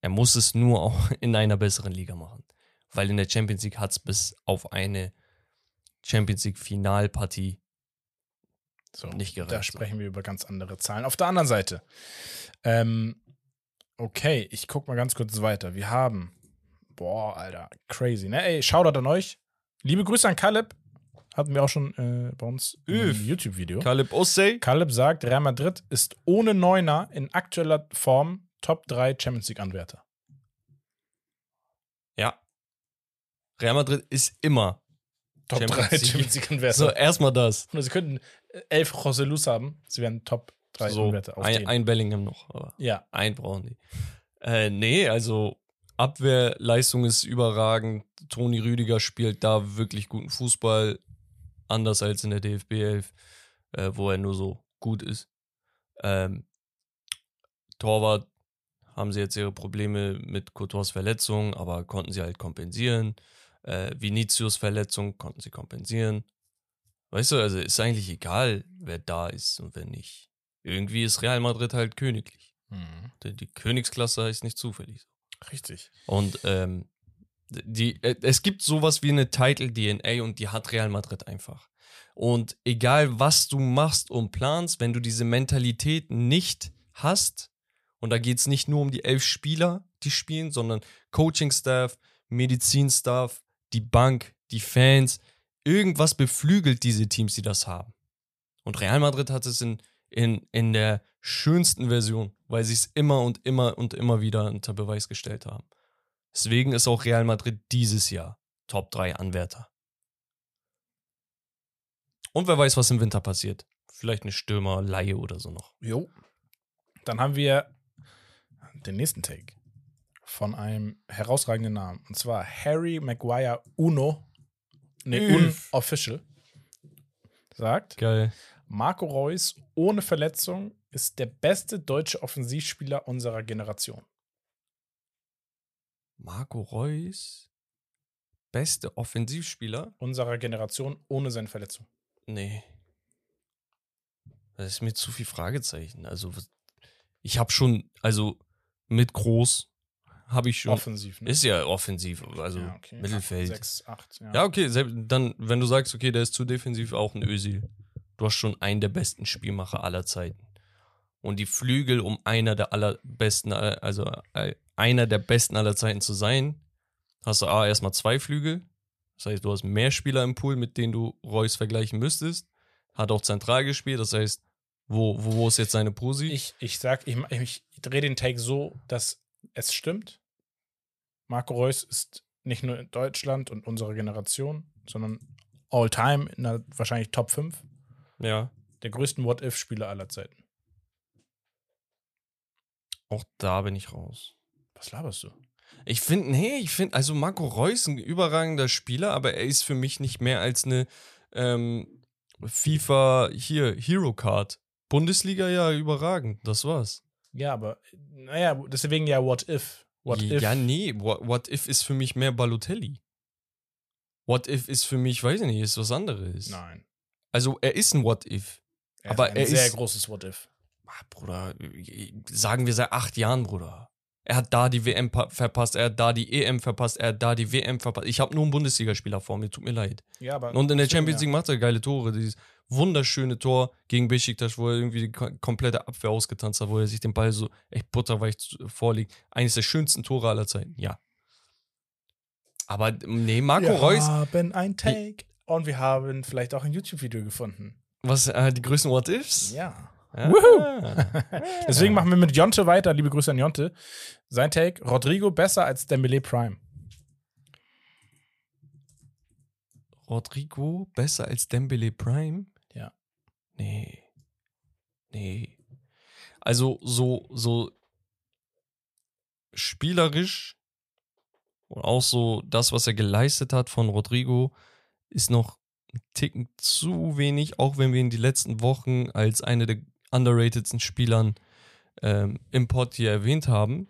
Er muss es nur auch <laughs> in einer besseren Liga machen. Weil in der Champions League hat es bis auf eine Champions League Finalpartie So, Nicht gereicht, Da sprechen wir über ganz andere Zahlen. Auf der anderen Seite. Ähm, okay, ich guck mal ganz kurz weiter. Wir haben. Boah, Alter, crazy, ne? Ey, Shoutout an euch. Liebe Grüße an Caleb. Hatten wir auch schon äh, bei uns Üff. im YouTube-Video. Kalib Ossey. Caleb sagt, Real Madrid ist ohne Neuner in aktueller Form Top 3 Champions League-Anwärter. Ja. Real Madrid ist immer. Top Champions 3 League. Champions League-Anwärter. So, erstmal das. Und sie könnten äh, elf Joselus haben. Sie wären Top 3 So, Anwärter auf ein, den. ein Bellingham noch, aber ja, ein brauchen die. Äh, nee, also Abwehrleistung ist überragend. Toni Rüdiger spielt da wirklich guten Fußball, anders als in der DFB 11, äh, wo er nur so gut ist. Ähm, Torwart haben sie jetzt ihre Probleme mit Courtois Verletzung, aber konnten sie halt kompensieren. Äh, Vinicius Verletzung konnten sie kompensieren. Weißt du, also ist eigentlich egal, wer da ist und wer nicht. Irgendwie ist Real Madrid halt königlich. Mhm. Die, die Königsklasse heißt nicht zufällig. richtig. Und ähm, die, äh, es gibt sowas wie eine Title-DNA und die hat Real Madrid einfach. Und egal, was du machst und planst, wenn du diese Mentalität nicht hast, und da geht es nicht nur um die elf Spieler, die spielen, sondern Coaching-Staff, Medizinstaff, die Bank, die Fans, irgendwas beflügelt diese Teams, die das haben. Und Real Madrid hat es in, in, in der schönsten Version, weil sie es immer und immer und immer wieder unter Beweis gestellt haben. Deswegen ist auch Real Madrid dieses Jahr Top 3 Anwärter. Und wer weiß, was im Winter passiert. Vielleicht eine Stürmerleihe oder so noch. Jo. Dann haben wir den nächsten Take von einem herausragenden Namen. Und zwar Harry Maguire Uno. Ne. Unofficial. Sagt, Geil. Marco Reus ohne Verletzung ist der beste deutsche Offensivspieler unserer Generation. Marco Reus, beste Offensivspieler? Unserer Generation ohne seine Verletzung. Nee. Das ist mir zu viel Fragezeichen. Also, ich habe schon, also mit groß habe ich schon. Offensiv, ne? Ist ja offensiv, also Ja, okay. Mittelfeld. 6, 8, ja. Ja, okay, selbst dann, wenn du sagst, okay, der ist zu defensiv, auch ein Özil. Du hast schon einen der besten Spielmacher aller Zeiten. Und die Flügel, um einer der allerbesten, äh, also äh, einer der besten aller Zeiten zu sein, hast du A, erstmal zwei Flügel. Das heißt, du hast mehr Spieler im Pool, mit denen du Reus vergleichen müsstest. Hat auch zentral gespielt, das heißt, wo, wo, wo ist jetzt seine Posi? Ich, ich sag, ich, ich drehe den Take so, dass es stimmt. Marco Reus ist nicht nur in Deutschland und unserer Generation, sondern all time in der wahrscheinlich Top 5 ja, der größten What-If-Spieler aller Zeiten. Auch da bin ich raus. Was laberst du? Ich finde, nee, ich finde, also Marco Reus ein überragender Spieler, aber er ist für mich nicht mehr als eine ähm, FIFA hier Hero Card. Bundesliga ja überragend, das war's. Ja, aber naja, deswegen ja What If. What ja, If. ja, nee, what, what if ist für mich mehr Balotelli. What if ist für mich, weiß ich nicht, ist was anderes. Nein. Also er ist ein What if. Er Aber ist ein er sehr ist- großes What If. Ah, Bruder, sagen wir seit acht Jahren, Bruder. Er hat da die WM verpasst, er hat da die EM verpasst, er hat da die WM verpasst. Ich habe nur einen Bundesligaspieler vor mir, tut mir leid. Ja, aber Und in der Champions ja. League macht er geile Tore. Dieses wunderschöne Tor gegen Besiktas, wo er irgendwie die ko- komplette Abwehr ausgetanzt hat, wo er sich den Ball so echt butterweich vorlegt. Eines der schönsten Tore aller Zeiten, ja. Aber nee, Marco wir Reus, haben ein Take und wir haben vielleicht auch ein YouTube-Video gefunden. was äh, die größten What-Ifs? Ja. Ah. <laughs> Deswegen machen wir mit Jonte weiter. Liebe Grüße an Jonte. Sein Take: Rodrigo besser als Dembele Prime. Rodrigo besser als Dembele Prime? Ja. Nee. Nee. Also so, so spielerisch und auch so das, was er geleistet hat von Rodrigo, ist noch ein Ticken zu wenig, auch wenn wir ihn die letzten Wochen als eine der underratedsten Spielern ähm, im Pod hier erwähnt haben.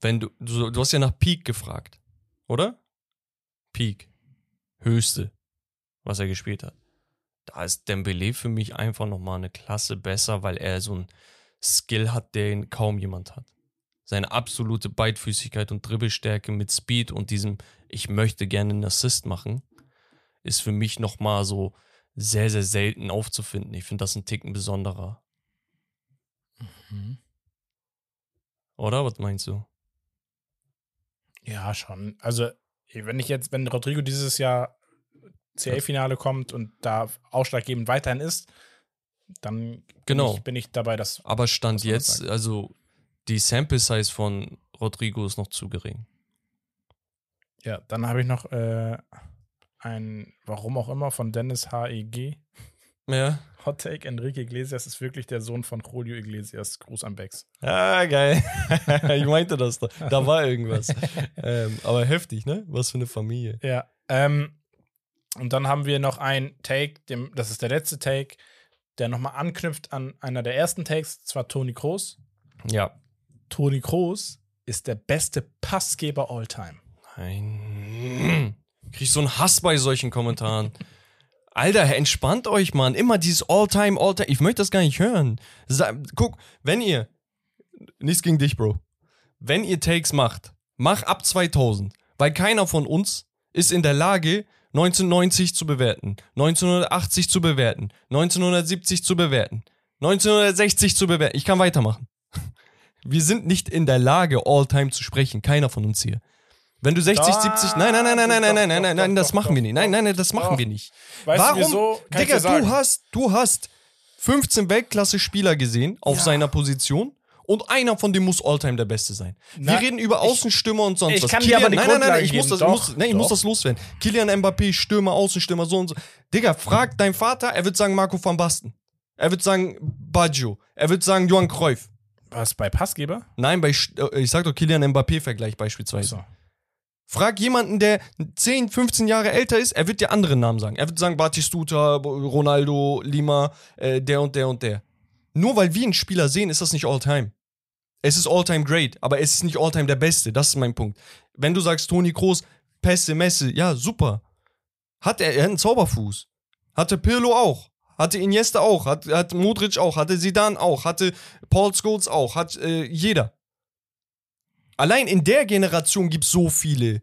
Wenn du, du, du hast ja nach Peak gefragt, oder? Peak. Höchste, was er gespielt hat. Da ist Dembele für mich einfach nochmal eine Klasse besser, weil er so einen Skill hat, den kaum jemand hat. Seine absolute Beidfüßigkeit und Dribbelstärke mit Speed und diesem, ich möchte gerne einen Assist machen, ist für mich nochmal so sehr, sehr selten aufzufinden. Ich finde das ein Ticken besonderer. Oder? Was meinst du? Ja, schon. Also, wenn ich jetzt, wenn Rodrigo dieses Jahr CL-Finale kommt und da ausschlaggebend weiterhin ist, dann Genau. bin ich, bin ich dabei, dass. Aber Stand jetzt, sagen. also die Sample Size von Rodrigo ist noch zu gering. Ja, dann habe ich noch äh, ein, warum auch immer, von Dennis HEG. Ja. <laughs> Hot Take: Enrique Iglesias ist wirklich der Sohn von Julio Iglesias. Gruß an Bex. Ah, geil. <laughs> ich meinte das da. Da war irgendwas. <laughs> ähm, aber heftig, ne? Was für eine Familie. Ja. Ähm, und dann haben wir noch ein Take, dem, das ist der letzte Take, der nochmal anknüpft an einer der ersten Takes, zwar Toni Kroos. Ja. Toni Kroos ist der beste Passgeber all time. Nein. Krieg so einen Hass bei solchen Kommentaren. Alter, entspannt euch, Mann. Immer dieses All-Time, All-Time. Ich möchte das gar nicht hören. Guck, wenn ihr, nichts gegen dich, Bro. Wenn ihr Takes macht, mach ab 2000. Weil keiner von uns ist in der Lage, 1990 zu bewerten, 1980 zu bewerten, 1970 zu bewerten, 1960 zu bewerten. Ich kann weitermachen. Wir sind nicht in der Lage, All-Time zu sprechen. Keiner von uns hier. Wenn du 60, Doch, 70, nein, nein, nein, nein, nein, nein, nein, nein, nein, nein, das machen wir nicht. Nein, nein, nein, das machen wir nicht. Weißt Warum? du ich Digga, du hast, du hast 15 Weltklasse-Spieler gesehen auf Ja. seiner Position und einer von denen muss Alltime der Beste sein. Na, wir reden über Außenstürmer und sonst ich was. kann dir aber die nein, nein, nein, Grundlage ich muss das, Doch, muss, nein, ich muss das loswerden. Kilian Mbappé, Stürmer, Außenstürmer, so und so. Digga, frag dein Vater, er wird sagen Marco van Basten. Er wird sagen Baggio. Er wird sagen Johann Cruyff. Was bei Passgeber? Nein, bei, äh, ich sag doch Kilian Mbappé-Vergleich beispielsweise. So. Frag jemanden, der 10, 15 Jahre älter ist, er wird dir andere Namen sagen. Er wird sagen Batistuta, Ronaldo, Lima, äh, der und der und der. Nur weil wir einen Spieler sehen, ist das nicht All-Time. Es ist All-Time great, aber es ist nicht All-Time der Beste. Das ist mein Punkt. Wenn du sagst, Toni Kroos, Pässe, Messe, ja, super. Hat er, er hat einen Zauberfuß. Hatte Pirlo auch. Hatte Iniesta auch. Hat, hat Modric auch. Hatte Zidane auch. Hatte Paul Scholes auch. Hat äh, jeder. Allein in der Generation gibt es so viele.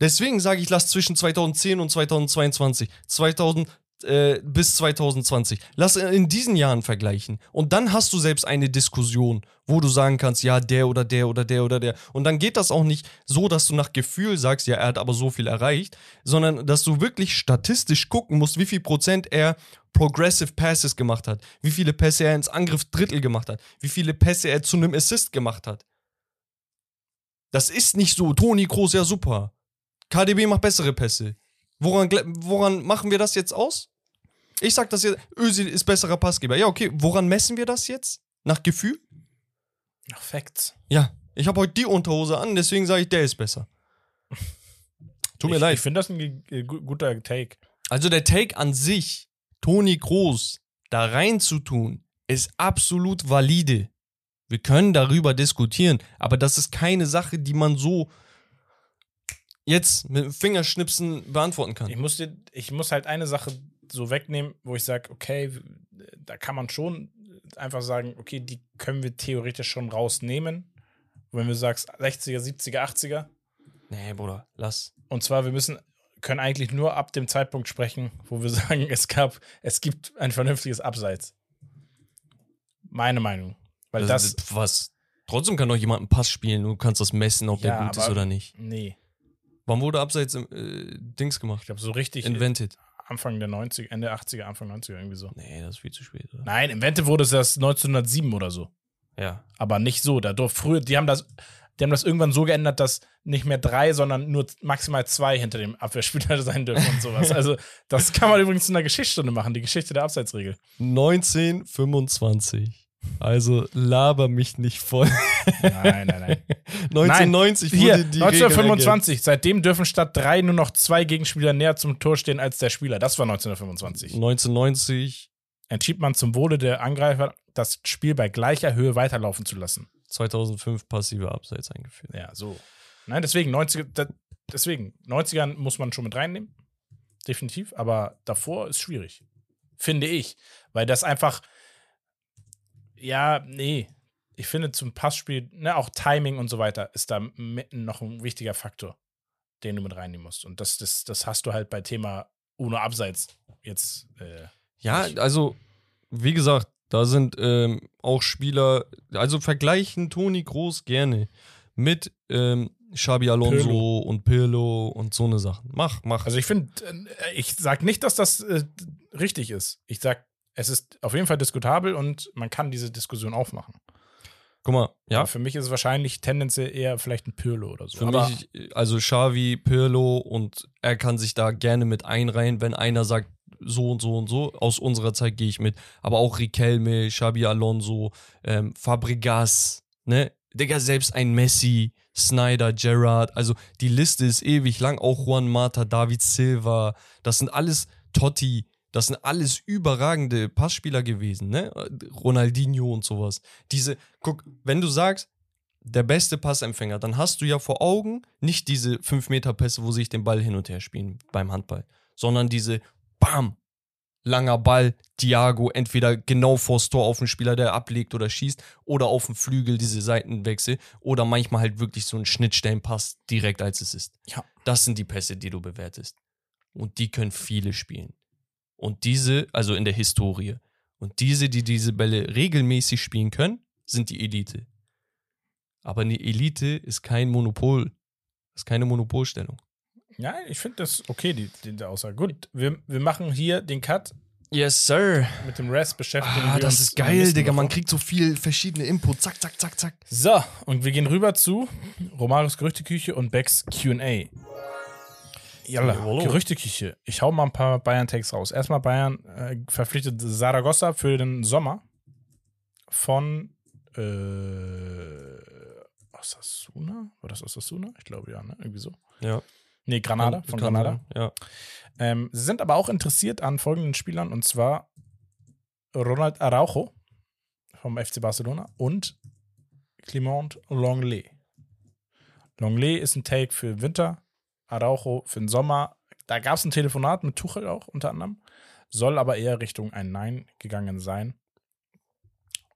Deswegen sage ich, lass zwischen 2010 und 2022, 2000 äh, bis 2020, lass in diesen Jahren vergleichen. Und dann hast du selbst eine Diskussion, wo du sagen kannst, ja, der oder der oder der oder der. Und dann geht das auch nicht so, dass du nach Gefühl sagst, ja, er hat aber so viel erreicht, sondern dass du wirklich statistisch gucken musst, wie viel Prozent er Progressive Passes gemacht hat, wie viele Pässe er ins Angriff Drittel gemacht hat, wie viele Pässe er zu einem Assist gemacht hat. Das ist nicht so. Toni Kroos, ja super. KDB macht bessere Pässe. Woran, woran machen wir das jetzt aus? Ich sag das jetzt, Özil ist besserer Passgeber. Ja, okay, woran messen wir das jetzt? Nach Gefühl? Ach, Facts. Ja, ich habe heute die Unterhose an, deswegen sage ich, der ist besser. Tut mir ich, leid. Ich finde das ein gu- guter Take. Also der Take an sich, Toni Kroos da reinzutun, ist absolut valide. Wir können darüber diskutieren, aber das ist keine Sache, die man so jetzt mit dem Fingerschnipsen beantworten kann. Ich muss, dir, ich muss halt eine Sache so wegnehmen, wo ich sage, okay, da kann man schon einfach sagen, okay, die können wir theoretisch schon rausnehmen. wenn du sagst 60er, 70er, 80er. Nee, Bruder, lass. Und zwar, wir müssen, können eigentlich nur ab dem Zeitpunkt sprechen, wo wir <laughs> sagen, es gab, es gibt ein vernünftiges Abseits. Meine Meinung. Weil das, das was? Trotzdem kann doch jemand einen Pass spielen, du kannst das messen, ob Ja, der gut ist oder nicht. nee, Wann wurde abseits im, äh, Dings ich gemacht? glaube so richtig Invented. Anfang der 90er, Ende 80er, Anfang 90er irgendwie so. Nee, das ist viel zu spät. Oder? Nein, Invented wurde es erst 1907 oder so. Ja. Aber nicht so. Da durf früher, die haben das, die haben das irgendwann so geändert, dass nicht mehr drei, sondern nur maximal zwei hinter dem Abwehrspieler <laughs> sein dürfen und sowas. Also, das kann man übrigens in der Geschichtsstunde machen, die Geschichte der Abseitsregel. 1925. Also laber mich nicht voll. Nein, nein, nein. <laughs> 1990 Hier, wurde die Regel 1925. Seitdem dürfen statt drei nur noch zwei Gegenspieler näher zum Tor stehen als der Spieler. Das war 1925. 1990, Entschied man zum Wohle der Angreifer, das Spiel bei gleicher Höhe weiterlaufen zu lassen. 2005 passive Abseits eingeführt. Ja, so. Nein, deswegen, 90er, da- deswegen, 90ern muss man schon mit reinnehmen. Definitiv. Aber davor ist schwierig. Finde ich. Weil das einfach, ja, nee. Ich finde zum Passspiel, ne, auch Timing und so weiter, ist da mitten noch ein wichtiger Faktor, den du mit reinnehmen musst. Und das, das, das hast du halt bei Thema UNO Abseits jetzt. Äh, Ja, Ich- also, wie gesagt, da sind ähm, auch Spieler, also vergleichen Toni Groß gerne mit ähm, Xabi Alonso Pirlo. und Pirlo und so eine Sachen. Mach, mach. Also ich finde, äh, ich sag nicht, dass das äh, richtig ist. Ich sag, es ist auf jeden Fall diskutabel und man kann diese Diskussion aufmachen. Guck mal, ja, Aber für mich ist es wahrscheinlich tendenziell eher vielleicht ein Pirlo oder so. Für Aber mich, also Xavi, Pirlo und er kann sich da gerne mit einreihen, wenn einer sagt, so und so und so. Aus unserer Zeit gehe ich mit. Aber auch Riquelme, Xabi Alonso, ähm, Fabregas, ne? Digga, selbst ein Messi, Snyder, Gerrard. Also die Liste ist ewig lang. Auch Juan Mata, David Silva. Das sind alles Totti. Das sind alles überragende Passspieler gewesen, ne? Ronaldinho und sowas. Diese, guck, wenn du sagst, der beste Passempfänger, dann hast du ja vor Augen nicht diese 5-Meter-Pässe, wo sich den Ball hin und her spielen beim Handball, sondern diese BAM, langer Ball, Thiago, entweder genau vors Tor auf den Spieler, der ablegt oder schießt, oder auf den Flügel diese Seitenwechsel, oder manchmal halt wirklich so ein Schnittstellenpass direkt als es ist. Ja. Das sind die Pässe, die du bewertest. Und die können viele spielen. Und diese, also in der Historie, und diese, die diese Bälle regelmäßig spielen können, sind die Elite. Aber eine Elite ist kein Monopol. Ist keine Monopolstellung. ja, ich finde das okay, die, die, die Aussage. Gut, wir, wir machen hier den Cut. Yes, sir. Mit dem Rest beschäftigen Ah, wir das uns ist in der geil, Digga. Man kriegt so viel verschiedene Input. Zack, zack, zack, zack. So, und wir gehen rüber zu Romaris Gerüchteküche und Becks QA. Jalla, Jawollo. Gerüchteküche. Ich hau mal ein paar Bayern-Tags raus. Erstmal Bayern äh, verpflichtet Saragossa für den Sommer von äh, Osasuna? War das Osasuna? Ich glaube ja, ne? Irgendwie so. Ja. Nee, Granada, von Granada. Ja. Ähm, sie sind aber auch interessiert an folgenden Spielern und zwar Ronald Araujo vom FC Barcelona und Clement Longley. Longley ist ein Take für Winter, Araujo für den Sommer. Da gab es ein Telefonat mit Tuchel auch unter anderem, soll aber eher Richtung ein Nein gegangen sein.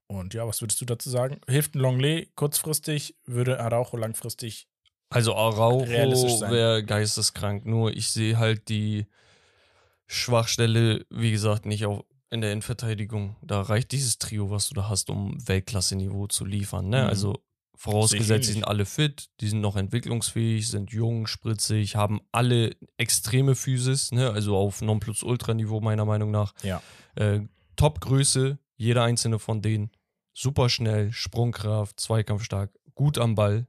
Und ja, was würdest du dazu sagen? Hilft ein Longley kurzfristig, würde Araujo langfristig Also Araujo wäre geisteskrank. Nur ich sehe halt die Schwachstelle, wie gesagt, nicht auf, in der Innenverteidigung. Da reicht dieses Trio, was du da hast, um Weltklasse-Niveau zu liefern. Ne? Mhm. Also vorausgesetzt, ähnlich. sind alle fit, die sind noch entwicklungsfähig, sind jung, spritzig, haben alle extreme Physis, ne? also auf Nonplusultra-Niveau meiner Meinung nach. Ja. Äh, Top-Größe, jeder einzelne von denen. Super schnell, Sprungkraft, Zweikampfstark, gut am Ball.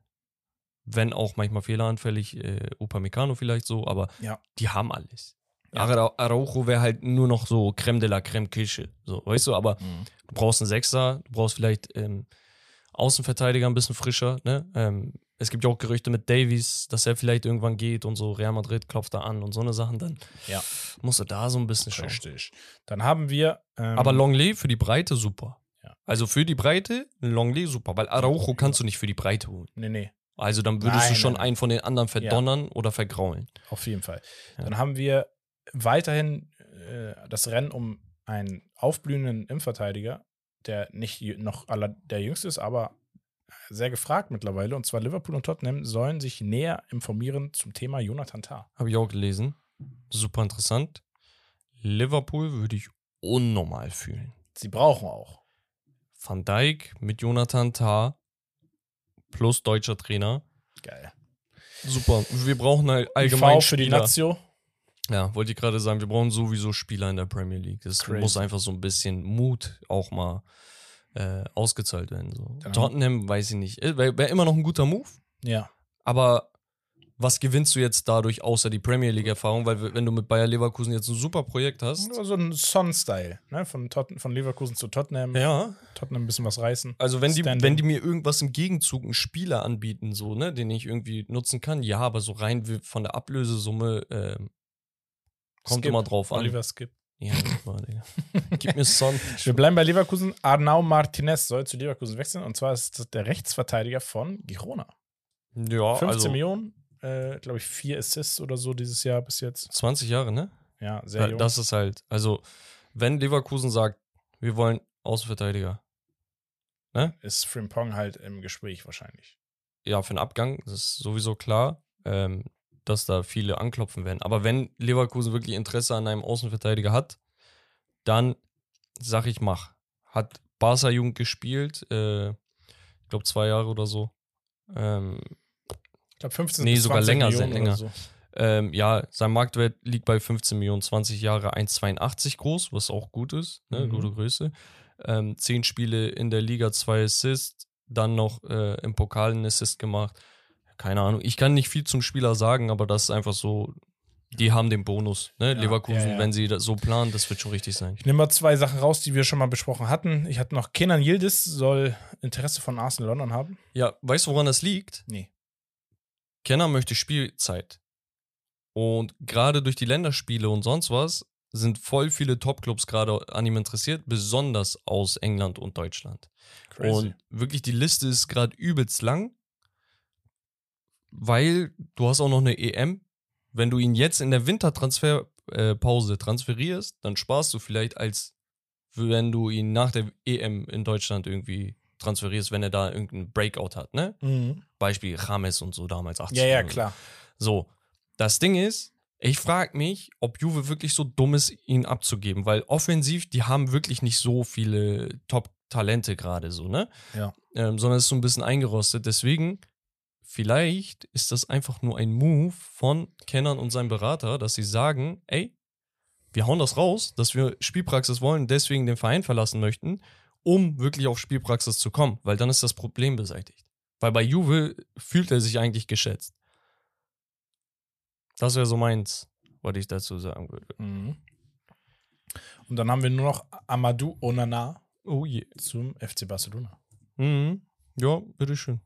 Wenn auch manchmal fehleranfällig, äh, Upamecano vielleicht so, aber Ja. die haben alles. Ja. Ara- Araujo wäre halt nur noch so Creme de la Creme Kirsche, so, weißt du, aber du brauchst einen Sechser, du brauchst vielleicht ähm, Außenverteidiger ein bisschen frischer, ne? Ähm, es gibt ja auch Gerüchte mit Davies, dass er vielleicht irgendwann geht und so Real Madrid klopft da an und so eine Sachen, dann Ja. musst du da so ein bisschen schauen. Richtig. Dann haben wir. Ähm, Aber Longley für die Breite super. Ja. Also für die Breite Longley super, weil Araujo kannst du nicht für die Breite holen. Nee, nee, Also dann würdest Nein, du schon nein, einen von den anderen verdonnern oder vergraulen. auf jeden Fall. Ja. Dann haben wir weiterhin äh, das Rennen um einen aufblühenden Innenverteidiger, der nicht noch aller, der jüngste ist, aber sehr gefragt mittlerweile. Und zwar Liverpool und Tottenham sollen sich näher informieren zum Thema Jonathan Tah. Habe ich auch gelesen. Super interessant. Liverpool würde ich unnormal fühlen. Sie brauchen auch. Van Dijk mit Jonathan Tah plus deutscher Trainer. Geil. Super. Wir brauchen allgemein IV für die Spieler. Lazio. Ja, wollte ich gerade sagen, wir brauchen sowieso Spieler in der Premier League. Es Crazy. muss einfach so ein bisschen Mut auch mal äh, ausgezahlt werden. So. Tottenham weiß ich nicht. Wäre wär immer noch ein guter Move, Ja. aber was gewinnst du jetzt dadurch außer die Premier League-Erfahrung? Weil wenn du mit Bayer Leverkusen jetzt ein super Projekt hast. Nur so ein Son-Style. Ne? Von, Totten, von Leverkusen zu Tottenham. Ja. Tottenham ein bisschen was reißen. Also wenn die, wenn die mir irgendwas im Gegenzug, einen Spieler anbieten, so, ne, den ich irgendwie nutzen kann, ja, aber so rein wie von der Ablösesumme ähm, kommt Skip. immer drauf an. Oliver Skip. Ja. <laughs> Gib mir Son. Wir bleiben bei Leverkusen. Arnau Martinez soll zu Leverkusen wechseln. Und zwar ist das der Rechtsverteidiger von Girona. Ja, 15 also Millionen. Äh, Glaube ich, vier Assists oder so dieses Jahr bis jetzt. 20 Jahre, ne? Ja, sehr Ja, jung. das ist halt, also, wenn Leverkusen sagt, wir wollen Außenverteidiger, ist Frimpong halt im Gespräch wahrscheinlich. ja, für den Abgang, das ist sowieso klar, ähm, dass da viele anklopfen werden. Aber wenn Leverkusen wirklich Interesse an einem Außenverteidiger hat, dann sag ich, mach. Hat Barca Jugend gespielt, äh, ich glaube zwei Jahre oder so. Ähm, Ich glaube, 15 Nee, sogar 20 länger, Millionen sehr länger. So. ähm, ja, sein Marktwert liegt bei 15 Millionen, 20 Jahre, 1,82 groß, was auch gut ist, ne, Mhm. gute Größe. Ähm, 10 Spiele in der Liga, 2 Assists, dann noch äh, im Pokal einen Assist gemacht. Keine Ahnung, ich kann nicht viel zum Spieler sagen, aber das ist einfach so, die haben den Bonus. Ne? Ja, Leverkusen, ja, ja. wenn sie das so planen, das wird schon richtig sein. Ich nehme mal zwei Sachen raus, die wir schon mal besprochen hatten. Ich hatte noch Kenan Yildiz soll Interesse von Arsenal London haben. Ja, weißt du, woran das liegt? Nee. Kenner möchte Spielzeit. Und gerade durch die Länderspiele und sonst was sind voll viele Topclubs gerade an ihm interessiert, besonders aus England und Deutschland. Und wirklich die Liste ist gerade übelst lang, weil du hast auch noch eine EM. Wenn du ihn jetzt in der Wintertransferpause transferierst, dann sparst du vielleicht als wenn du ihn nach der EM in Deutschland irgendwie transferierst, wenn er da irgendeinen Breakout hat, ne? Mhm. Beispiel James und so damals 80. Ja, ja, klar. So, das Ding ist, ich frage mich, ob Juve wirklich so dumm ist, ihn abzugeben, weil offensiv, die haben wirklich nicht so viele Top-Talente gerade so, ne? Ja. Ähm, sondern es ist so ein bisschen eingerostet. Deswegen, vielleicht ist das einfach nur ein Move von Kennern und seinem Berater, dass sie sagen, ey, wir hauen das raus, dass wir Spielpraxis wollen, deswegen den Verein verlassen möchten, um wirklich auf Spielpraxis zu kommen, weil dann ist das Problem beseitigt. Weil bei Juve fühlt er sich eigentlich geschätzt. Das wäre so meins, was ich dazu sagen würde. Mhm. Und dann haben wir nur noch Amadou Onana Oh je. zum FC Barcelona. Mhm. Ja, bitteschön.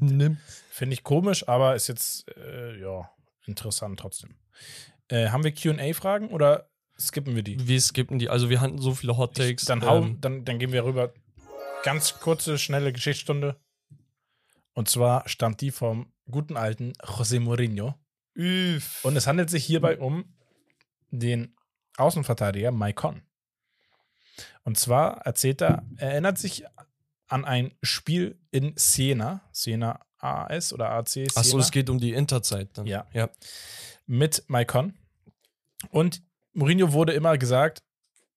Nimm. Finde ich komisch, aber ist jetzt, äh, ja, interessant trotzdem. Äh, haben wir QA-Fragen oder skippen wir die? Wir skippen die. Also wir hatten so viele Hot Takes. Ich, dann, hau, ähm, dann, dann gehen wir rüber. Ganz kurze, schnelle Geschichtsstunde. Und zwar stammt die vom guten alten José Mourinho. üff. Und es handelt sich hierbei um den Außenverteidiger Maicon. Und zwar erzählt er, er erinnert sich an ein Spiel in Siena, Siena AS oder AC Achso, es geht um die Interzeit dann. Ja. ja. mit Maicon. Und Mourinho wurde immer gesagt,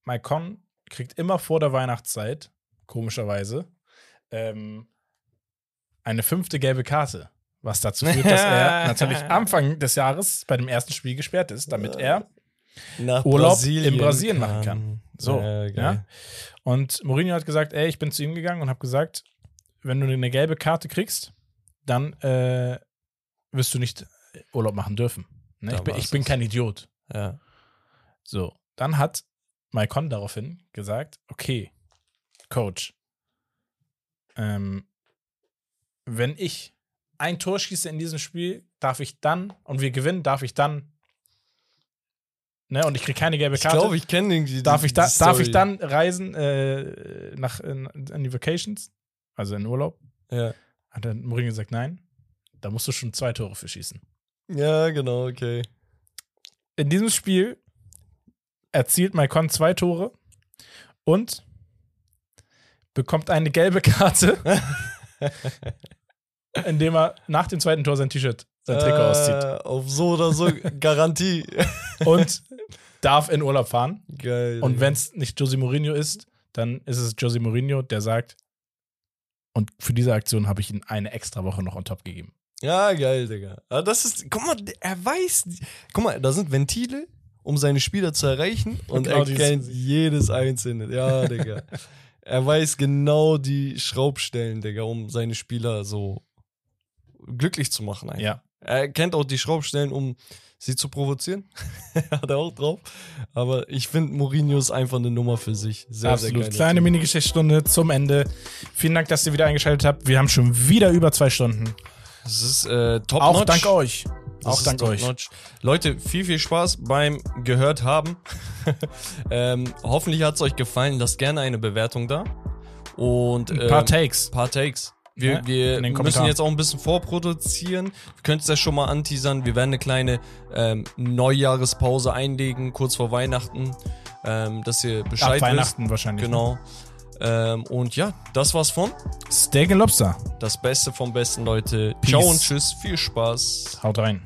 Maicon kriegt immer vor der Weihnachtszeit, komischerweise, ähm, eine fünfte gelbe Karte. Was dazu führt, dass er <laughs> natürlich Anfang des Jahres bei dem ersten Spiel gesperrt ist, damit er Nach Urlaub in Brasilien machen kann. So, Ja, ja. Und Mourinho hat gesagt, ey, ich bin zu ihm gegangen und habe gesagt, wenn du eine gelbe Karte kriegst, dann äh, wirst du nicht Urlaub machen dürfen. Ne? Ich, bin, ich bin kein Idiot. ja. So, dann hat Maicon daraufhin gesagt, okay, Coach, ähm, wenn ich ein Tor schieße in diesem Spiel, darf ich dann, und wir gewinnen, darf ich dann, ne, und ich kriege keine gelbe Ich Karte. glaube, ich kenne irgendwie Darf die- ich, da, darf ich dann reisen äh, nach in, in die Vacations? Also in Urlaub? Ja. Hat dann Mourinho gesagt, nein. Da musst du schon zwei Tore für schießen. ja, genau, okay. In diesem Spiel erzielt Maicon zwei Tore und bekommt eine gelbe Karte, <laughs> indem er nach dem zweiten Tor sein T-Shirt, sein Trikot auszieht. Äh, Auf so oder so <laughs> Garantie. Und darf in Urlaub fahren. Geil. Und wenn es nicht Jose Mourinho ist, dann ist es Jose Mourinho, der sagt, und für diese Aktion habe ich ihm eine extra Woche noch on top gegeben. Ja, geil, Digga. Aber das ist, guck mal, er weiß, guck mal, da sind Ventile, um seine Spieler zu erreichen und Genau er kennt jedes einzelne. Ja, Digga. <laughs> er weiß genau die Schraubstellen, Digga, um seine Spieler so glücklich zu machen. Einfach. Ja. Er kennt auch die Schraubstellen, um sie zu provozieren. <laughs> Hat er auch drauf. Aber ich finde, Mourinho ist einfach eine Nummer für sich. Sehr, Absolut. sehr geil. Kleine Mini-Geschichtsstunde zum Ende. Vielen Dank, dass ihr wieder eingeschaltet habt. Wir haben schon wieder über zwei Stunden. Das ist äh, top Auch notch. dank euch. Das Auch dank euch. notch. Leute, viel, viel Spaß beim Gehört haben. <laughs> ähm, hoffentlich hat es euch gefallen. Lasst gerne eine Bewertung da. Und Ein paar ähm, Takes. paar Takes. Wir, Ja, wir müssen jetzt auch ein bisschen vorproduzieren. Wir können es ja schon mal anteasern. Wir werden eine kleine ähm, Neujahrespause einlegen, kurz vor Weihnachten, ähm, dass ihr Ab Bescheid wisst. Weihnachten wahrscheinlich. Genau. Ähm, und ja, das war's von. Steak and Lobster. Das Beste vom Besten, Leute. Peace. Ciao und tschüss. Viel Spaß. Haut rein.